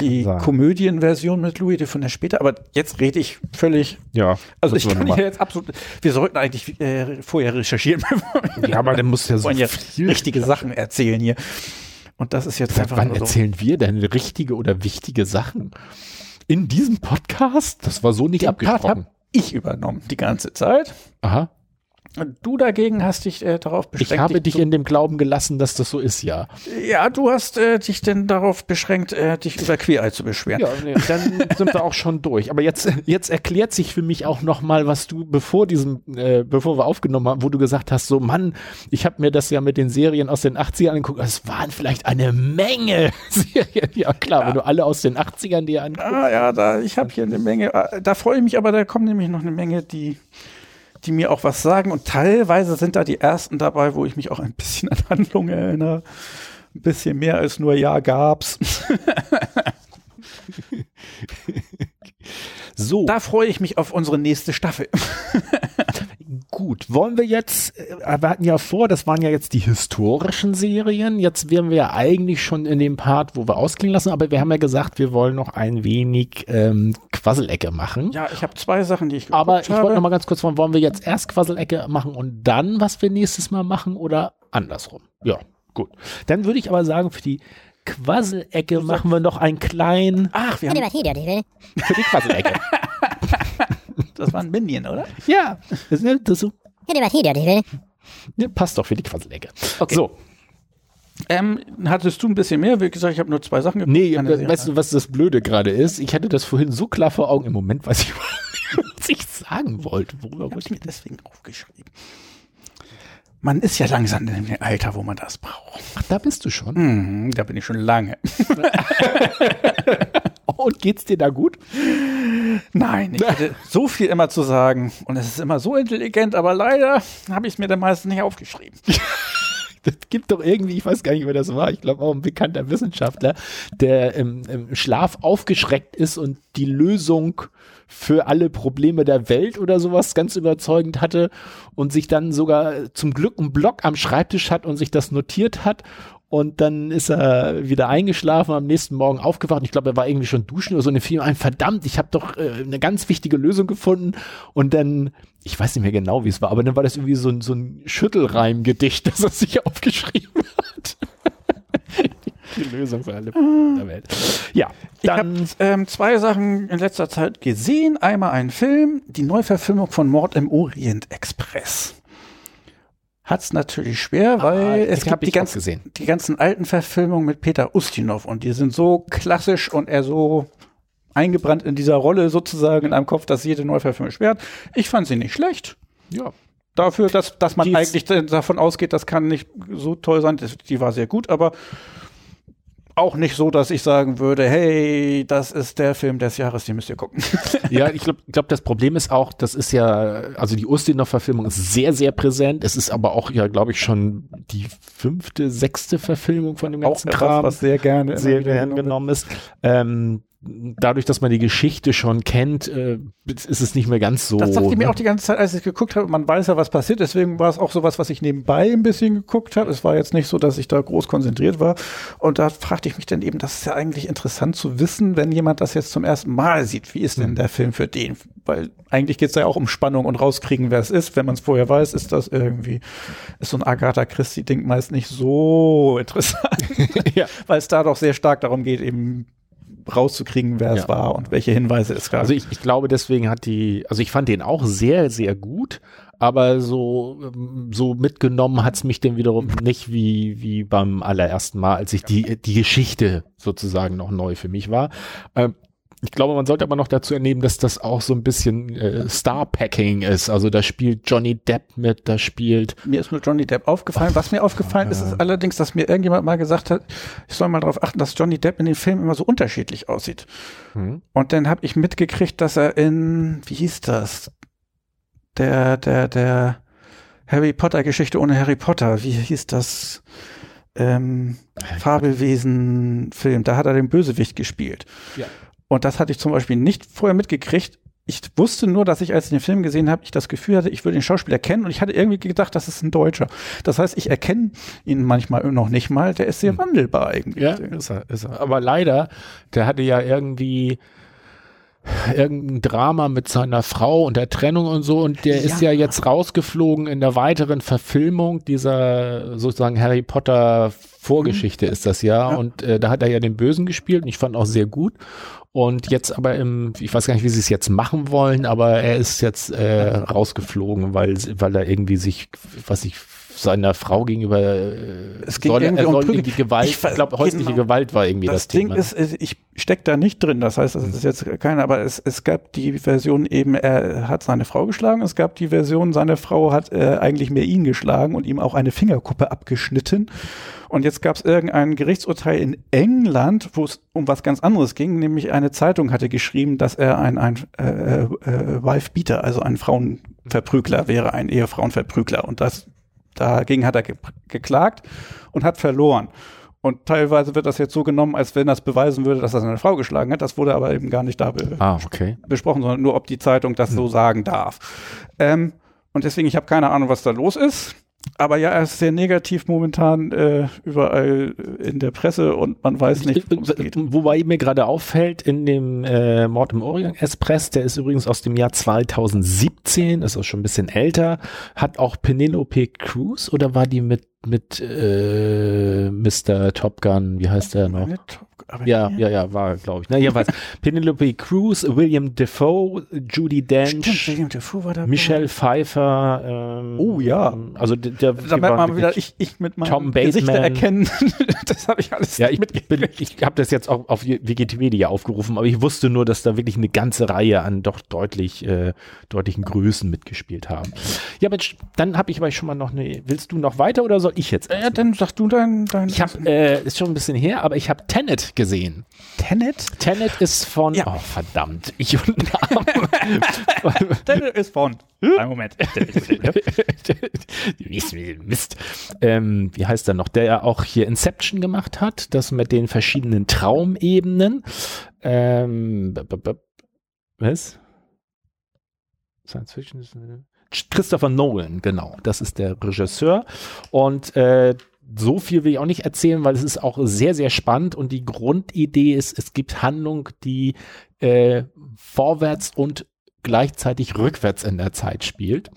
die Komödienversion mit Louis de von der später, aber jetzt rede ich völlig. Ja. Also ich kann hier jetzt absolut. Wir sollten eigentlich äh, vorher recherchieren. ja, aber dann muss ja so ja richtige Sachen erzählen hier. Und das ist jetzt Seit einfach. Wann so. erzählen wir denn richtige oder wichtige Sachen? In diesem Podcast? Das war so nicht Den abgesprochen ich übernommen die ganze Zeit. Aha. Du dagegen hast dich äh, darauf beschränkt. Ich habe dich in dem Glauben gelassen, dass das so ist, ja. Ja, du hast äh, dich denn darauf beschränkt, äh, dich über Queereye zu beschweren. Ja, nee, dann sind wir auch schon durch. Aber jetzt, jetzt erklärt sich für mich auch noch mal, was du bevor diesem, äh, bevor wir aufgenommen haben, wo du gesagt hast, so Mann, ich habe mir das ja mit den Serien aus den 80ern angeguckt. Es waren vielleicht eine Menge Serien. Ja klar, ja. wenn du alle aus den 80ern dir anguckst. Ah ja, da, ich habe hier eine Menge. Ah, da freue ich mich, aber da kommen nämlich noch eine Menge, die die mir auch was sagen. Und teilweise sind da die ersten dabei, wo ich mich auch ein bisschen an Handlungen erinnere. Ein bisschen mehr als nur Ja gab's. so. Da freue ich mich auf unsere nächste Staffel. Gut, wollen wir jetzt, äh, wir hatten ja vor, das waren ja jetzt die historischen Serien. Jetzt wären wir ja eigentlich schon in dem Part, wo wir ausklingen lassen, aber wir haben ja gesagt, wir wollen noch ein wenig ähm, Quasselecke machen. Ja, ich habe zwei Sachen, die ich Aber ich wollte noch mal ganz kurz fragen, wollen wir jetzt erst Quasselecke machen und dann, was wir nächstes Mal machen oder andersrum? Ja, gut. Dann würde ich aber sagen, für die Quasselecke machen wir noch einen kleinen. Ach, wir haben für die Quasselecke. Das war ein Minion, oder? Ja. Das, ist, das so. Ja, passt doch für die Quasselecke. Okay. So. Ähm, hattest du ein bisschen mehr? Wie gesagt, ich habe nur zwei Sachen. Nee, äh, weißt du, was das Blöde gerade ist? Ich hatte das vorhin so klar vor Augen. Im Moment weiß ich, was ich sagen wollte. Worüber wollte ich mir deswegen aufgeschrieben? Man ist ja langsam in dem Alter, wo man das braucht. Ach, da bist du schon? Mhm, da bin ich schon lange. Und geht's dir da gut? Nein, ich hätte so viel immer zu sagen. Und es ist immer so intelligent, aber leider habe ich es mir dann meistens nicht aufgeschrieben. das gibt doch irgendwie, ich weiß gar nicht, wer das war, ich glaube auch ein bekannter Wissenschaftler, der im, im, Schlaf aufgeschreckt ist und die Lösung für alle Probleme der Welt oder sowas ganz überzeugend hatte und sich dann sogar zum Glück einen Block am Schreibtisch hat und sich das notiert hat und dann ist er wieder eingeschlafen, am nächsten Morgen aufgewacht. Ich glaube, er war irgendwie schon duschen oder so. eine Film ein, verdammt, ich habe doch äh, eine ganz wichtige Lösung gefunden. Und dann, ich weiß nicht mehr genau, wie es war, aber dann war das irgendwie so ein, so ein Schüttelreimgedicht, das er sich aufgeschrieben hat. Die Lösung für alle der Welt. Ja, ich habe ähm, zwei Sachen in letzter Zeit gesehen. Einmal einen Film, die Neuverfilmung von Mord im Orient Express. Hat es natürlich schwer, ah, weil ah, es gibt die, ganz, die ganzen alten Verfilmungen mit Peter Ustinov und die sind so klassisch und er so eingebrannt in dieser Rolle sozusagen in einem Kopf, dass jede Neuverfilmung schwer hat. Ich fand sie nicht schlecht. Ja. Dafür, dass, dass man die eigentlich davon ausgeht, das kann nicht so toll sein. Die war sehr gut, aber auch nicht so, dass ich sagen würde, hey, das ist der Film des Jahres, den müsst ihr gucken. ja, ich glaube, glaub, das Problem ist auch, das ist ja, also die Ustinov-Verfilmung ist sehr, sehr präsent. Es ist aber auch ja, glaube ich, schon die fünfte, sechste Verfilmung von dem ganzen auch Kram. Etwas, was sehr gerne sehr gerne genommen ist. Ähm, dadurch, dass man die Geschichte schon kennt, äh, ist es nicht mehr ganz so. Das dachte ich mir ne? auch die ganze Zeit, als ich geguckt habe. Man weiß ja, was passiert. Deswegen war es auch sowas, was ich nebenbei ein bisschen geguckt habe. Es war jetzt nicht so, dass ich da groß konzentriert war. Und da fragte ich mich dann eben, das ist ja eigentlich interessant zu wissen, wenn jemand das jetzt zum ersten Mal sieht. Wie ist denn hm. der Film für den? Weil eigentlich geht es ja auch um Spannung und rauskriegen, wer es ist. Wenn man es vorher weiß, ist das irgendwie, ist so ein Agatha Christie-Ding meist nicht so interessant. ja. Weil es da doch sehr stark darum geht, eben rauszukriegen, wer ja. es war und welche Hinweise es gab. Also ich, ich glaube, deswegen hat die, also ich fand den auch sehr, sehr gut, aber so, ähm, so mitgenommen hat's mich denn wiederum nicht wie, wie beim allerersten Mal, als ich die, die Geschichte sozusagen noch neu für mich war. Ähm, ich glaube, man sollte aber noch dazu ernehmen, dass das auch so ein bisschen äh, Star-Packing ist. Also da spielt Johnny Depp mit, da spielt. Mir ist nur Johnny Depp aufgefallen. Was mir aufgefallen ist, ist allerdings, dass mir irgendjemand mal gesagt hat, ich soll mal darauf achten, dass Johnny Depp in den Filmen immer so unterschiedlich aussieht. Mhm. Und dann habe ich mitgekriegt, dass er in, wie hieß das? Der, der, der Harry Potter-Geschichte ohne Harry Potter. Wie hieß das? Ähm, Fabelwesen-Film. Da hat er den Bösewicht gespielt. Ja. Und das hatte ich zum Beispiel nicht vorher mitgekriegt. Ich wusste nur, dass ich, als ich den Film gesehen habe, ich das Gefühl hatte, ich würde den Schauspieler kennen und ich hatte irgendwie gedacht, das ist ein Deutscher. Das heißt, ich erkenne ihn manchmal noch nicht mal. Der ist sehr hm. wandelbar eigentlich. Ja, ist er, ist er. Aber leider, der hatte ja irgendwie irgendein Drama mit seiner Frau und der Trennung und so und der ja. ist ja jetzt rausgeflogen in der weiteren Verfilmung dieser sozusagen Harry Potter Vorgeschichte mhm. ist das ja, ja. und äh, da hat er ja den Bösen gespielt und ich fand auch sehr gut und jetzt aber im, ich weiß gar nicht, wie sie es jetzt machen wollen, aber er ist jetzt äh, rausgeflogen, weil, weil er irgendwie sich, was ich seiner Frau gegenüber äh, es ging soll, irgendwie er soll um die Gewalt, ich, ich glaube häusliche genau, Gewalt war irgendwie das, das Ding Thema. ist, ich stecke da nicht drin, das heißt, das ist jetzt keine, aber es, es gab die Version eben, er hat seine Frau geschlagen, es gab die Version, seine Frau hat äh, eigentlich mehr ihn geschlagen und ihm auch eine Fingerkuppe abgeschnitten. Und jetzt gab es irgendein Gerichtsurteil in England, wo es um was ganz anderes ging, nämlich eine Zeitung hatte geschrieben, dass er ein, ein äh, äh, Wife-Beater, also ein Frauenverprügler wäre, ein Ehefrauenverprügler. Und das dagegen hat er ge geklagt und hat verloren. Und teilweise wird das jetzt so genommen, als wenn das beweisen würde, dass er seine Frau geschlagen hat. Das wurde aber eben gar nicht da be ah, okay. besprochen, sondern nur, ob die Zeitung das hm. so sagen darf. Ähm, und deswegen, ich habe keine Ahnung, was da los ist. Aber ja, er ist sehr negativ momentan äh, überall in der Presse und man weiß nicht, geht. Wobei mir gerade auffällt, in dem äh, Mord im Orient Express, der ist übrigens aus dem Jahr 2017, ist auch schon ein bisschen älter, hat auch Penelope Cruz oder war die mit mit äh, Mr. Top Gun, wie heißt der noch? Aber ja, ja, ja, war, glaube ich. Na, jedenfalls Penelope Cruz, William Defoe, Judy Dench, Stimmt, William Defoe Michelle Pfeiffer. Ähm, oh ja. Also der, der da merkt man wieder, ich, ich mit meinem Tom Gesichter erkennen. das habe ich alles Ja, ich, bin, ich habe das jetzt auch auf Wikipedia aufgerufen, aber ich wusste nur, dass da wirklich eine ganze Reihe an doch deutlich äh, deutlichen Größen mitgespielt haben. Ja, Mensch, dann habe ich aber schon mal noch eine. Willst du noch weiter oder soll ich jetzt? Ja, dann sag du dein. dein ich habe, äh, ist schon ein bisschen her, aber ich habe Tenet gesehen. Tenet? Tenet ist von, ja. oh verdammt, ich und Tenet ist von, ein Moment. Mist. Ähm, wie heißt der noch? Der ja auch hier Inception gemacht hat, das mit den verschiedenen Traumebenen. Ähm, was? Science Fiction ist Christopher Nolan, genau, das ist der Regisseur. Und äh, so viel will ich auch nicht erzählen, weil es ist auch sehr, sehr spannend und die Grundidee ist, es gibt Handlung, die äh, vorwärts und gleichzeitig rückwärts in der Zeit spielt.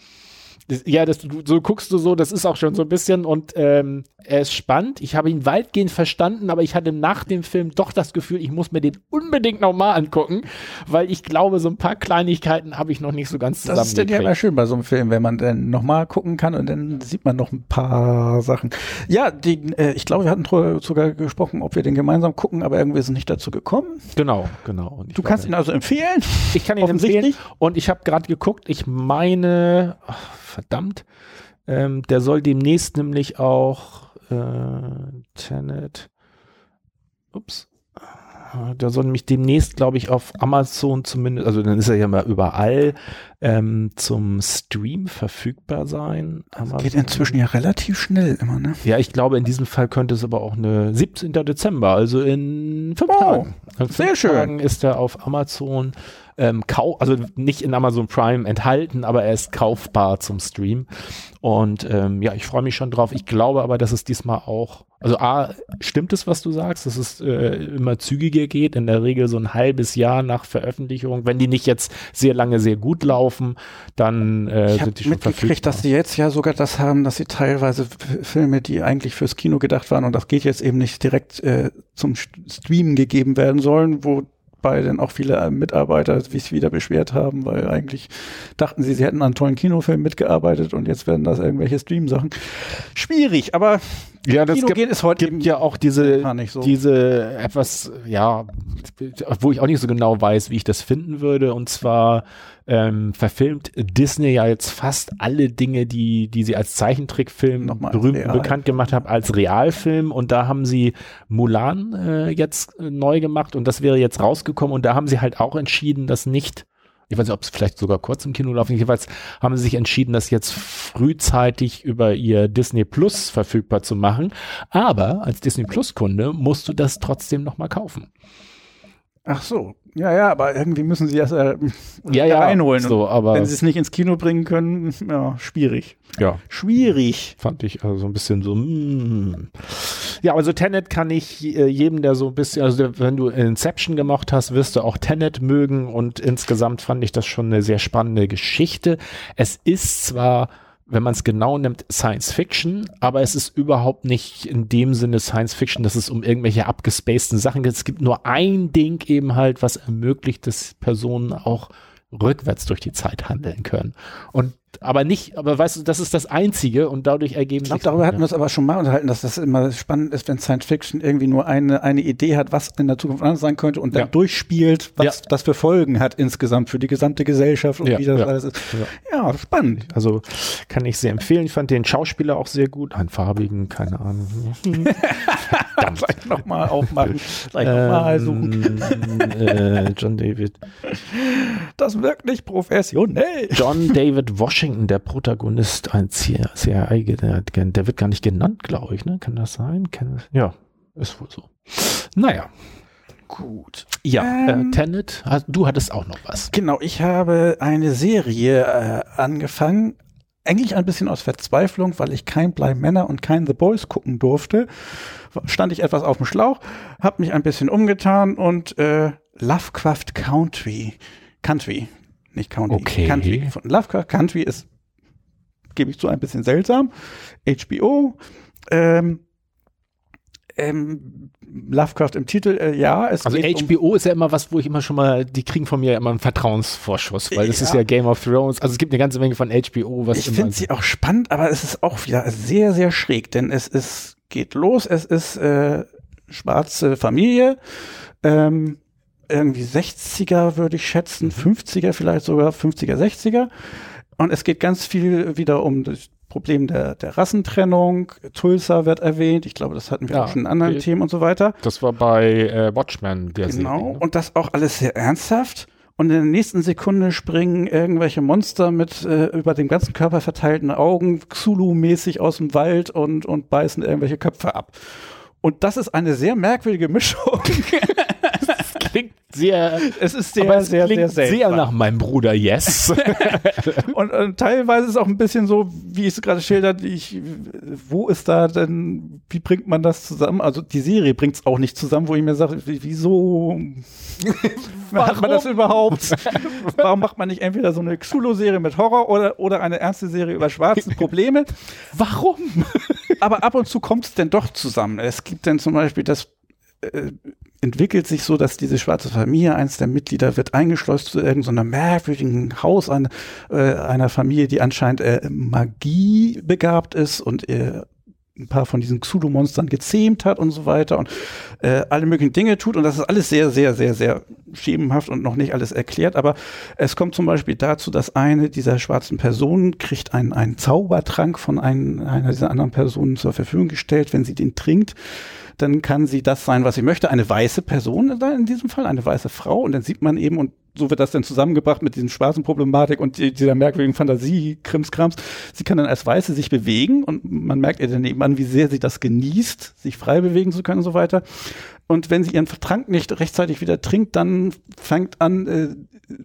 Ja, das, du, so guckst du so, das ist auch schon so ein bisschen und ähm, er ist spannend. Ich habe ihn weitgehend verstanden, aber ich hatte nach dem Film doch das Gefühl, ich muss mir den unbedingt nochmal angucken, weil ich glaube, so ein paar Kleinigkeiten habe ich noch nicht so ganz zusammen. Das ist denn ja immer schön bei so einem Film, wenn man dann nochmal gucken kann und dann sieht man noch ein paar Sachen. Ja, die, äh, ich glaube, wir hatten sogar gesprochen, ob wir den gemeinsam gucken, aber irgendwie sind nicht dazu gekommen. Genau, genau. Du kannst ihn also empfehlen? Ich kann ihn empfehlen und ich habe gerade geguckt, ich meine, ach, verdammt, ähm, der soll demnächst nämlich auch äh, Tenet, ups, der soll nämlich demnächst, glaube ich, auf Amazon zumindest, also dann ist er ja mal überall ähm, zum Stream verfügbar sein. Das geht inzwischen ja relativ schnell immer, ne? Ja, ich glaube, in diesem Fall könnte es aber auch eine 17. Dezember, also in fünf oh, Tagen. In sehr fünf schön. Tagen ist er auf Amazon ähm, kau also nicht in Amazon Prime enthalten, aber er ist kaufbar zum Stream. Und ähm, ja, ich freue mich schon drauf. Ich glaube aber, dass es diesmal auch, also A, stimmt es, was du sagst, dass es äh, immer zügiger geht, in der Regel so ein halbes Jahr nach Veröffentlichung. Wenn die nicht jetzt sehr lange sehr gut laufen, dann äh, ich sind die schon mitgekriegt, dass sie jetzt ja sogar das haben, dass sie teilweise Filme, die eigentlich fürs Kino gedacht waren und das geht jetzt eben nicht direkt äh, zum Streamen gegeben werden sollen, wo bei dann auch viele äh, Mitarbeiter sich wieder beschwert haben, weil eigentlich dachten sie, sie hätten an tollen Kinofilm mitgearbeitet und jetzt werden das irgendwelche Stream-Sachen. Schwierig, aber ja, das Kino gibt, geht es heute gibt ja auch diese, so. diese etwas, ja, wo ich auch nicht so genau weiß, wie ich das finden würde. Und zwar ähm, verfilmt Disney ja jetzt fast alle Dinge, die, die sie als Zeichentrickfilm Nochmal berühmt real. bekannt gemacht haben, als Realfilm. Und da haben sie Mulan äh, jetzt äh, neu gemacht und das wäre jetzt rausgekommen. Und da haben sie halt auch entschieden, das nicht ich weiß nicht, ob es vielleicht sogar kurz im Kino laufen. Jedenfalls haben sie sich entschieden, das jetzt frühzeitig über ihr Disney Plus verfügbar zu machen. Aber als Disney Plus Kunde musst du das trotzdem nochmal kaufen. Ach so, ja, ja, aber irgendwie müssen sie das äh, ja, ja, reinholen. So, aber wenn sie es nicht ins Kino bringen können, ja, schwierig. Ja. Schwierig. Fand ich also ein bisschen so. Mm. Ja, also Tenet kann ich äh, jedem, der so ein bisschen, also wenn du Inception gemocht hast, wirst du auch Tenet mögen und insgesamt fand ich das schon eine sehr spannende Geschichte. Es ist zwar wenn man es genau nimmt, Science Fiction, aber es ist überhaupt nicht in dem Sinne Science Fiction, dass es um irgendwelche abgespaceden Sachen geht. Es gibt nur ein Ding eben halt, was ermöglicht, dass Personen auch rückwärts durch die Zeit handeln können. Und aber nicht, aber weißt du, das ist das Einzige und dadurch ergeben ich glaub, sich. Darüber hatten wir uns aber schon mal unterhalten, dass das immer spannend ist, wenn Science Fiction irgendwie nur eine, eine Idee hat, was in der Zukunft anders sein könnte und dann ja. durchspielt, was ja. das für Folgen hat insgesamt für die gesamte Gesellschaft und ja, wie das alles ist. Ja. spannend. Also kann ich sehr empfehlen. Ich fand den Schauspieler auch sehr gut. Einen farbigen, keine Ahnung. Dann vielleicht nochmal aufmachen. Vielleicht nochmal ähm, suchen. Äh, John David. Das wirkt nicht professionell. John David Washington Washington, der Protagonist, ein CIA, der, der wird gar nicht genannt, glaube ich, ne? Kann das sein? Kann ja, ist wohl so. Naja. Gut. Ja, äh, ähm, äh, Tenet, du hattest auch noch was. Genau, ich habe eine Serie äh, angefangen, eigentlich ein bisschen aus Verzweiflung, weil ich kein Bly Männer und kein The Boys gucken durfte. Stand ich etwas auf dem Schlauch, habe mich ein bisschen umgetan und äh, Lovecraft Country, Country, nicht County. Okay. Country. Von Lovecraft Country ist, gebe ich zu, ein bisschen seltsam. HBO, ähm, ähm, Lovecraft im Titel, äh, ja. Es also HBO um ist ja immer was, wo ich immer schon mal, die kriegen von mir immer einen Vertrauensvorschuss, weil das ist ja Game of Thrones. Also es gibt eine ganze Menge von HBO, was ich finde sie auch spannend, aber es ist auch wieder sehr, sehr schräg, denn es ist, geht los, es ist äh, schwarze Familie, ähm, irgendwie 60er, würde ich schätzen, 50er mhm. vielleicht sogar, 50er, 60er. Und es geht ganz viel wieder um das Problem der, der Rassentrennung. Tulsa wird erwähnt. Ich glaube, das hatten wir ja, auch schon in anderen okay. Themen und so weiter. Das war bei äh, Watchmen der Genau. Serie, ne? Und das auch alles sehr ernsthaft. Und in der nächsten Sekunde springen irgendwelche Monster mit äh, über den ganzen Körper verteilten Augen, Xulu-mäßig aus dem Wald und, und beißen irgendwelche Köpfe ab. Und das ist eine sehr merkwürdige Mischung. klingt sehr, es ist sehr, es sehr, sehr, sehr, sehr nach meinem Bruder Yes. und, und, teilweise ist es auch ein bisschen so, wie ich es gerade schildert, ich, wo ist da denn, wie bringt man das zusammen? Also die Serie bringt es auch nicht zusammen, wo ich mir sage, wieso macht man das überhaupt? Warum macht man nicht entweder so eine Xulo-Serie mit Horror oder, oder eine ernste Serie über schwarze Probleme? Warum? Aber ab und zu kommt es denn doch zusammen. Es gibt dann zum Beispiel das äh, entwickelt sich so, dass diese schwarze Familie, eins der Mitglieder, wird eingeschleust zu irgendeinem merkwürdigen Haus an, äh, einer Familie, die anscheinend äh, Magie begabt ist und äh, ein paar von diesen Xulu-Monstern gezähmt hat und so weiter und äh, alle möglichen Dinge tut. Und das ist alles sehr, sehr, sehr, sehr schemenhaft und noch nicht alles erklärt. Aber es kommt zum Beispiel dazu, dass eine dieser schwarzen Personen kriegt einen, einen Zaubertrank von ein, einer dieser anderen Personen zur Verfügung gestellt. Wenn sie den trinkt, dann kann sie das sein, was sie möchte. Eine weiße Person in diesem Fall, eine weiße Frau. Und dann sieht man eben, und so wird das dann zusammengebracht mit diesem schwarzen Problematik und dieser merkwürdigen Fantasie, Krimskrams. Sie kann dann als Weiße sich bewegen und man merkt ihr dann eben an, wie sehr sie das genießt, sich frei bewegen zu können und so weiter. Und wenn sie ihren Trank nicht rechtzeitig wieder trinkt, dann fängt an, äh,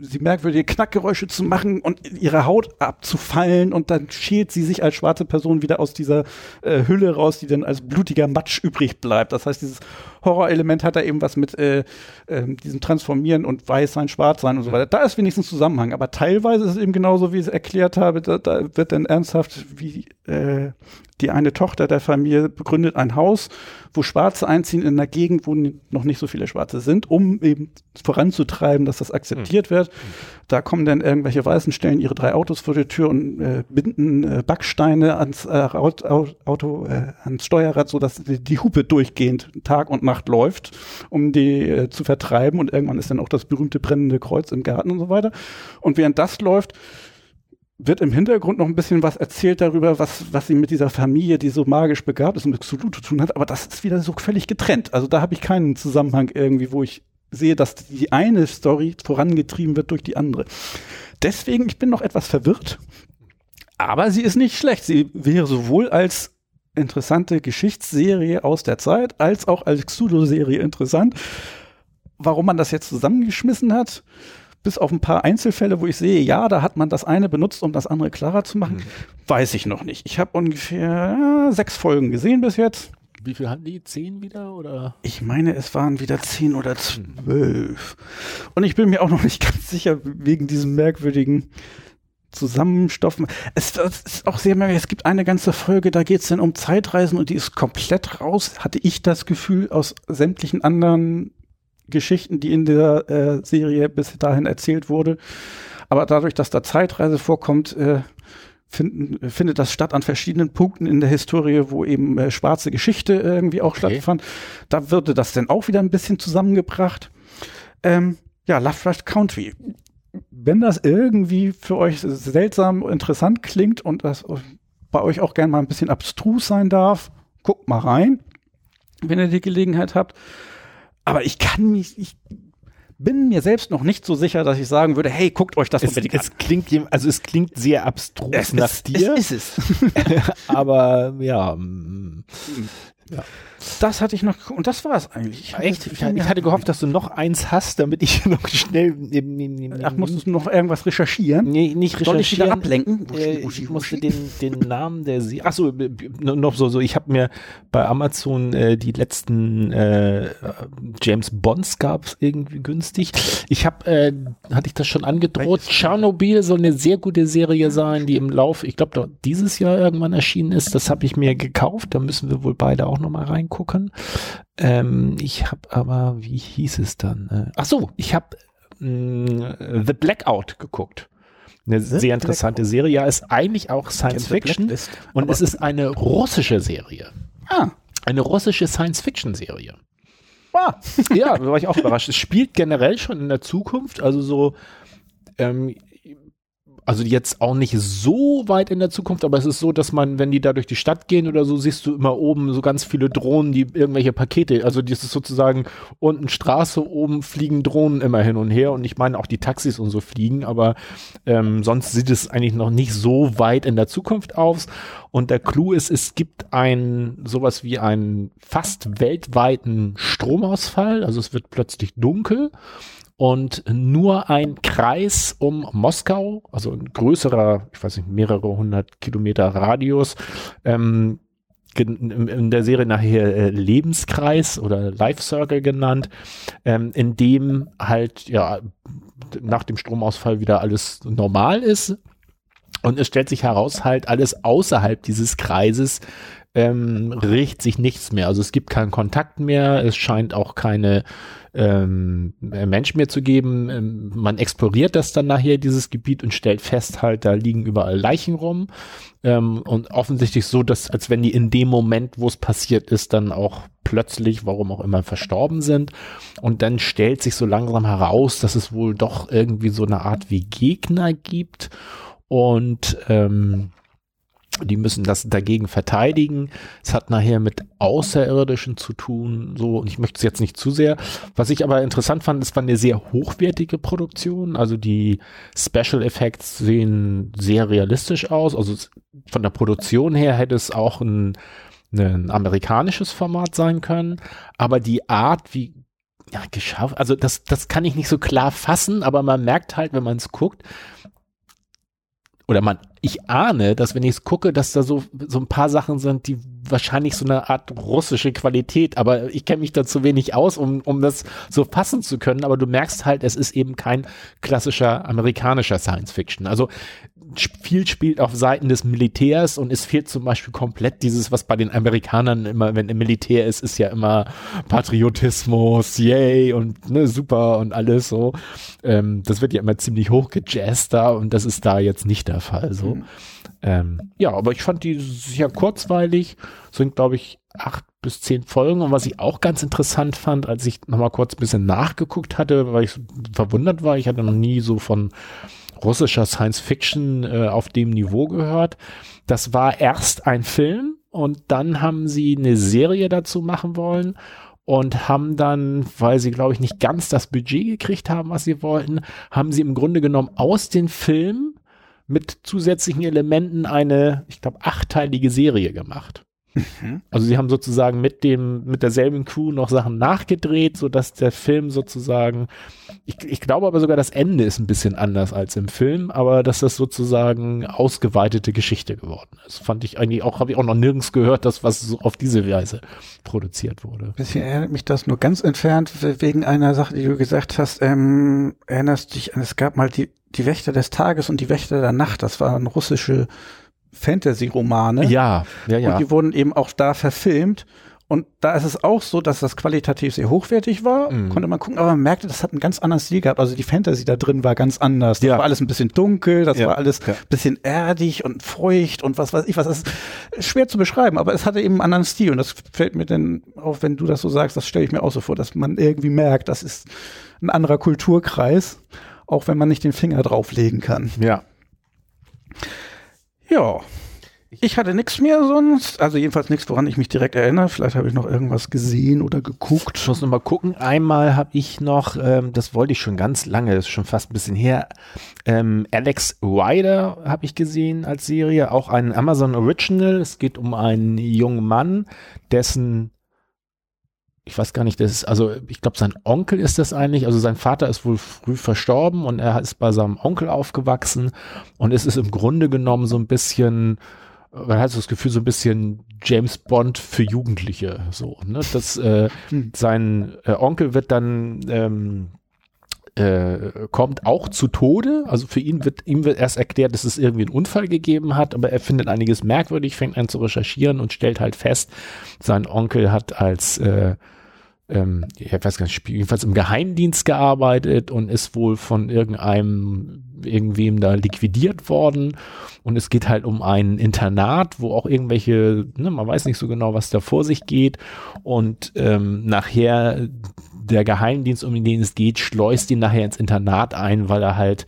sie merkwürdige Knackgeräusche zu machen und ihre Haut abzufallen und dann schält sie sich als schwarze Person wieder aus dieser äh, Hülle raus, die dann als blutiger Matsch übrig bleibt. Das heißt, dieses Horrorelement hat da eben was mit äh, äh, diesem Transformieren und Weiß sein, Schwarz sein und so weiter. Da ist wenigstens Zusammenhang. Aber teilweise ist es eben genauso, wie ich es erklärt habe. Da, da wird dann ernsthaft, wie äh, die eine Tochter der Familie begründet ein Haus, wo Schwarze einziehen in einer Gegend, wo noch nicht so viele Schwarze sind, um eben voranzutreiben, dass das akzeptiert mhm. wird. Da kommen dann irgendwelche Weißen, stellen ihre drei Autos vor die Tür und äh, binden äh, Backsteine ans äh, Auto, äh, ans Steuerrad, so dass die, die, Hupe durchgehend Tag und Nacht läuft, um die äh, zu vertreiben. Und irgendwann ist dann auch das berühmte brennende Kreuz im Garten und so weiter. Und während das läuft, wird im Hintergrund noch ein bisschen was erzählt darüber, was, was sie mit dieser Familie, die so magisch begabt ist und mit Cthulhu zu tun hat, aber das ist wieder so völlig getrennt. Also da habe ich keinen Zusammenhang irgendwie, wo ich sehe, dass die eine Story vorangetrieben wird durch die andere. Deswegen, ich bin noch etwas verwirrt, aber sie ist nicht schlecht. Sie wäre sowohl als interessante Geschichtsserie aus der Zeit, als auch als Cthulhu-Serie interessant. Warum man das jetzt zusammengeschmissen hat, bis auf ein paar Einzelfälle, wo ich sehe, ja, da hat man das eine benutzt, um das andere klarer zu machen, mhm. weiß ich noch nicht. Ich habe ungefähr sechs Folgen gesehen bis jetzt. Wie viel hatten die? Zehn wieder oder? Ich meine, es waren wieder zehn oder zwölf. Und ich bin mir auch noch nicht ganz sicher wegen diesem merkwürdigen Zusammenstoffen. Es, es ist auch sehr merkwürdig. Es gibt eine ganze Folge, da geht es dann um Zeitreisen und die ist komplett raus, hatte ich das Gefühl, aus sämtlichen anderen Geschichten, die in der äh, Serie bis dahin erzählt wurde. Aber dadurch, dass da Zeitreise vorkommt, äh, finden, findet das statt an verschiedenen Punkten in der Historie, wo eben äh, schwarze Geschichte irgendwie auch okay. stattfand. Da würde das dann auch wieder ein bisschen zusammengebracht. Ähm, ja, Lovecraft Country. Wenn das irgendwie für euch seltsam interessant klingt und das bei euch auch gerne mal ein bisschen abstrus sein darf, guckt mal rein, wenn ihr die Gelegenheit habt. Aber ich kann mich, ich bin mir selbst noch nicht so sicher, dass ich sagen würde, hey, guckt euch das es, unbedingt es Klingt, also es klingt sehr abstrus es, nach es, dir. Es ist es. Aber ja. Ja. Das hatte ich noch, und das war es eigentlich. Echt? Ich, ich, hatte gehofft, dass du noch eins hast, damit ich noch schnell. Ach, musstest du noch irgendwas recherchieren? Nee, nicht recherchieren. Soll ich wieder ablenken? Äh, ich musste den, den Namen der Serie. Achso, noch so, so. Ich habe mir bei Amazon äh, die letzten äh, James Bonds gab es irgendwie günstig. Ich habe, äh, hatte ich das schon angedroht, Tschernobyl soll eine sehr gute Serie sein, die im Lauf, ich glaube, dieses Jahr irgendwann erschienen ist. Das habe ich mir gekauft. Da müssen wir wohl beide auch nochmal rein reingucken. Ähm, ich habe aber, wie hieß es dann? Äh, ach so, ich habe mm, The Blackout geguckt. Eine The sehr interessante Blackout. Serie. Ja, ist eigentlich auch Science Fiction. Und es ist eine russische Serie. Ah. Eine russische Science Fiction Serie. Ah. ja, da war ich auch überrascht. Es spielt generell schon in der Zukunft, also so ähm, Also jetzt auch nicht so weit in der Zukunft, aber es ist so, dass man, wenn die da durch die Stadt gehen oder so, siehst du immer oben so ganz viele Drohnen, die irgendwelche Pakete, also das ist sozusagen unten Straße, oben fliegen Drohnen immer hin und her. Und ich meine auch die Taxis und so fliegen, aber ähm, sonst sieht es eigentlich noch nicht so weit in der Zukunft aus. Und der Clou ist, es gibt ein sowas wie einen fast weltweiten Stromausfall, also es wird plötzlich dunkel und nur ein Kreis um Moskau, also ein größerer, ich weiß nicht, mehrere hundert Kilometer Radius, ähm, in der Serie nachher äh, Lebenskreis oder Life Circle genannt, ähm, in dem halt ja nach dem Stromausfall wieder alles normal ist. Und es stellt sich heraus, halt alles außerhalb dieses Kreises ähm, riecht sich nichts mehr. Also es gibt keinen Kontakt mehr, es scheint auch keine ähm, Mensch mehr zu geben. Ähm, man exploriert das dann nachher, dieses Gebiet, und stellt fest, halt, da liegen überall Leichen rum. Ähm, und offensichtlich so, dass, als wenn die in dem Moment, wo es passiert ist, dann auch plötzlich, warum auch immer, verstorben sind. Und dann stellt sich so langsam heraus, dass es wohl doch irgendwie so eine Art wie Gegner gibt. Und ähm, die müssen das dagegen verteidigen. Es hat nachher mit Außerirdischen zu tun, so, und ich möchte es jetzt nicht zu sehr. Was ich aber interessant fand, es war eine sehr hochwertige Produktion. Also die Special Effects sehen sehr realistisch aus. Also von der Produktion her hätte es auch ein, ein amerikanisches Format sein können. Aber die Art, wie ja, geschafft, also das, das kann ich nicht so klar fassen, aber man merkt halt, wenn man es guckt, oder man, ich ahne, dass wenn ich es gucke, dass da so, so ein paar Sachen sind, die wahrscheinlich so eine Art russische Qualität, aber ich kenne mich da zu wenig aus, um, um das so fassen zu können, aber du merkst halt, es ist eben kein klassischer amerikanischer Science Fiction. Also viel spielt auf Seiten des Militärs und es fehlt zum Beispiel komplett dieses, was bei den Amerikanern immer, wenn im Militär ist, ist ja immer Patriotismus, yay und ne, super und alles so. Ähm, das wird ja immer ziemlich hochgejazzt da und das ist da jetzt nicht der Fall so. Mhm. Ähm, ja, aber ich fand die sehr kurzweilig, sind glaube ich acht bis zehn Folgen und was ich auch ganz interessant fand, als ich nochmal kurz ein bisschen nachgeguckt hatte, weil ich verwundert war, ich hatte noch nie so von russischer Science Fiction äh, auf dem Niveau gehört. Das war erst ein Film und dann haben sie eine Serie dazu machen wollen und haben dann, weil sie, glaube ich, nicht ganz das Budget gekriegt haben, was sie wollten, haben sie im Grunde genommen aus den Film mit zusätzlichen Elementen eine, ich glaube, achtteilige Serie gemacht. Mhm. Also sie haben sozusagen mit dem, mit derselben Crew noch Sachen nachgedreht, so dass der Film sozusagen, ich, ich glaube aber sogar das Ende ist ein bisschen anders als im Film, aber dass das sozusagen ausgeweitete Geschichte geworden ist. Fand ich eigentlich auch, habe ich auch noch nirgends gehört, dass was so auf diese Weise produziert wurde. Bisschen erinnert mich das nur ganz entfernt wegen einer Sache, die du gesagt hast, ähm, erinnerst dich an, es gab mal die, die Wächter des Tages und die Wächter der Nacht, das waren russische Fantasy-Romane. Ja, ja, ja. Und die wurden eben auch da verfilmt. Und da ist es auch so, dass das qualitativ sehr hochwertig war. Mhm. Konnte man gucken, aber man merkte, das hat einen ganz anderen Stil gehabt. Also die Fantasy da drin war ganz anders. Das ja. war alles ein bisschen dunkel, das ja. war alles ja. bisschen erdig und feucht und was weiß ich was. Das ist schwer zu beschreiben, aber es hatte eben einen anderen Stil. Und das fällt mir dann auf, wenn du das so sagst, das stelle ich mir auch so vor, dass man irgendwie merkt, das ist ein anderer Kulturkreis, auch wenn man nicht den Finger drauflegen kann. Ja. Ja. Ich hatte nichts mehr sonst, also jedenfalls nichts, woran ich mich direkt erinnere. Vielleicht habe ich noch irgendwas gesehen oder geguckt. Ich muss noch mal gucken. Einmal habe ich noch, ähm, das wollte ich schon ganz lange, das ist schon fast ein bisschen her. Ähm, Alex Rider habe ich gesehen als Serie, auch ein Amazon Original. Es geht um einen jungen Mann, dessen ich weiß gar nicht, das ist, also ich glaube, sein Onkel ist das eigentlich, also sein Vater ist wohl früh verstorben und er ist bei seinem Onkel aufgewachsen und es ist im Grunde genommen so ein bisschen, man hat so das Gefühl, so ein bisschen James Bond für Jugendliche, so, ne, das, äh, hm. sein äh, Onkel wird dann, ähm, äh, kommt auch zu Tode. Also für ihn wird ihm wird erst erklärt, dass es irgendwie einen Unfall gegeben hat, aber er findet einiges merkwürdig, fängt an zu recherchieren und stellt halt fest, sein Onkel hat als äh, ähm, ich weiß gar nicht, jedenfalls im Geheimdienst gearbeitet und ist wohl von irgendeinem, irgendwem da liquidiert worden. Und es geht halt um ein Internat, wo auch irgendwelche, ne, man weiß nicht so genau, was da vor sich geht. Und ähm, nachher der Geheimdienst, um den es geht, schleust ihn nachher ins Internat ein, weil er halt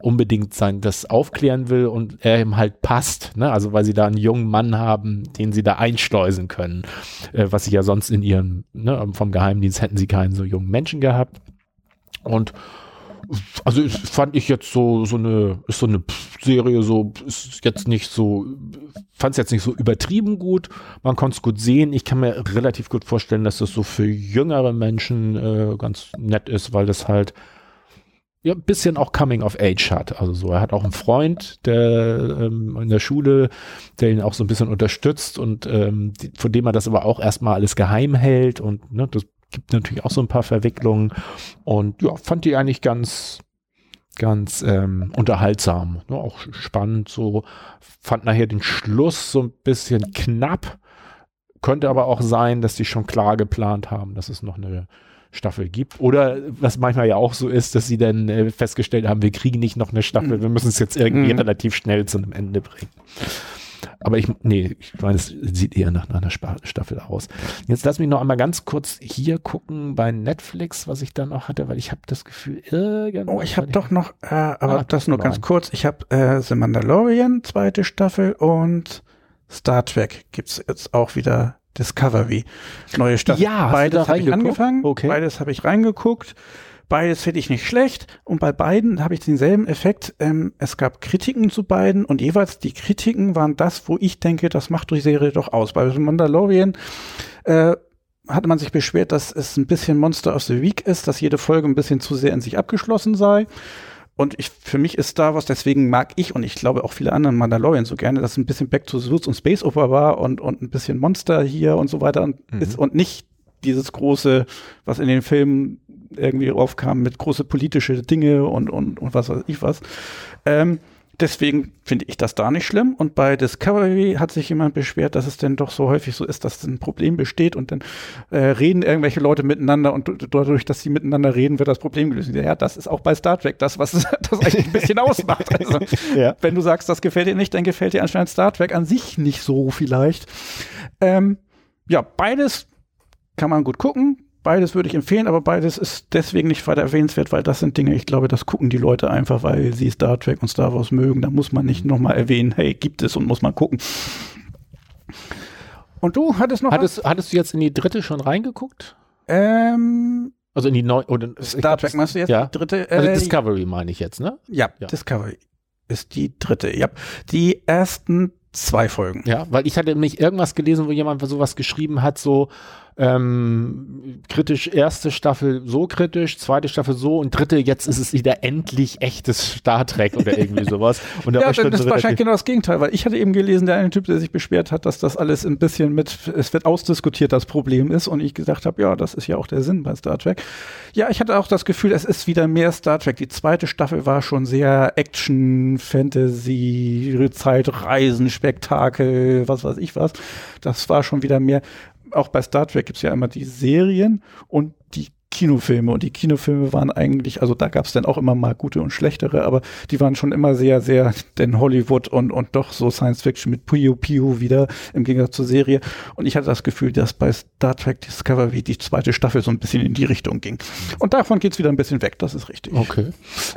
unbedingt sein, das aufklären will und er ihm halt passt, ne? Also weil sie da einen jungen Mann haben, den sie da einschleusen können, äh, was sie ja sonst in ihrem, ne, vom Geheimdienst hätten sie keinen so jungen Menschen gehabt. Und also fand ich jetzt so so eine ist so eine Serie so ist jetzt nicht so fand es jetzt nicht so übertrieben gut man konnte es gut sehen ich kann mir relativ gut vorstellen dass das so für jüngere Menschen äh, ganz nett ist weil das halt ja, ein bisschen auch Coming of Age hat. Also so, er hat auch einen Freund, der ähm, in der Schule, der ihn auch so ein bisschen unterstützt und ähm, die, von dem er das aber auch erstmal alles geheim hält und ne, das gibt natürlich auch so ein paar Verwicklungen. Und ja, fand die eigentlich ganz, ganz ähm, unterhaltsam, ne, auch spannend so, fand nachher den Schluss so ein bisschen knapp, könnte aber auch sein, dass die schon klar geplant haben, dass es noch eine Staffel gibt. Oder was manchmal ja auch so ist, dass sie dann äh, festgestellt haben, wir kriegen nicht noch eine Staffel, mhm. wir müssen es jetzt irgendwie mhm. relativ schnell zu einem Ende bringen. Aber ich, nee, ich meine, es sieht eher nach einer Staffel aus. Jetzt lass mich noch einmal ganz kurz hier gucken bei Netflix, was ich da noch hatte, weil ich habe das Gefühl, irgendwas. Oh, ich habe doch noch, äh, aber ah, das nur ganz kurz. Ich habe äh, The Mandalorian, zweite Staffel und Star Trek gibt's jetzt auch wieder Discovery. Neue Staffel. Ja, beides habe ich angefangen. Okay. Beides habe ich reingeguckt. Beides finde ich nicht schlecht und bei beiden habe ich denselben Effekt. Ähm, es gab Kritiken zu beiden und jeweils die Kritiken waren das, wo ich denke, das macht die Serie doch aus. Bei Mandalorian äh, hatte man sich beschwert, dass es ein bisschen Monster of the Week ist, dass jede Folge ein bisschen zu sehr in sich abgeschlossen sei. Und ich, für mich ist Star Wars, deswegen mag ich und ich glaube auch viele andere Mandalorian so gerne, dass es ein bisschen Back to the Roots und Space Opera war und, und ein bisschen Monster hier und so weiter und, mhm. ist, und nicht dieses große, was in den Filmen irgendwie aufkam mit große politische Dinge und, und, und was weiß ich was. Ähm, Deswegen finde ich das da nicht schlimm. Und bei Discovery hat sich jemand beschwert, dass es denn doch so häufig so ist, dass ein Problem besteht und dann äh, reden irgendwelche Leute miteinander und dadurch, dass sie miteinander reden, wird das Problem gelöst. Ja, das ist auch bei Star Trek das, was das eigentlich ein bisschen ausmacht. Also, ja. wenn du sagst, das gefällt dir nicht, dann gefällt dir anscheinend Star Trek an sich nicht so vielleicht. Ähm, ja, beides kann man gut gucken. Beides würde ich empfehlen, aber beides ist deswegen nicht weiter erwähnenswert, weil das sind Dinge, ich glaube, das gucken die Leute einfach, weil sie Star Trek und Star Wars mögen. Da muss man nicht nochmal erwähnen, hey, gibt es und muss man gucken. Und du hattest noch hattest, hattest du jetzt in die dritte schon reingeguckt? Ähm, also in die neue oder Star Trek meinst du jetzt? Ja. Die dritte. Also äh, also Discovery meine ich jetzt, ne? Ja, ja, Discovery ist die dritte. Ja, die ersten zwei Folgen. Ja, weil ich hatte nämlich irgendwas gelesen, wo jemand sowas geschrieben hat, so ähm, kritisch erste Staffel so kritisch, zweite Staffel so und dritte, jetzt ist es wieder endlich echtes Star Trek oder irgendwie sowas. Und ja, das ist wahrscheinlich genau das Gegenteil, weil ich hatte eben gelesen, der eine Typ, der sich beschwert hat, dass das alles ein bisschen mit, es wird ausdiskutiert, das Problem ist und ich gesagt habe, ja, das ist ja auch der Sinn bei Star Trek. Ja, ich hatte auch das Gefühl, es ist wieder mehr Star Trek. Die zweite Staffel war schon sehr Action, Fantasy, Zeitreisen, Spektakel, was weiß ich was. Das war schon wieder mehr auch bei Star Trek gibt es ja immer die Serien und Kinofilme und die Kinofilme waren eigentlich, also da gab es dann auch immer mal gute und schlechtere, aber die waren schon immer sehr, sehr denn Hollywood und, und doch so Science Fiction mit Puyo Puyo wieder im Gegensatz zur Serie. Und ich hatte das Gefühl, dass bei Star Trek Discovery die zweite Staffel so ein bisschen in die Richtung ging. Und davon geht es wieder ein bisschen weg, das ist richtig. Okay.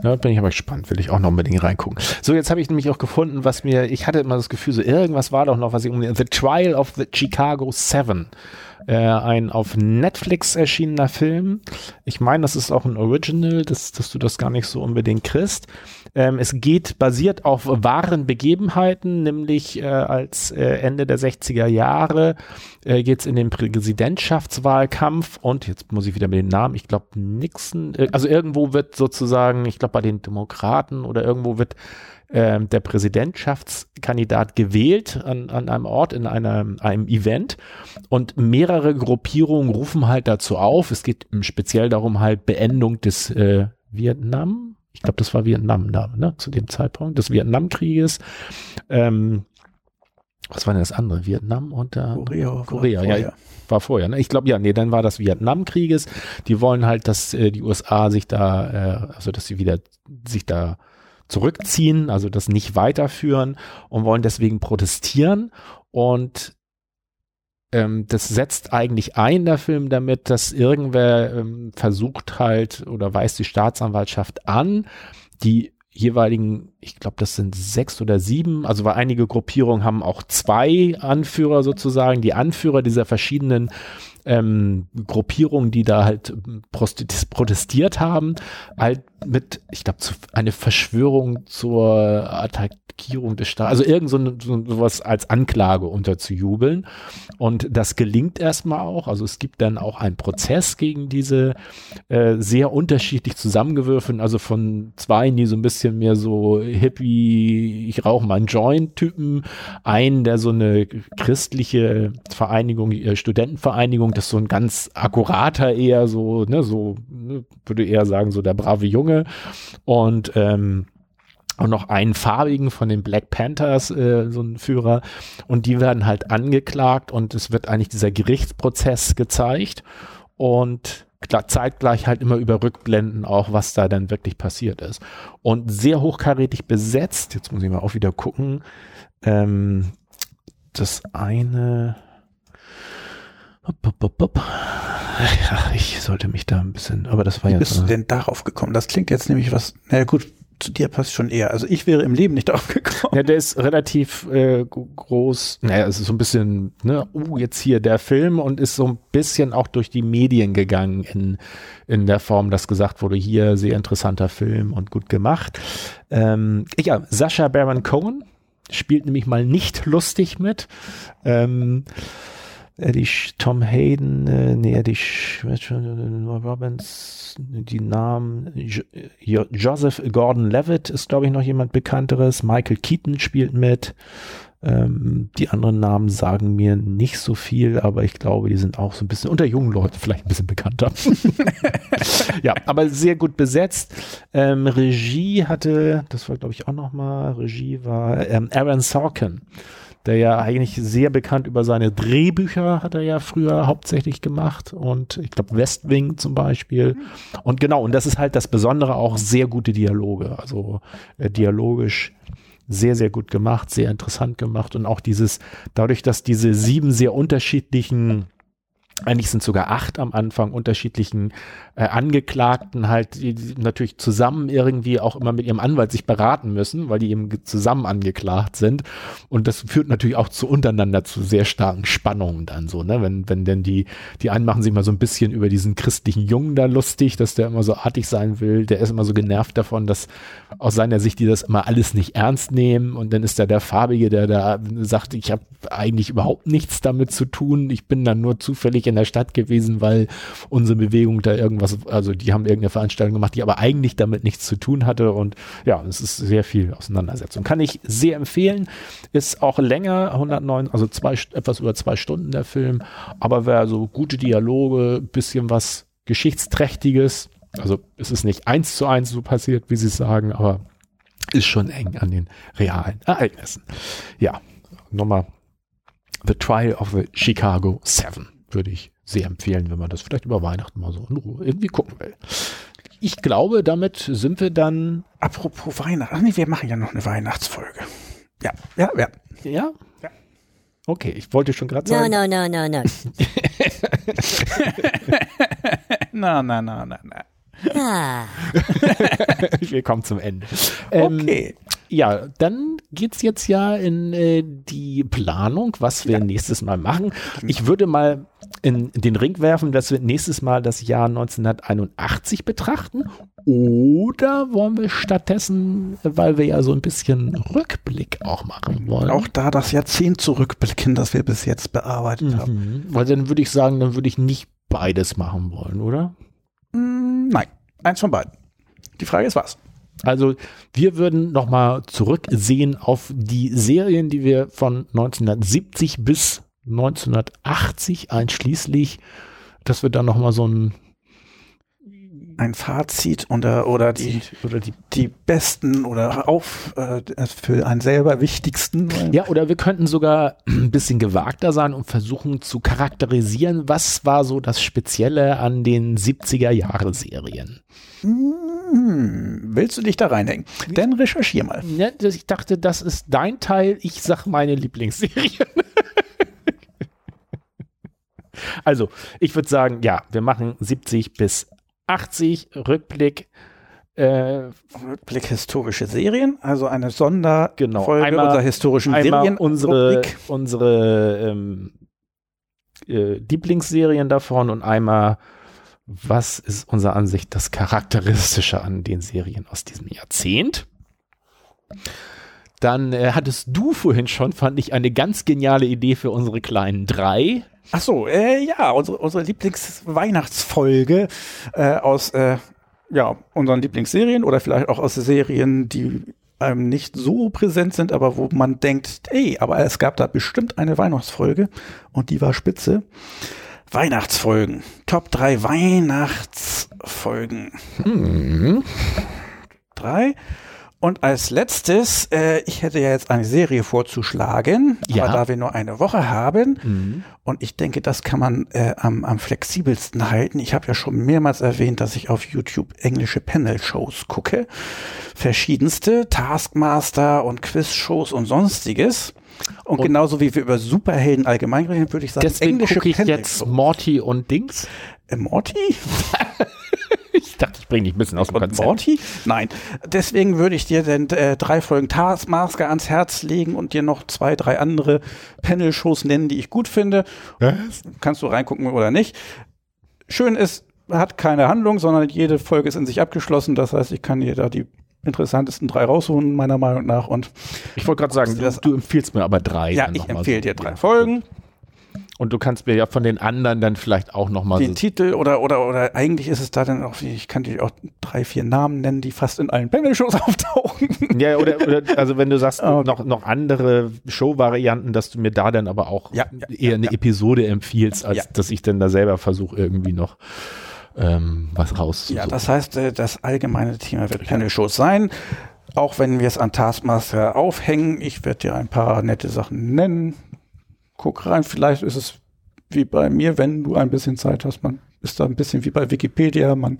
Ja, bin ich aber gespannt, will ich auch noch unbedingt reingucken. So, jetzt habe ich nämlich auch gefunden, was mir, ich hatte immer das Gefühl, so irgendwas war doch noch, was ich um The Trial of the Chicago Seven äh, ein auf Netflix erschienener Film. Ich meine, das ist auch ein Original, dass, dass du das gar nicht so unbedingt kriegst. Ähm, es geht basiert auf wahren Begebenheiten, nämlich äh, als äh, Ende der 60er Jahre äh, geht es in den Präsidentschaftswahlkampf und jetzt muss ich wieder mit den Namen, ich glaube Nixon, äh, also irgendwo wird sozusagen, ich glaube bei den Demokraten oder irgendwo wird ähm, der Präsidentschaftskandidat gewählt an, an einem Ort in einem, einem Event und mehrere Gruppierungen rufen halt dazu auf. Es geht speziell darum halt Beendung des äh, Vietnam. Ich glaube, das war Vietnam da, ne, zu dem Zeitpunkt des Vietnamkrieges. Ähm, was war denn das andere? Vietnam und äh, Korea. Korea, ja, war vorher. Ne? Ich glaube, ja, nee, dann war das Vietnamkrieges. Die wollen halt, dass äh, die USA sich da, äh, also dass sie wieder sich da zurückziehen, also das nicht weiterführen und wollen deswegen protestieren. Und ähm, das setzt eigentlich ein, der Film, damit, dass irgendwer ähm, versucht halt oder weist die Staatsanwaltschaft an, die jeweiligen, ich glaube, das sind sechs oder sieben, also weil einige Gruppierungen haben auch zwei Anführer sozusagen, die Anführer dieser verschiedenen ähm, Gruppierungen, die da halt protestiert haben, halt mit, ich glaube, eine Verschwörung zur Attackierung des Staates, also irgend so, so sowas als Anklage unterzujubeln. Und das gelingt erstmal auch. Also es gibt dann auch einen Prozess gegen diese äh, sehr unterschiedlich zusammengewürfelten, also von zwei, die so ein bisschen mehr so Hippie, ich rauche mal einen Joint-Typen, einen, der so eine christliche Vereinigung, äh, Studentenvereinigung, das ist so ein ganz akkurater eher so, ne, so, ne, würde eher sagen, so der brave Junge. Und ähm, und noch einen farbigen von den Black Panthers, äh, so ein Führer. Und die werden halt angeklagt und es wird eigentlich dieser Gerichtsprozess gezeigt und zeitgleich halt immer über Rückblenden auch, was da dann wirklich passiert ist. Und sehr hochkarätig besetzt, jetzt muss ich mal auch wieder gucken, ähm, das eine, ja, ich sollte mich da ein bisschen, aber das war Wie ja. Wie bist du denn darauf gekommen? Das klingt jetzt nämlich was, na gut, zu dir passt schon eher. Also ich wäre im Leben nicht darauf gekommen. Ja, der ist relativ äh, groß. Naja, es ist so ein bisschen, ne, uh, jetzt hier der Film und ist so ein bisschen auch durch die Medien gegangen in, in der Form, dass gesagt wurde, hier sehr interessanter Film und gut gemacht. Ähm, ja, Sascha Baron Cohen spielt nämlich mal nicht lustig mit. Ähm, Eddie Tom Hayden, äh, nee, Eddie Robbins, die Namen, jo Joseph Gordon-Levitt ist, glaube ich, noch jemand Bekannteres. Michael Keaton spielt mit. Ähm, die anderen Namen sagen mir nicht so viel, aber ich glaube, die sind auch so ein bisschen unter jungen Leuten vielleicht ein bisschen bekannter. ja, aber sehr gut besetzt. Ähm, Regie hatte, das war glaube ich auch noch mal, Regie war ähm, Aaron Sorkin der ja eigentlich sehr bekannt über seine Drehbücher hat er ja früher hauptsächlich gemacht und ich glaube West Wing zum Beispiel. Und genau, und das ist halt das Besondere auch sehr gute Dialoge, also äh, dialogisch sehr, sehr gut gemacht, sehr interessant gemacht und auch dieses, dadurch, dass diese sieben sehr unterschiedlichen eigentlich sind sogar acht am Anfang unterschiedlichen äh, Angeklagten halt, die, die natürlich zusammen irgendwie auch immer mit ihrem Anwalt sich beraten müssen, weil die eben zusammen angeklagt sind. Und das führt natürlich auch zu untereinander zu sehr starken Spannungen dann so, ne? Wenn, wenn denn die, die einen machen sich mal so ein bisschen über diesen christlichen Jungen da lustig, dass der immer so artig sein will, der ist immer so genervt davon, dass aus seiner Sicht die das immer alles nicht ernst nehmen. Und dann ist da der Farbige, der da sagt, ich habe eigentlich überhaupt nichts damit zu tun, ich bin dann nur zufällig in der Stadt gewesen, weil unsere Bewegung da irgendwas, also die haben irgendeine Veranstaltung gemacht, die aber eigentlich damit nichts zu tun hatte und ja, es ist sehr viel Auseinandersetzung. Kann ich sehr empfehlen, ist auch länger, 109, also zwei, etwas über zwei Stunden der Film, aber wer so gute Dialoge, bisschen was Geschichtsträchtiges, also es ist nicht eins zu eins so passiert, wie sie sagen, aber ist schon eng an den realen Ereignissen. Ja, nochmal The Trial of the Chicago Seven würde ich sehr empfehlen, wenn man das vielleicht über Weihnachten mal so in Ruhe irgendwie gucken will. Ich glaube, damit sind wir dann. Apropos Weihnachten. Ach nee, wir machen ja noch eine Weihnachtsfolge. Ja, ja, ja. Ja? Ja. Okay, ich wollte schon gerade sagen. No, no, no, no, no. na, na, na, na, na. Ah. wir kommen zum Ende. Ähm, Okay. Ja, dann geht's jetzt ja in äh, die Planung, was wir nächstes Mal machen. Ich würde mal in den Ring werfen, dass wir nächstes Mal das Jahr 1981 betrachten. Oder wollen wir stattdessen, weil wir ja so ein bisschen Rückblick auch machen wollen. Auch da das Jahrzehnt zurückblicken, das wir bis jetzt bearbeitet haben. Mhm. Weil dann würde ich sagen, dann würde ich nicht beides machen wollen, oder? Mm, Nein, eins von beiden. Die Frage ist was? Also wir würden nochmal zurücksehen auf die Serien, die wir von 1970 bis 1980 einschließlich, dass wir dann nochmal so ein Ein Fazit oder, oder die, oder die die besten oder auf äh, für einen selber wichtigsten. ja oder wir könnten sogar ein bisschen gewagter sein und versuchen zu charakterisieren, was war so das Spezielle an den 70er Jahre Serien. Hm, willst du dich da reinhängen? Dann recherchier mal. Ja, ich dachte, das ist dein Teil, ich sag meine Lieblingsserien. also, ich würde sagen, ja, wir machen 70 bis 80 Rückblick. Äh, Blick historische Serien, also eine Sonderfolge genau, einmal, unserer historischen einmal Serien. Unsere, unsere ähm, äh, Lieblingsserien davon und einmal, was ist unserer Ansicht das Charakteristische an den Serien aus diesem Jahrzehnt? Dann äh, hattest du vorhin schon, fand ich, eine ganz geniale Idee für unsere kleinen drei. Ach so, äh, ja, unsere, unsere Lieblingsweihnachtsfolge äh, aus äh, ja, unseren Lieblingsserien oder vielleicht auch aus Serien, die einem nicht so präsent sind, aber wo man denkt, ey, aber es gab da bestimmt eine Weihnachtsfolge und die war spitze. Weihnachtsfolgen. Top 3 Weihnachtsfolgen. Mhm. Drei. Und als letztes, äh, ich hätte ja jetzt eine Serie vorzuschlagen, ja. aber da wir nur eine Woche haben mhm. und ich denke, das kann man äh, am, am flexibelsten halten. Ich habe ja schon mehrmals erwähnt, dass ich auf YouTube englische Panel-Shows gucke, verschiedenste Taskmaster und Quiz-Shows und sonstiges. Und, und, genauso wie wir über Superhelden allgemein reden, würde ich sagen, deswegen englische ich jetzt Morty und Dings. Äh, Morty? ich dachte, ich bringe dich ein bisschen aus dem Konzept. Morty? Nein. Deswegen würde ich dir denn äh, drei Folgen Taskmaster ans Herz legen und dir noch zwei, drei andere Panel-Shows nennen, die ich gut finde. Was? Kannst du reingucken oder nicht. Schön ist, hat keine Handlung, sondern jede Folge ist in sich abgeschlossen. Das heißt, ich kann dir da die interessantesten drei rausholen, meiner Meinung nach. Und ich wollte gerade sagen, du, du, empfiehlst mir aber drei. Ja, ich empfehle so. dir drei Folgen. Und du kannst mir ja von den anderen dann vielleicht auch nochmal. Den so Titel oder, oder, oder eigentlich ist es da dann auch, ich kann dir auch drei, vier Namen nennen, die fast in allen Panel-Shows auftauchen. Ja, oder, oder also wenn du sagst, okay. noch, noch andere Show-Varianten, dass du mir da dann aber auch ja, ja, eher ja, eine Episode empfiehlst, als dass ich dann da selber versuche, irgendwie noch ähm, was rauszusuchen. Ja, das heißt, äh, das allgemeine Thema wird Panel-Shows sein. Auch wenn wir es an Taskmaster aufhängen, ich werde dir ein paar nette Sachen nennen guck rein, vielleicht ist es wie bei mir, wenn du ein bisschen Zeit hast, man ist da ein bisschen wie bei Wikipedia, man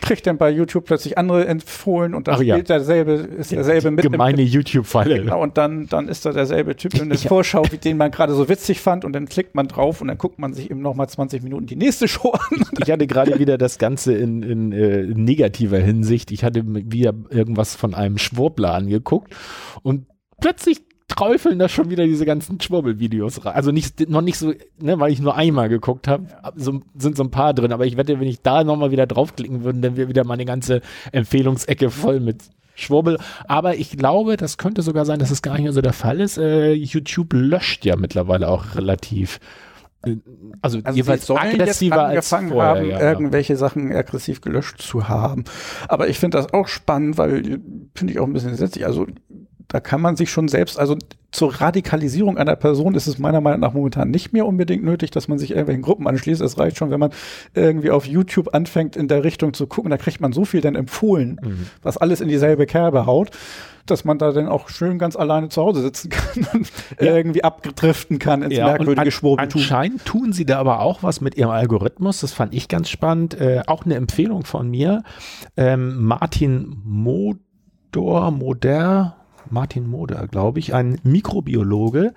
kriegt dann bei YouTube plötzlich andere empfohlen und da spielt ja. derselbe, ist derselbe mit. Gemeine YouTube-Falle. Genau, und dann, dann ist da derselbe Typ in der Vorschau, wie den man gerade so witzig fand und dann klickt man drauf und dann guckt man sich eben nochmal 20 Minuten die nächste Show an. Ich hatte gerade wieder das Ganze in, in äh, negativer Hinsicht. Ich hatte wieder irgendwas von einem Schwurbler angeguckt und plötzlich träufeln da schon wieder diese ganzen Schwurbel-Videos rein. Also nicht, noch nicht so, ne, weil ich nur einmal geguckt habe, so, sind so ein paar drin. Aber ich wette, wenn ich da nochmal wieder draufklicken würde, dann wäre wieder meine ganze Empfehlungsecke voll mit Schwurbel. Aber ich glaube, das könnte sogar sein, dass es gar nicht mehr so der Fall ist. Äh, YouTube löscht ja mittlerweile auch relativ äh, also, also jeweils aggressiver als vorher, haben, ja, irgendwelche Sachen aggressiv gelöscht zu haben. Aber ich finde das auch spannend, weil finde ich auch ein bisschen gesetzlich. Also da kann man sich schon selbst, also zur Radikalisierung einer Person ist es meiner Meinung nach momentan nicht mehr unbedingt nötig, dass man sich irgendwelchen Gruppen anschließt. Es reicht schon, wenn man irgendwie auf YouTube anfängt, in der Richtung zu gucken, da kriegt man so viel dann empfohlen, mhm. was alles in dieselbe Kerbe haut, dass man da dann auch schön ganz alleine zu Hause sitzen kann und ja. irgendwie abdriften kann ins ja, merkwürdige Schwurbeltum. Anscheinend tun sie da aber auch was mit ihrem Algorithmus, das fand ich ganz spannend. Äh, auch eine Empfehlung von mir, ähm, Martin Modor, Moder, Martin Moder, glaube ich, ein Mikrobiologe,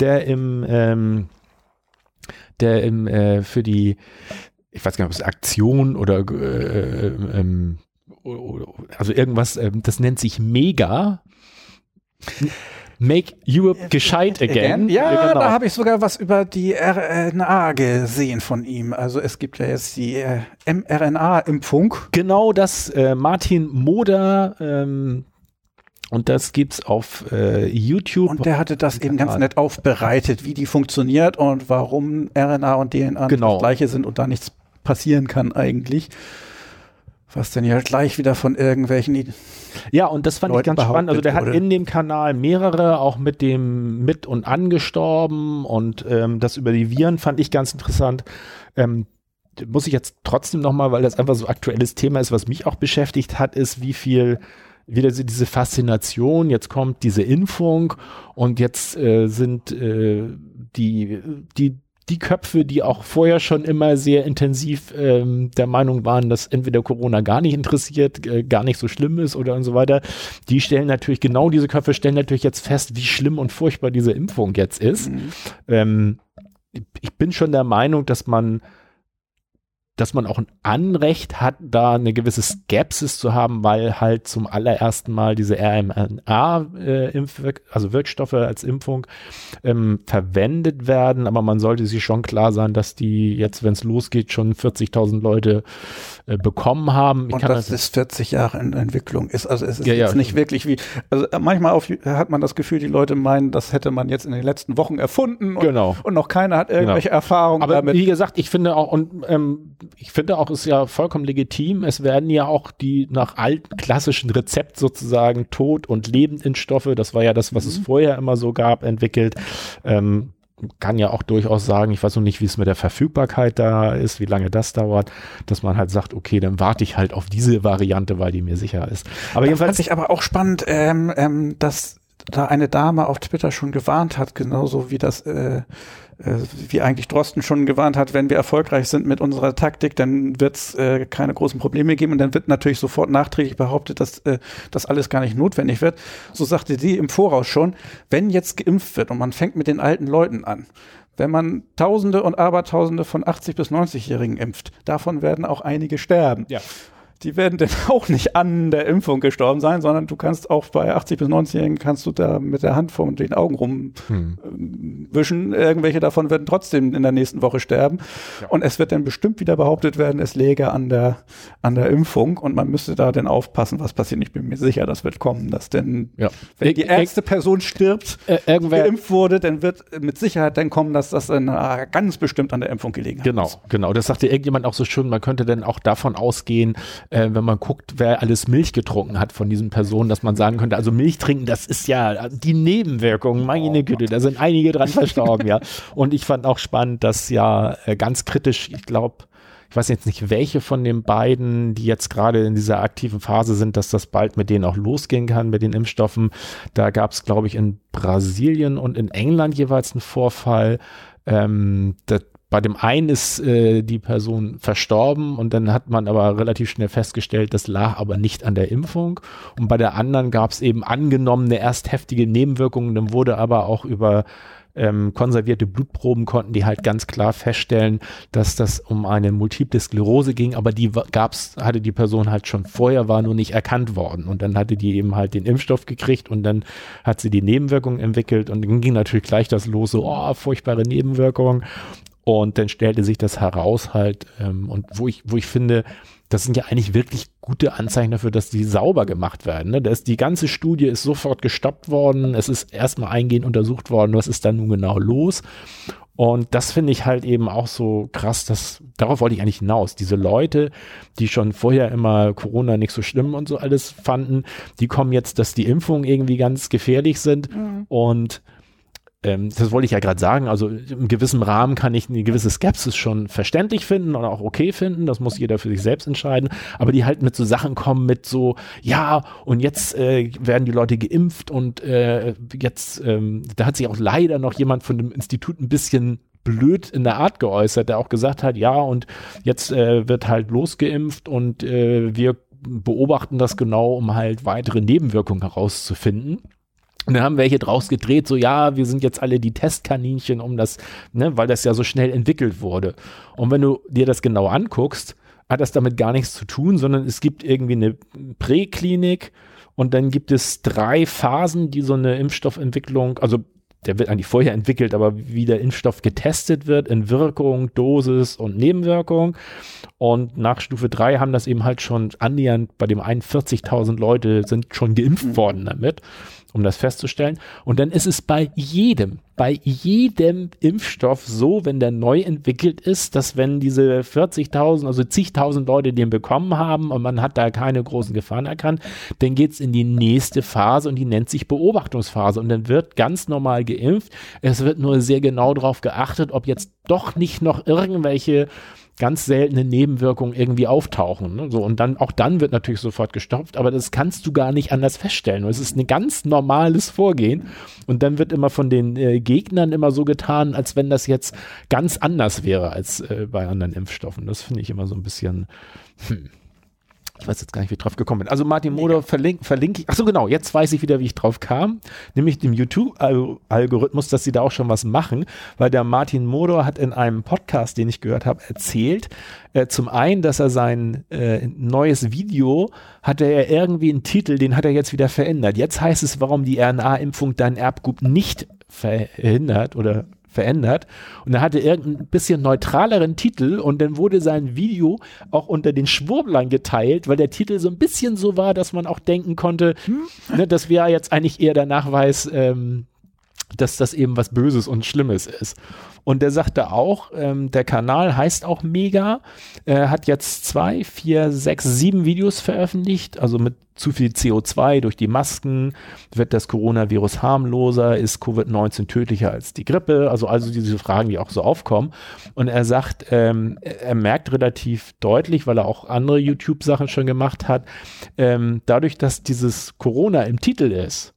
der im, ähm, der im, äh, für die, ich weiß gar nicht, ob es Aktion oder, äh, ähm, also irgendwas, äh, das nennt sich Mega. Make Europe gescheit again. Ja, genau. da habe ich sogar was über die RNA gesehen von ihm. Also es gibt ja jetzt die äh, mRNA-Impfung. Genau das, äh, Martin Moder, ähm, und das gibt's auf äh, YouTube. Und der hatte das eben ganz nett aufbereitet, wie die funktioniert und warum RNA und DNA genau. das gleiche sind und da nichts passieren kann eigentlich. Was denn ja gleich wieder von irgendwelchen ja, und das fand Leuten ich ganz spannend. Also der hat in dem Kanal mehrere, auch mit dem mit und angestorben und ähm, das über die Viren fand ich ganz interessant. Ähm, muss ich jetzt trotzdem nochmal, weil das einfach so aktuelles Thema ist, was mich auch beschäftigt hat, ist, wie viel wieder so diese Faszination, jetzt kommt diese Impfung und jetzt äh, sind äh, die, die, die Köpfe, die auch vorher schon immer sehr intensiv ähm, der Meinung waren, dass entweder Corona gar nicht interessiert, äh, gar nicht so schlimm ist oder und so weiter, die stellen natürlich, genau diese Köpfe stellen natürlich jetzt fest, wie schlimm und furchtbar diese Impfung jetzt ist. Mhm. Ähm, ich bin schon der Meinung, dass man dass man auch ein Anrecht hat, da eine gewisse Skepsis zu haben, weil halt zum allerersten Mal diese RMNA-Impf, äh, also Wirkstoffe als Impfung ähm, verwendet werden. Aber man sollte sich schon klar sein, dass die jetzt, wenn es losgeht, schon 40.000 Leute bekommen haben. Ich Und das, das ist 40 Jahre in Entwicklung. Ist also es ist ja, jetzt ja. nicht wirklich wie. Also manchmal auf, hat man das Gefühl, die Leute meinen, das hätte man jetzt in den letzten Wochen erfunden. Und, genau. Und noch keiner hat irgendwelche genau. Erfahrungen Aber damit. Wie gesagt, ich finde auch und ähm, ich finde auch, ist ja vollkommen legitim. Es werden ja auch die nach alten klassischen Rezept sozusagen Tod- und Lebendimpfstoffe, das war ja das, was mhm. es vorher immer so gab, entwickelt. Ähm, kann ja auch durchaus sagen, ich weiß noch nicht, wie es mit der Verfügbarkeit da ist, wie lange das dauert, dass man halt sagt, okay, dann warte ich halt auf diese Variante, weil die mir sicher ist. Aber das jedenfalls. Fand ich aber auch spannend, ähm, ähm, dass da eine Dame auf Twitter schon gewarnt hat, genauso wie das äh, äh, wie eigentlich Drosten schon gewarnt hat, wenn wir erfolgreich sind mit unserer Taktik, dann wird es äh, keine großen Probleme geben und dann wird natürlich sofort nachträglich behauptet, dass äh, das alles gar nicht notwendig wird. So sagte sie im Voraus schon, wenn jetzt geimpft wird und man fängt mit den alten Leuten an, wenn man Tausende und Abertausende von 80 bis 90-Jährigen impft, davon werden auch einige sterben. Ja die werden dann auch nicht an der Impfung gestorben sein, sondern du kannst auch bei 80 bis 90-Jährigen kannst du da mit der Hand vor den Augen rumwischen. Hm. Irgendwelche davon werden trotzdem in der nächsten Woche sterben. Ja. Und es wird dann bestimmt wieder behauptet werden, es läge an der, an der Impfung und man müsste da dann aufpassen, was passiert. Ich bin mir sicher, das wird kommen, dass denn, ja. wenn die erste Person stirbt, äh, irgendwer geimpft wurde, dann wird mit Sicherheit dann kommen, dass das dann äh, ganz bestimmt an der Impfung gelegen hat. Genau, genau. Das sagte irgendjemand auch so schön, man könnte dann auch davon ausgehen, äh, wenn man guckt, wer alles Milch getrunken hat von diesen Personen, dass man sagen könnte, also Milch trinken, das ist ja die Nebenwirkung, meine Güte, da sind einige dran verstorben, ja. Und ich fand auch spannend, dass ja äh, ganz kritisch, ich glaube, ich weiß jetzt nicht, welche von den beiden, die jetzt gerade in dieser aktiven Phase sind, dass das bald mit denen auch losgehen kann, mit den Impfstoffen. Da gab es, glaube ich, in Brasilien und in England jeweils einen Vorfall. Ähm, das bei dem einen ist äh, die Person verstorben und dann hat man aber relativ schnell festgestellt, das lag aber nicht an der Impfung. Und bei der anderen gab es eben angenommene erst heftige Nebenwirkungen, dann wurde aber auch über ähm, konservierte Blutproben konnten die halt ganz klar feststellen, dass das um eine Multiple Sklerose ging, aber die gab's, hatte die Person halt schon vorher, war nur nicht erkannt worden. Und dann hatte die eben halt den Impfstoff gekriegt und dann hat sie die Nebenwirkungen entwickelt und dann ging natürlich gleich das los, so, oh, furchtbare Nebenwirkungen. Und dann stellte sich das heraus halt, ähm, und wo ich, wo ich finde, das sind ja eigentlich wirklich gute Anzeichen dafür, dass die sauber gemacht werden. Ne? Das, die ganze Studie ist sofort gestoppt worden. Es ist erstmal eingehend untersucht worden, was ist da nun genau los. Und das finde ich halt eben auch so krass, dass, darauf wollte ich eigentlich hinaus. Diese Leute, die schon vorher immer Corona nicht so schlimm und so alles fanden, die kommen jetzt, dass die Impfungen irgendwie ganz gefährlich sind mhm. und ähm, das wollte ich ja gerade sagen, also im gewissen Rahmen kann ich eine gewisse Skepsis schon verständlich finden und auch okay finden, das muss jeder für sich selbst entscheiden, aber die halt mit so Sachen kommen mit so, ja, und jetzt äh, werden die Leute geimpft und äh, jetzt, ähm, da hat sich auch leider noch jemand von dem Institut ein bisschen blöd in der Art geäußert, der auch gesagt hat, ja, und jetzt äh, wird halt losgeimpft und äh, wir beobachten das genau, um halt weitere Nebenwirkungen herauszufinden. Und dann haben welche draus gedreht, so ja, wir sind jetzt alle die Testkaninchen, um das, ne, weil das ja so schnell entwickelt wurde. Und wenn du dir das genau anguckst, hat das damit gar nichts zu tun, sondern es gibt irgendwie eine Präklinik und dann gibt es drei Phasen, die so eine Impfstoffentwicklung, also der wird eigentlich vorher entwickelt, aber wie der Impfstoff getestet wird in Wirkung, Dosis und Nebenwirkung. Und nach Stufe 3 haben das eben halt schon annähernd bei dem einen 40.000 Leute sind schon geimpft mhm. worden damit um das festzustellen. Und dann ist es bei jedem, bei jedem Impfstoff so, wenn der neu entwickelt ist, dass wenn diese 40.000, also zigtausend Leute den bekommen haben und man hat da keine großen Gefahren erkannt, dann geht's in die nächste Phase und die nennt sich Beobachtungsphase. Und dann wird ganz normal geimpft. Es wird nur sehr genau darauf geachtet, ob jetzt doch nicht noch irgendwelche ganz seltene Nebenwirkungen irgendwie auftauchen. Ne? So, und dann, auch dann wird natürlich sofort gestopft, aber das kannst du gar nicht anders feststellen. Es ist ein ganz normales Vorgehen. Und dann wird immer von den äh, Gegnern immer so getan, als wenn das jetzt ganz anders wäre als äh, bei anderen Impfstoffen. Das finde ich immer so ein bisschen, hm. Ich weiß jetzt gar nicht, wie ich drauf gekommen bin. Also Martin Moder verlinke verlink ich. Achso, genau, jetzt weiß ich wieder, wie ich drauf kam. Nämlich dem YouTube-Algorithmus, dass sie da auch schon was machen, weil der Martin Modor hat in einem Podcast, den ich gehört habe, erzählt, äh, zum einen, dass er sein äh, neues Video hatte er irgendwie einen Titel, den hat er jetzt wieder verändert. Jetzt heißt es, warum die RNA-Impfung dein Erbgut nicht verhindert oder verändert und er hatte irgendein bisschen neutraleren Titel und dann wurde sein Video auch unter den Schwurblern geteilt, weil der Titel so ein bisschen so war, dass man auch denken konnte, hm? ne, das wäre jetzt eigentlich eher der Nachweis, ähm, dass das eben was Böses und Schlimmes ist. Und der sagte auch, ähm, der Kanal heißt auch Mega, äh, hat jetzt zwei, vier, sechs, sieben Videos veröffentlicht, also mit zu viel CO2 durch die Masken, wird das Coronavirus harmloser, ist Covid-19 tödlicher als die Grippe, also also diese Fragen, die auch so aufkommen. Und er sagt, ähm, er merkt relativ deutlich, weil er auch andere YouTube-Sachen schon gemacht hat, ähm, dadurch, dass dieses Corona im Titel ist,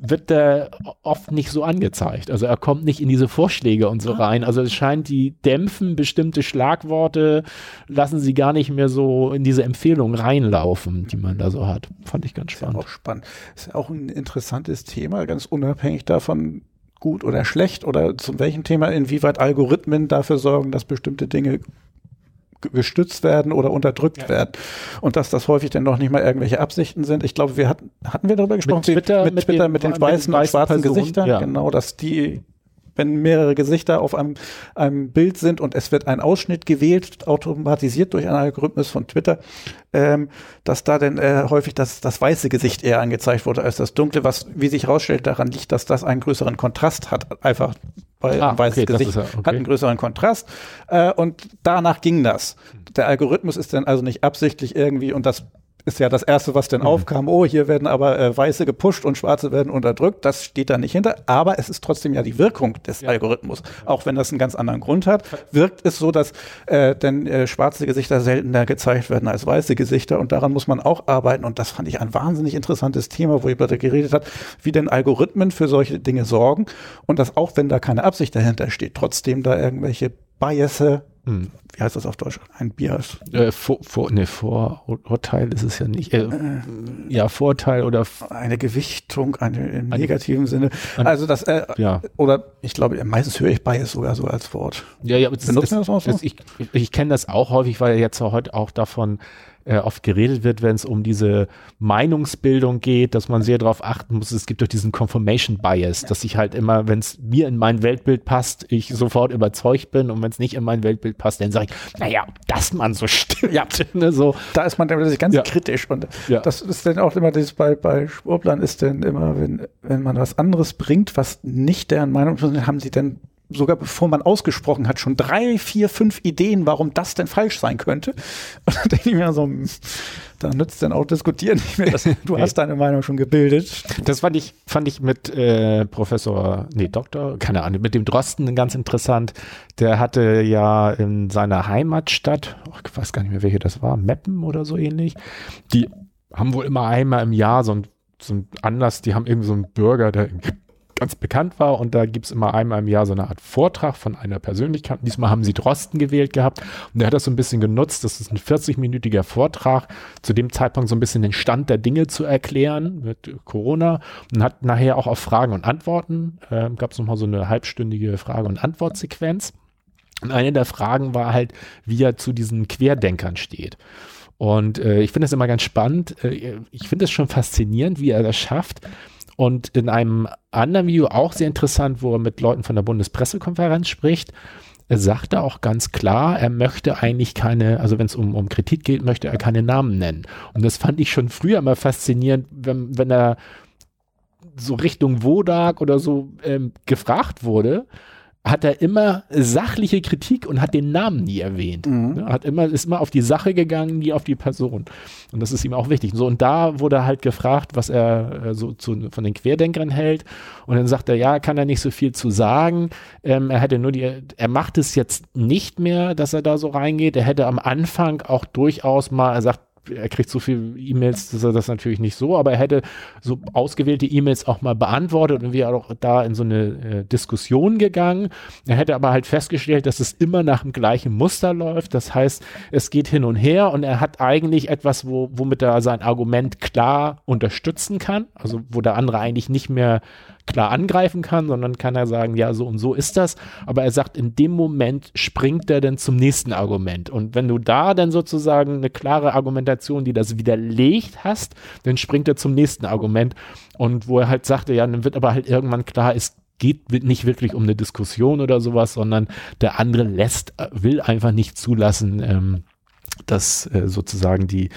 wird der oft nicht so angezeigt. Also er kommt nicht in diese Vorschläge und so ah. rein. Also es scheint, die dämpfen bestimmte Schlagworte, lassen sie gar nicht mehr so in diese Empfehlungen reinlaufen, die man da so hat. Fand ich ganz spannend. Ist ja auch spannend. Ist ja auch ein interessantes Thema, ganz unabhängig davon, gut oder schlecht oder zu welchem Thema, inwieweit Algorithmen dafür sorgen, dass bestimmte Dinge gestützt werden oder unterdrückt ja. werden. Und dass das häufig dann noch nicht mal irgendwelche Absichten sind. Ich glaube, wir hatten, hatten wir darüber gesprochen? Mit Twitter, mit, mit, Twitter, den, mit den weißen, mit den schwarzen Personen, Gesichtern. Ja. Genau, dass die wenn mehrere Gesichter auf einem, einem Bild sind und es wird ein Ausschnitt gewählt, automatisiert durch einen Algorithmus von Twitter, ähm, dass da denn äh, häufig das, das weiße Gesicht eher angezeigt wurde als das dunkle, was, wie sich herausstellt, daran liegt, dass das einen größeren Kontrast hat. Einfach weil ah, ein weißes okay, Gesicht ja, okay. hat einen größeren Kontrast. Äh, und danach ging das. Der Algorithmus ist dann also nicht absichtlich irgendwie, und das ist ja das Erste, was dann mhm. aufkam, oh, hier werden aber äh, Weiße gepusht und Schwarze werden unterdrückt. Das steht da nicht hinter. Aber es ist trotzdem ja die Wirkung des ja. Algorithmus. Auch wenn das einen ganz anderen Grund hat, wirkt es so, dass äh, denn äh, schwarze Gesichter seltener gezeigt werden als weiße Gesichter. Und daran muss man auch arbeiten. Und das fand ich ein wahnsinnig interessantes Thema, wo jemand geredet hat, wie denn Algorithmen für solche Dinge sorgen. Und dass auch, wenn da keine Absicht dahinter steht, trotzdem da irgendwelche Biasse hm. Wie heißt das auf Deutsch? Ein Bias? Äh, vor, vor, ne, Vorurteil ist es ja nicht. Äh, äh, ja, Vorteil oder eine Gewichtung, eine im negativen Sinne. also das, äh, ja. oder ich glaube, meistens höre ich Bias sogar so als Wort. Ja, ja, aber das, das, das, auch so? ich, ich kenne das auch häufig, weil jetzt heute auch davon äh, oft geredet wird, wenn es um diese Meinungsbildung geht, dass man sehr darauf achten muss. Es gibt doch diesen Confirmation Bias, dass ich halt immer, wenn es mir in mein Weltbild passt, ich sofort überzeugt bin und wenn es nicht in mein Weltbild passt, dann sage ich, naja, dass man so stimmt. Ja, ne, so. Da ist man dann ganz ja. kritisch und ja. das ist dann auch immer das bei, bei Schwurblern ist dann immer, wenn, wenn man was anderes bringt, was nicht deren Meinung ist, haben sie dann sogar bevor man ausgesprochen hat, schon drei, vier, fünf Ideen, warum das denn falsch sein könnte. Und dann denke ich mir so, hm, da nützt dann auch diskutieren nicht mehr. Du hast deine Meinung schon gebildet. Das fand ich, fand ich mit äh, Professor, nee, Doktor, keine Ahnung, mit dem Drosten ganz interessant. Der hatte ja in seiner Heimatstadt, oh, ich weiß gar nicht mehr, welche das war, Meppen oder so ähnlich, die haben wohl immer einmal im Jahr so ein so ein Anlass, die haben irgendwie so einen Bürger, der ganz bekannt war und da gibt es immer einmal im Jahr so eine Art Vortrag von einer Persönlichkeit. Diesmal haben sie Drosten gewählt gehabt und der hat das so ein bisschen genutzt. Das ist ein 40-minütiger Vortrag, zu dem Zeitpunkt so ein bisschen den Stand der Dinge zu erklären mit Corona und hat nachher auch auf Fragen und Antworten, äh, gab es nochmal so eine halbstündige Frage- und Antwortsequenz. Und eine der Fragen war halt, wie er zu diesen Querdenkern steht. Und äh, ich finde das immer ganz spannend. Äh, ich finde es schon faszinierend, wie er das schafft, und in einem anderen Video auch sehr interessant, wo er mit Leuten von der Bundespressekonferenz spricht, er sagte auch ganz klar, er möchte eigentlich keine, also wenn es um, um Kritik geht, möchte er keine Namen nennen. Und das fand ich schon früher immer faszinierend, wenn, wenn er so Richtung Wodak oder so ähm, gefragt wurde, hat er immer sachliche Kritik und hat den Namen nie erwähnt. Mhm. Hat immer, ist immer auf die Sache gegangen, nie auf die Person. Und das ist ihm auch wichtig. So, und da wurde halt gefragt, was er äh, so zu, von den Querdenkern hält. Und dann sagt er, ja, kann er nicht so viel zu sagen. Ähm, er hätte nur die, er macht es jetzt nicht mehr, dass er da so reingeht. Er hätte am Anfang auch durchaus mal, er sagt, er kriegt so viele E-Mails, dass er das natürlich nicht so, aber er hätte so ausgewählte E-Mails auch mal beantwortet und wäre auch da in so eine äh, Diskussion gegangen. Er hätte aber halt festgestellt, dass es immer nach dem gleichen Muster läuft. Das heißt, es geht hin und her und er hat eigentlich etwas, wo, womit er sein Argument klar unterstützen kann, also wo der andere eigentlich nicht mehr klar angreifen kann, sondern kann er sagen, ja, so und so ist das. Aber er sagt, in dem Moment springt er dann zum nächsten Argument. Und wenn du da dann sozusagen eine klare Argumentation, die das widerlegt hast, dann springt er zum nächsten Argument. Und wo er halt sagte, ja, dann wird aber halt irgendwann klar, es geht nicht wirklich um eine Diskussion oder sowas, sondern der andere lässt, will einfach nicht zulassen, ähm, dass äh, sozusagen die,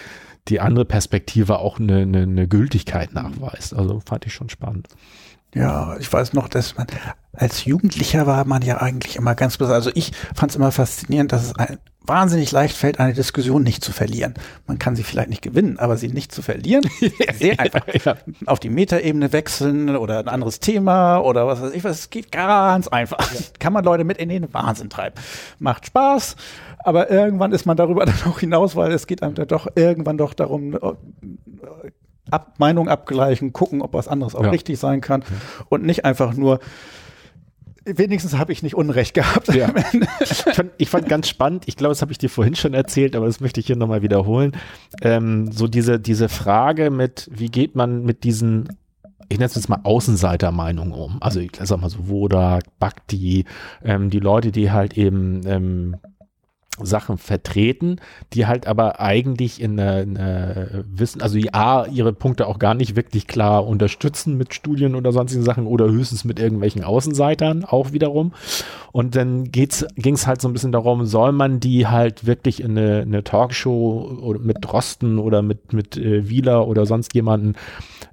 die andere Perspektive auch eine, eine, eine Gültigkeit nachweist. Also fand ich schon spannend. Ja, ich weiß noch, dass man als Jugendlicher war man ja eigentlich immer ganz besonders. Also ich fand es immer faszinierend, dass es ein, wahnsinnig leicht fällt, eine Diskussion nicht zu verlieren. Man kann sie vielleicht nicht gewinnen, aber sie nicht zu verlieren, sehr einfach. ja. Auf die Metaebene wechseln oder ein anderes Thema oder was weiß ich was. Es geht ganz einfach. Ja. Kann man Leute mit in den Wahnsinn treiben. Macht Spaß, aber irgendwann ist man darüber dann auch hinaus, weil es geht einem dann doch irgendwann doch darum, Ab Meinung abgleichen, gucken, ob was anderes auch ja. richtig sein kann und nicht einfach nur wenigstens habe ich nicht Unrecht gehabt. Ja. ich, fand, ich, fand, ganz spannend, ich glaube, das habe ich dir vorhin schon erzählt, aber das möchte ich hier nochmal wiederholen. Ähm, so diese, diese Frage mit, wie geht man mit diesen, ich nenne es jetzt mal Außenseitermeinungen um. Also ich sag mal so Wodak, Bhakti, ähm, die Leute, die halt eben ähm, Sachen vertreten, die halt aber eigentlich in der, Wissen, also die A, ihre Punkte auch gar nicht wirklich klar unterstützen mit Studien oder sonstigen Sachen oder höchstens mit irgendwelchen Außenseitern auch wiederum. Und dann ging es halt so ein bisschen darum, soll man die halt wirklich in eine, eine Talkshow oder mit Drosten oder mit, mit äh, Wieler oder sonst jemanden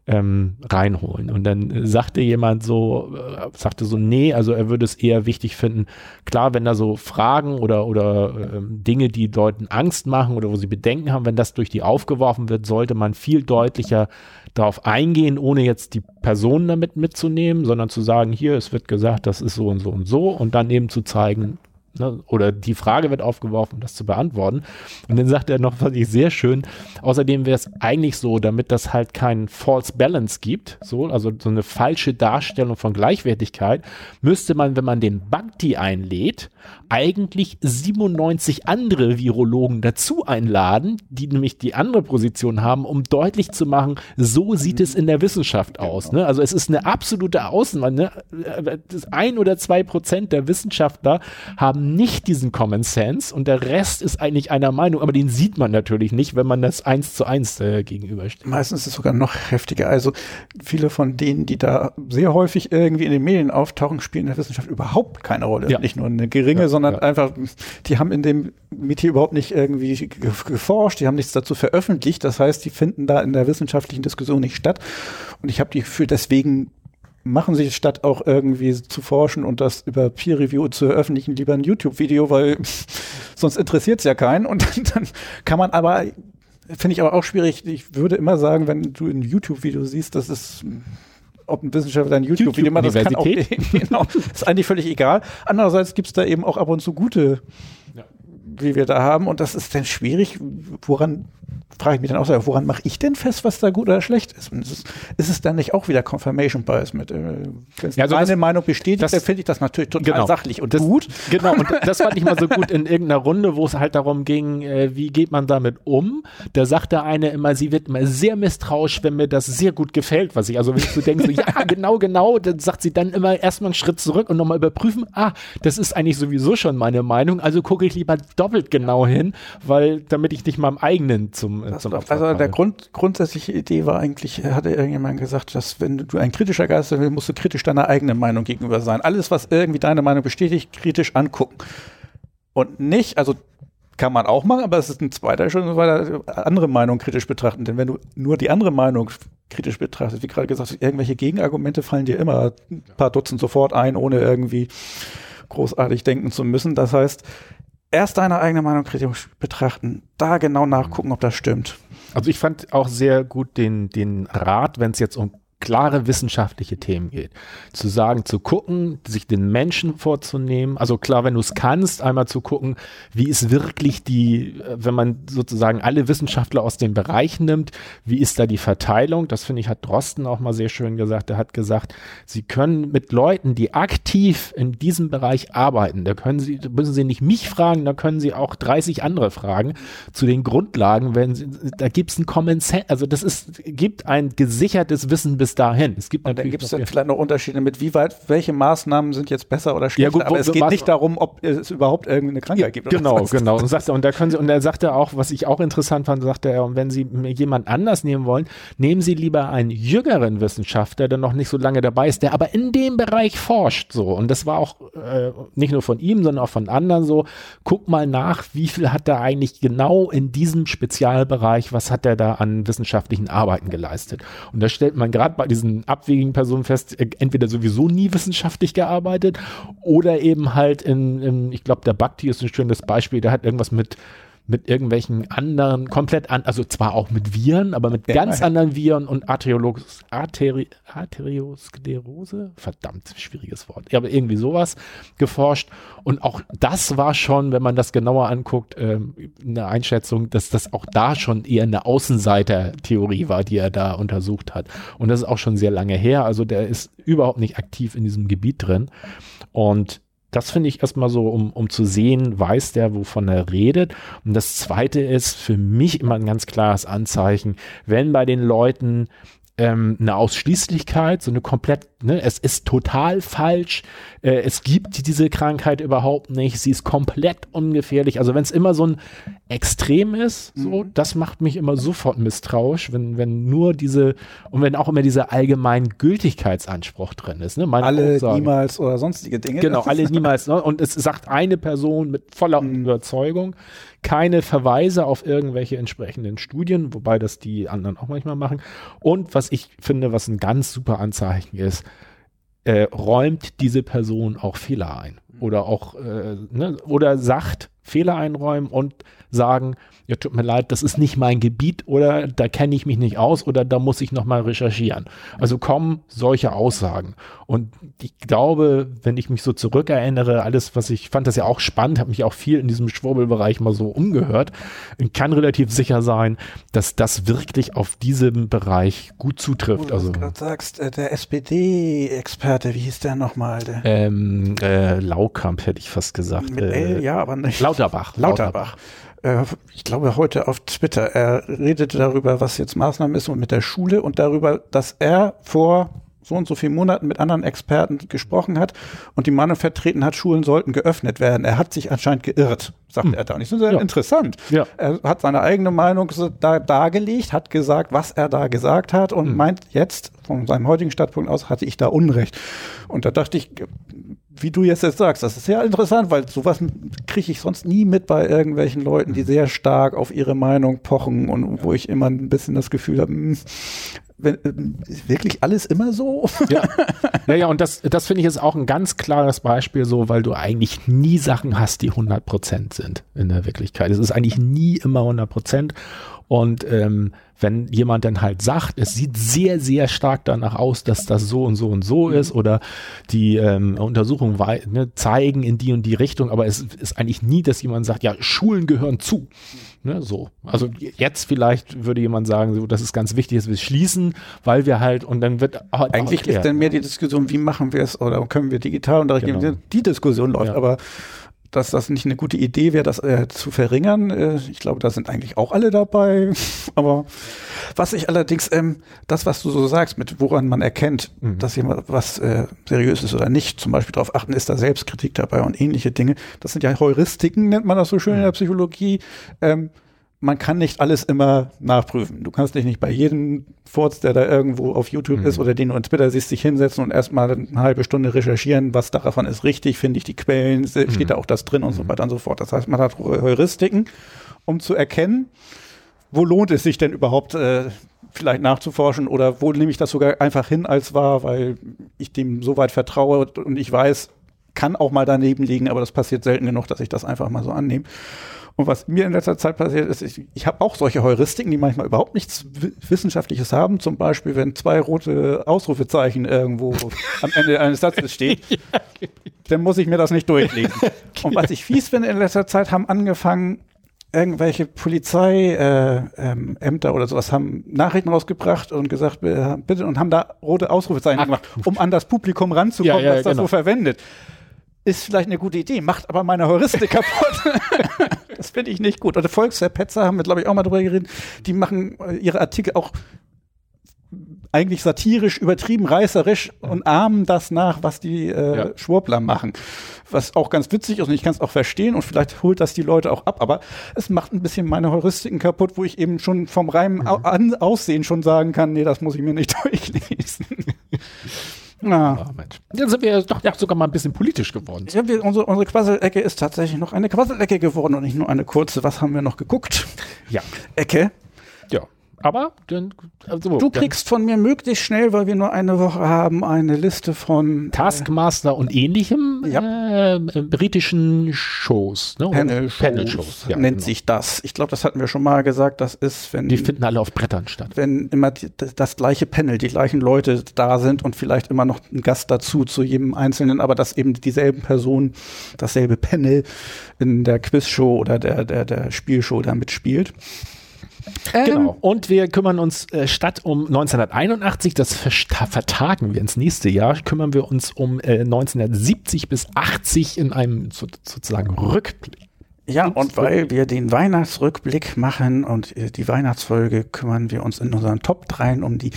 ähm, reinholen. Und dann sagte jemand so, äh, sagte so, nee, also er würde es eher wichtig finden, klar, wenn da so Fragen oder, oder äh, Dinge, die Leuten Angst machen oder wo sie Bedenken haben, wenn das durch die aufgeworfen wird, sollte man viel deutlicher darauf eingehen, ohne jetzt die Personen damit mitzunehmen, sondern zu sagen, hier, es wird gesagt, das ist so und so und so und dann eben zu zeigen, Ne? Oder die Frage wird aufgeworfen, um das zu beantworten. Und dann sagt er noch, was ich sehr schön, außerdem wäre es eigentlich so, damit das halt keinen False Balance gibt, so, also so eine falsche Darstellung von Gleichwertigkeit, müsste man, wenn man den Bhakti einlädt, eigentlich 97 andere Virologen dazu einladen, die nämlich die andere Position haben, um deutlich zu machen, so sieht es in der Wissenschaft aus. Ne? Also es ist eine absolute Außenwand. Ne? Ein oder zwei Prozent der Wissenschaftler haben nicht diesen Common Sense und der Rest ist eigentlich einer Meinung, aber den sieht man natürlich nicht, wenn man das eins zu eins äh, gegenübersteht. Meistens ist es sogar noch heftiger. Also viele von denen, die da sehr häufig irgendwie in den Medien auftauchen, spielen in der Wissenschaft überhaupt keine Rolle. Ja. Nicht nur eine geringe, ja, sondern ja. einfach, die haben in dem Metier überhaupt nicht irgendwie geforscht, die haben nichts dazu veröffentlicht. Das heißt, die finden da in der wissenschaftlichen Diskussion nicht statt. Und ich habe die für deswegen machen sie statt auch irgendwie zu forschen und das über Peer Review zu veröffentlichen, lieber ein YouTube-Video, weil sonst interessiert es ja keinen. Und dann kann man aber, finde ich aber auch schwierig, ich würde immer sagen, wenn du ein YouTube-Video siehst, das ist ob ein Wissenschaftler ein YouTube-Video macht, das kann auch, genau, ist eigentlich völlig egal. Andererseits gibt es da eben auch ab und zu gute. Wie wir da haben. Und das ist dann schwierig, woran frage ich mich dann auch, woran mache ich denn fest, was da gut oder schlecht ist? Und ist, es, ist es dann nicht auch wieder Confirmation Bias mit? Äh, Wenn ja, also meine das, Meinung bestätigt, dann finde ich das natürlich total genau, sachlich und das, gut. Genau, und das fand ich mal so gut in irgendeiner Runde, wo es halt darum ging, äh, wie geht man damit um? Da sagt der eine immer, sie wird immer sehr misstrauisch, wenn mir das sehr gut gefällt, was ich, also wenn ich so denke, so, ja, genau, genau, dann sagt sie dann immer erstmal einen Schritt zurück und nochmal überprüfen, ah, das ist eigentlich sowieso schon meine Meinung, also gucke ich lieber doppelt genau hin, weil, damit ich nicht meinem eigenen zum das zum Opfer Also der Grund, grundsätzliche Idee war eigentlich, hatte irgendjemand gesagt, dass wenn du ein kritischer Geist bist, musst du kritisch deiner eigenen Meinung gegenüber sein. Alles, was irgendwie deine Meinung bestätigt, kritisch angucken. Und nicht, also kann man auch machen, aber es ist ein zweiter Schritt, weil andere Meinung kritisch betrachten. Denn wenn du nur die andere Meinung kritisch betrachtest, wie gerade gesagt, irgendwelche Gegenargumente fallen dir immer ein paar Dutzend sofort ein, ohne irgendwie großartig denken zu müssen. Das heißt, erst deine eigene Meinung kritisch betrachten, da genau nachgucken, ob das stimmt. Also ich fand auch sehr gut den, den Rat, wenn es jetzt um klare wissenschaftliche Themen geht. Zu sagen, zu gucken, sich den Menschen vorzunehmen, also klar, wenn du es kannst, einmal zu gucken, wie ist wirklich die, wenn man sozusagen alle Wissenschaftler aus dem Bereich nimmt, wie ist da die Verteilung? Das finde ich, hat Drosten auch mal sehr schön gesagt. Er hat gesagt, sie können mit Leuten, die aktiv in diesem Bereich arbeiten, da können sie, müssen sie nicht mich fragen, da können sie auch 30 andere fragen zu den Grundlagen, wenn sie, da gibt es ein Common Sense, also das ist, gibt ein gesichertes Wissen bis dahin. Es gibt und dann gibt es vielleicht noch Unterschiede mit, wie weit, welche Maßnahmen sind jetzt besser oder schlechter, ja, gut, aber es geht nicht darum, ob es überhaupt irgendeine Krankheit gibt. Genau, genau. Und, sagt, und da können sie, und er sagte auch, was ich auch interessant fand, sagte er, und wenn Sie jemand anders nehmen wollen, nehmen Sie lieber einen jüngeren Wissenschaftler, der noch nicht so lange dabei ist, der aber in dem Bereich forscht, so. Und das war auch äh, nicht nur von ihm, sondern auch von anderen so. Guck mal nach, wie viel hat er eigentlich genau in diesem Spezialbereich, was hat er da an wissenschaftlichen Arbeiten geleistet? Und da stellt man gerade diesen abwegigen Personen äh, entweder sowieso nie wissenschaftlich gearbeitet oder eben halt in, in ich glaube, der Bhakti ist ein schönes Beispiel, der hat irgendwas mit mit irgendwelchen anderen, komplett an, also zwar auch mit Viren, aber mit ja, ganz anderen Viren und Arteri, Arteriosklerose, verdammt schwieriges Wort, aber irgendwie sowas geforscht. Und auch das war schon, wenn man das genauer anguckt, ähm, eine Einschätzung, dass das auch da schon eher eine Außenseiter-Theorie war, die er da untersucht hat. Und das ist auch schon sehr lange her. Also der ist überhaupt nicht aktiv in diesem Gebiet drin. Und das finde ich erstmal so, um, um zu sehen, weiß der, wovon er redet. Und das zweite ist für mich immer ein ganz klares Anzeichen, wenn bei den Leuten ähm, eine Ausschließlichkeit, so eine komplett, ne, es ist total falsch, äh, es gibt diese Krankheit überhaupt nicht, sie ist komplett ungefährlich. Also wenn es immer so ein Extrem ist, so, mhm. das macht mich immer sofort misstrauisch, wenn, wenn nur diese, und wenn auch immer dieser allgemeinen Gültigkeitsanspruch drin ist. Ne? Meine alle Aussage. niemals oder sonstige Dinge. Genau, alle niemals. Ne? Und es sagt eine Person mit voller mhm. Überzeugung, keine Verweise auf irgendwelche entsprechenden Studien, wobei das die anderen auch manchmal machen. Und was ich finde, was ein ganz super Anzeichen ist, äh, räumt diese Person auch Fehler ein. Oder auch äh, ne, oder sagt Fehler einräumen und sagen, ja, tut mir leid, das ist nicht mein Gebiet oder da kenne ich mich nicht aus oder da muss ich nochmal recherchieren. Also kommen solche Aussagen. Und ich glaube, wenn ich mich so zurückerinnere, alles, was ich fand das ja auch spannend, habe mich auch viel in diesem Schwurbelbereich mal so umgehört und kann relativ sicher sein, dass das wirklich auf diesem Bereich gut zutrifft. Du also gerade sagst, äh, der SPD-Experte, wie hieß der nochmal? Ähm, äh, Laukamp hätte ich fast gesagt. Mit äh, L, ja, aber nicht. Lauterbach. Lauterbach. Lauterbach. Äh, ich glaube heute auf Twitter, er redete darüber, was jetzt Maßnahmen ist und mit der Schule und darüber, dass er vor so und so vielen Monaten mit anderen Experten gesprochen hat und die Meinung vertreten hat, Schulen sollten geöffnet werden. Er hat sich anscheinend geirrt, sagt hm. er da. Und ich finde sehr ja. interessant. Ja. Er hat seine eigene Meinung da, dargelegt, hat gesagt, was er da gesagt hat und hm. meint jetzt, von seinem heutigen Standpunkt aus, hatte ich da Unrecht. Und da dachte ich, wie du jetzt, jetzt sagst, das ist sehr interessant, weil sowas kriege ich sonst nie mit bei irgendwelchen Leuten, die mhm. sehr stark auf ihre Meinung pochen und wo ich immer ein bisschen das Gefühl habe, hm, wenn, ist wirklich alles immer so? Ja, ja, ja und das, das finde ich ist auch ein ganz klares Beispiel so, weil du eigentlich nie Sachen hast, die 100 Prozent sind in der Wirklichkeit. Es ist eigentlich nie immer 100 Prozent und ähm, wenn jemand dann halt sagt, es sieht sehr, sehr stark danach aus, dass das so und so und so mhm. ist oder die ähm, Untersuchungen ne, zeigen in die und die Richtung, aber es ist eigentlich nie, dass jemand sagt, ja, Schulen gehören zu. Ne, so. Also jetzt vielleicht würde jemand sagen, so, das ist ganz wichtig, dass wir schließen, weil wir halt und dann wird halt eigentlich ist dann mehr die Diskussion, wie machen wir es oder können wir digital unterrichten. Genau. Die Diskussion läuft, ja. aber dass das nicht eine gute Idee wäre, das äh, zu verringern. Äh, ich glaube, da sind eigentlich auch alle dabei. Aber was ich allerdings, ähm, das, was du so sagst, mit woran man erkennt, mhm. dass jemand was äh, seriös ist oder nicht, zum Beispiel darauf achten, ist da Selbstkritik dabei und ähnliche Dinge. Das sind ja Heuristiken, nennt man das so schön mhm. in der Psychologie. Ähm, man kann nicht alles immer nachprüfen. Du kannst dich nicht bei jedem Furz, der da irgendwo auf YouTube mhm. ist oder den du in Twitter siehst, sich hinsetzen und erstmal eine halbe Stunde recherchieren, was davon ist richtig, finde ich die Quellen, mhm. steht da auch das drin und so mhm. weiter und so fort. Das heißt, man hat Heuristiken, um zu erkennen, wo lohnt es sich denn überhaupt äh, vielleicht nachzuforschen oder wo nehme ich das sogar einfach hin als wahr, weil ich dem so weit vertraue und ich weiß, kann auch mal daneben liegen, aber das passiert selten genug, dass ich das einfach mal so annehme. Und was mir in letzter Zeit passiert ist, ich, ich habe auch solche Heuristiken, die manchmal überhaupt nichts Wissenschaftliches haben. Zum Beispiel, wenn zwei rote Ausrufezeichen irgendwo am Ende eines Satzes steht, dann muss ich mir das nicht durchlesen. Und was ich fies finde in letzter Zeit, haben angefangen, irgendwelche Polizeiämter äh, ähm, oder sowas haben Nachrichten rausgebracht und gesagt, bitte, und haben da rote Ausrufezeichen Ach. gemacht, um an das Publikum ranzukommen, ja, ja, was das genau. so verwendet. Ist vielleicht eine gute Idee, macht aber meine Heuristik kaputt. Das finde ich nicht gut. Oder Volksverpetzer haben wir, glaube ich, auch mal drüber geredet. Die machen äh, ihre Artikel auch eigentlich satirisch, übertrieben reißerisch und ahmen das nach, was die äh, ja. Schwurbler machen. Was auch ganz witzig ist und ich kann es auch verstehen und vielleicht holt das die Leute auch ab, aber es macht ein bisschen meine Heuristiken kaputt, wo ich eben schon vom reinen mhm. Aussehen schon sagen kann, nee, das muss ich mir nicht durchlesen. Na. Oh, Mensch. Jetzt sind wir doch ja, sogar mal ein bisschen politisch geworden. Ja, wir, unsere, unsere Quasselecke ist tatsächlich noch eine Quasselecke geworden und nicht nur eine kurze. Was haben wir noch geguckt? Ja. Ecke. Ja. Aber dann, also, du kriegst von mir möglichst schnell, weil wir nur eine Woche haben, eine Liste von äh, Taskmaster äh, und ähnlichem ja. äh, britischen Shows, ne? Panel Shows, Panel -Shows ja, nennt genau. sich das. Ich glaube, das hatten wir schon mal gesagt. Das ist, wenn die finden alle auf Brettern statt. Wenn immer die, das gleiche Panel, die gleichen Leute da sind und vielleicht immer noch ein Gast dazu zu jedem Einzelnen, aber dass eben dieselben Personen dasselbe Panel in der Quizshow oder der der der Spielshow da mitspielt. Ähm, genau. Und wir kümmern uns äh, statt um 1981, das vertagen wir ins nächste Jahr, kümmern wir uns um äh, 1970 bis 80 in einem so, sozusagen Rückblick. Ja, und weil wir den Weihnachtsrückblick machen und äh, die Weihnachtsfolge, kümmern wir uns in unseren Top 3 um die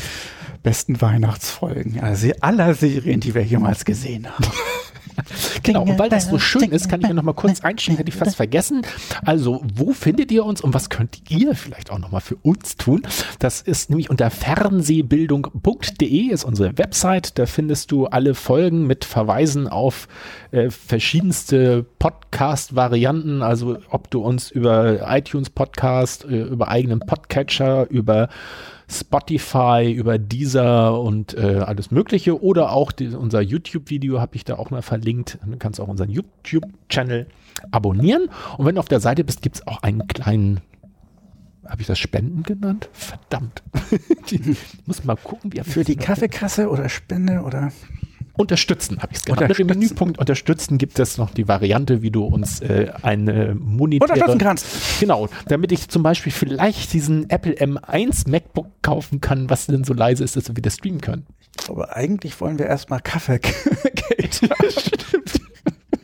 besten Weihnachtsfolgen also aller Serien, die wir jemals gesehen haben. genau, und weil das so schön ist, kann ich mir noch mal kurz einschieben, hätte ich fast vergessen. Also, wo findet ihr uns und was könnt ihr vielleicht auch noch mal für uns tun? Das ist nämlich unter fernsehbildung.de ist unsere Website. Da findest du alle Folgen mit Verweisen auf äh, verschiedenste Podcast-Varianten. Also, ob du uns über iTunes Podcast, äh, über eigenen Podcatcher, über Spotify, über Deezer und äh, alles Mögliche oder auch die, unser YouTube-Video habe ich da auch mal verlinkt. Du kannst auch unseren YouTube-Channel abonnieren und wenn du auf der Seite bist, gibt es auch einen kleinen habe ich das Spenden genannt? Verdammt. ich muss mal gucken, wie er Für die Kaffeekasse oder Spende oder Unterstützen habe ich es genannt. Im Menüpunkt Unterstützen gibt es noch die Variante, wie du uns äh, eine monetäre... Unterstützen kannst. Genau, damit ich zum Beispiel vielleicht diesen Apple M1 MacBook kaufen kann, was denn so leise ist, dass wir wieder streamen können. Aber eigentlich wollen wir erstmal Kaffeegeld.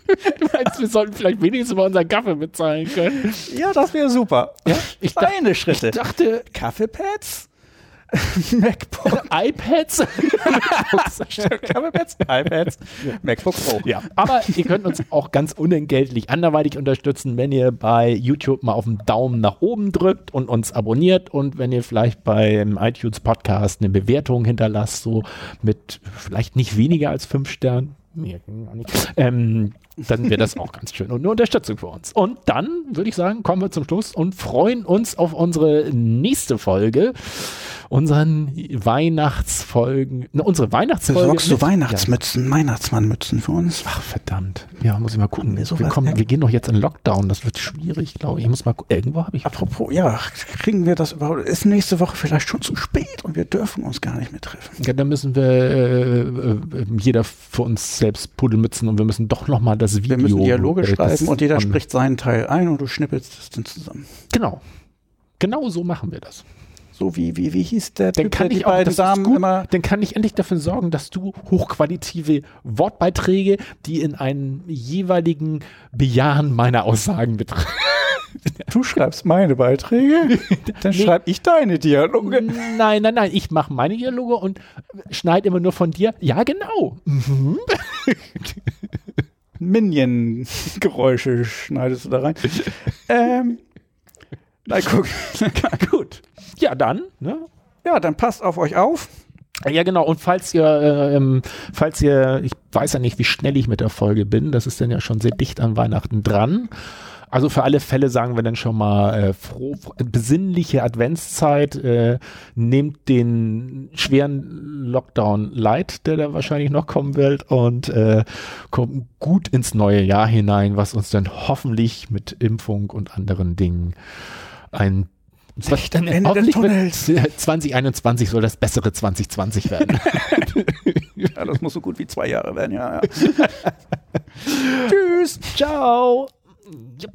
Du meinst, wir sollten vielleicht wenigstens mal unseren Kaffee bezahlen können? Ja, das wäre super. Ja, ich Kleine Schritte. Ich dachte, Kaffeepads? MacBook. iPads. iPads, iPads, MacBook Pro. Ja, aber ihr könnt uns auch ganz unentgeltlich anderweitig unterstützen, wenn ihr bei YouTube mal auf den Daumen nach oben drückt und uns abonniert und wenn ihr vielleicht beim iTunes Podcast eine Bewertung hinterlasst, so mit vielleicht nicht weniger als fünf Sternen. Ähm, dann wäre das auch ganz schön und eine Unterstützung für uns. Und dann würde ich sagen, kommen wir zum Schluss und freuen uns auf unsere nächste Folge unseren Weihnachtsfolgen, ne, unsere Weihnachtsfolge. Besorgst du Weihnachtsmützen, ja. Weihnachtsmannmützen für uns? Ach, verdammt. Ja, muss ich mal gucken. Wir, wir, kommen, wir gehen doch jetzt in Lockdown, das wird schwierig, glaube ich. Ich muss mal gucken. Irgendwo habe ich. Apropos, ja, kriegen wir das überhaupt? Ist nächste Woche vielleicht schon zu spät und wir dürfen uns gar nicht mehr treffen. Ja, dann müssen wir äh, äh, jeder für uns selbst Pudelmützen und wir müssen doch nochmal das Video. Wir müssen Dialoge äh, schreiben und jeder spricht seinen Teil ein und du schnippelst es dann zusammen. Genau. Genau so machen wir das. So wie, wie, wie hieß der dann Typ, kann ich auch, Damen gut, immer dann kann ich endlich dafür sorgen, dass du hochqualitative Wortbeiträge, die in einem jeweiligen Bejahen meiner Aussagen betreffen. Du schreibst meine Beiträge, dann nee. schreibe ich deine Dialoge. Nein, nein, nein, ich mache meine Dialoge und schneide immer nur von dir. Ja, genau. Mhm. Minion-Geräusche schneidest du da rein. ähm, na guck, gut. Ja, dann, ne? Ja, dann passt auf euch auf. Ja, genau. Und falls ihr, äh, ähm, falls ihr, ich weiß ja nicht, wie schnell ich mit der Folge bin, das ist dann ja schon sehr dicht an Weihnachten dran. Also für alle Fälle sagen wir dann schon mal äh, froh, besinnliche Adventszeit, äh, nehmt den schweren Lockdown light, der da wahrscheinlich noch kommen wird und äh, kommt gut ins neue Jahr hinein, was uns dann hoffentlich mit Impfung und anderen Dingen ein was dann Ende des Tunnels. 2021 soll das bessere 2020 werden. ja, das muss so gut wie zwei Jahre werden, ja. ja. Tschüss. Ciao. Yep.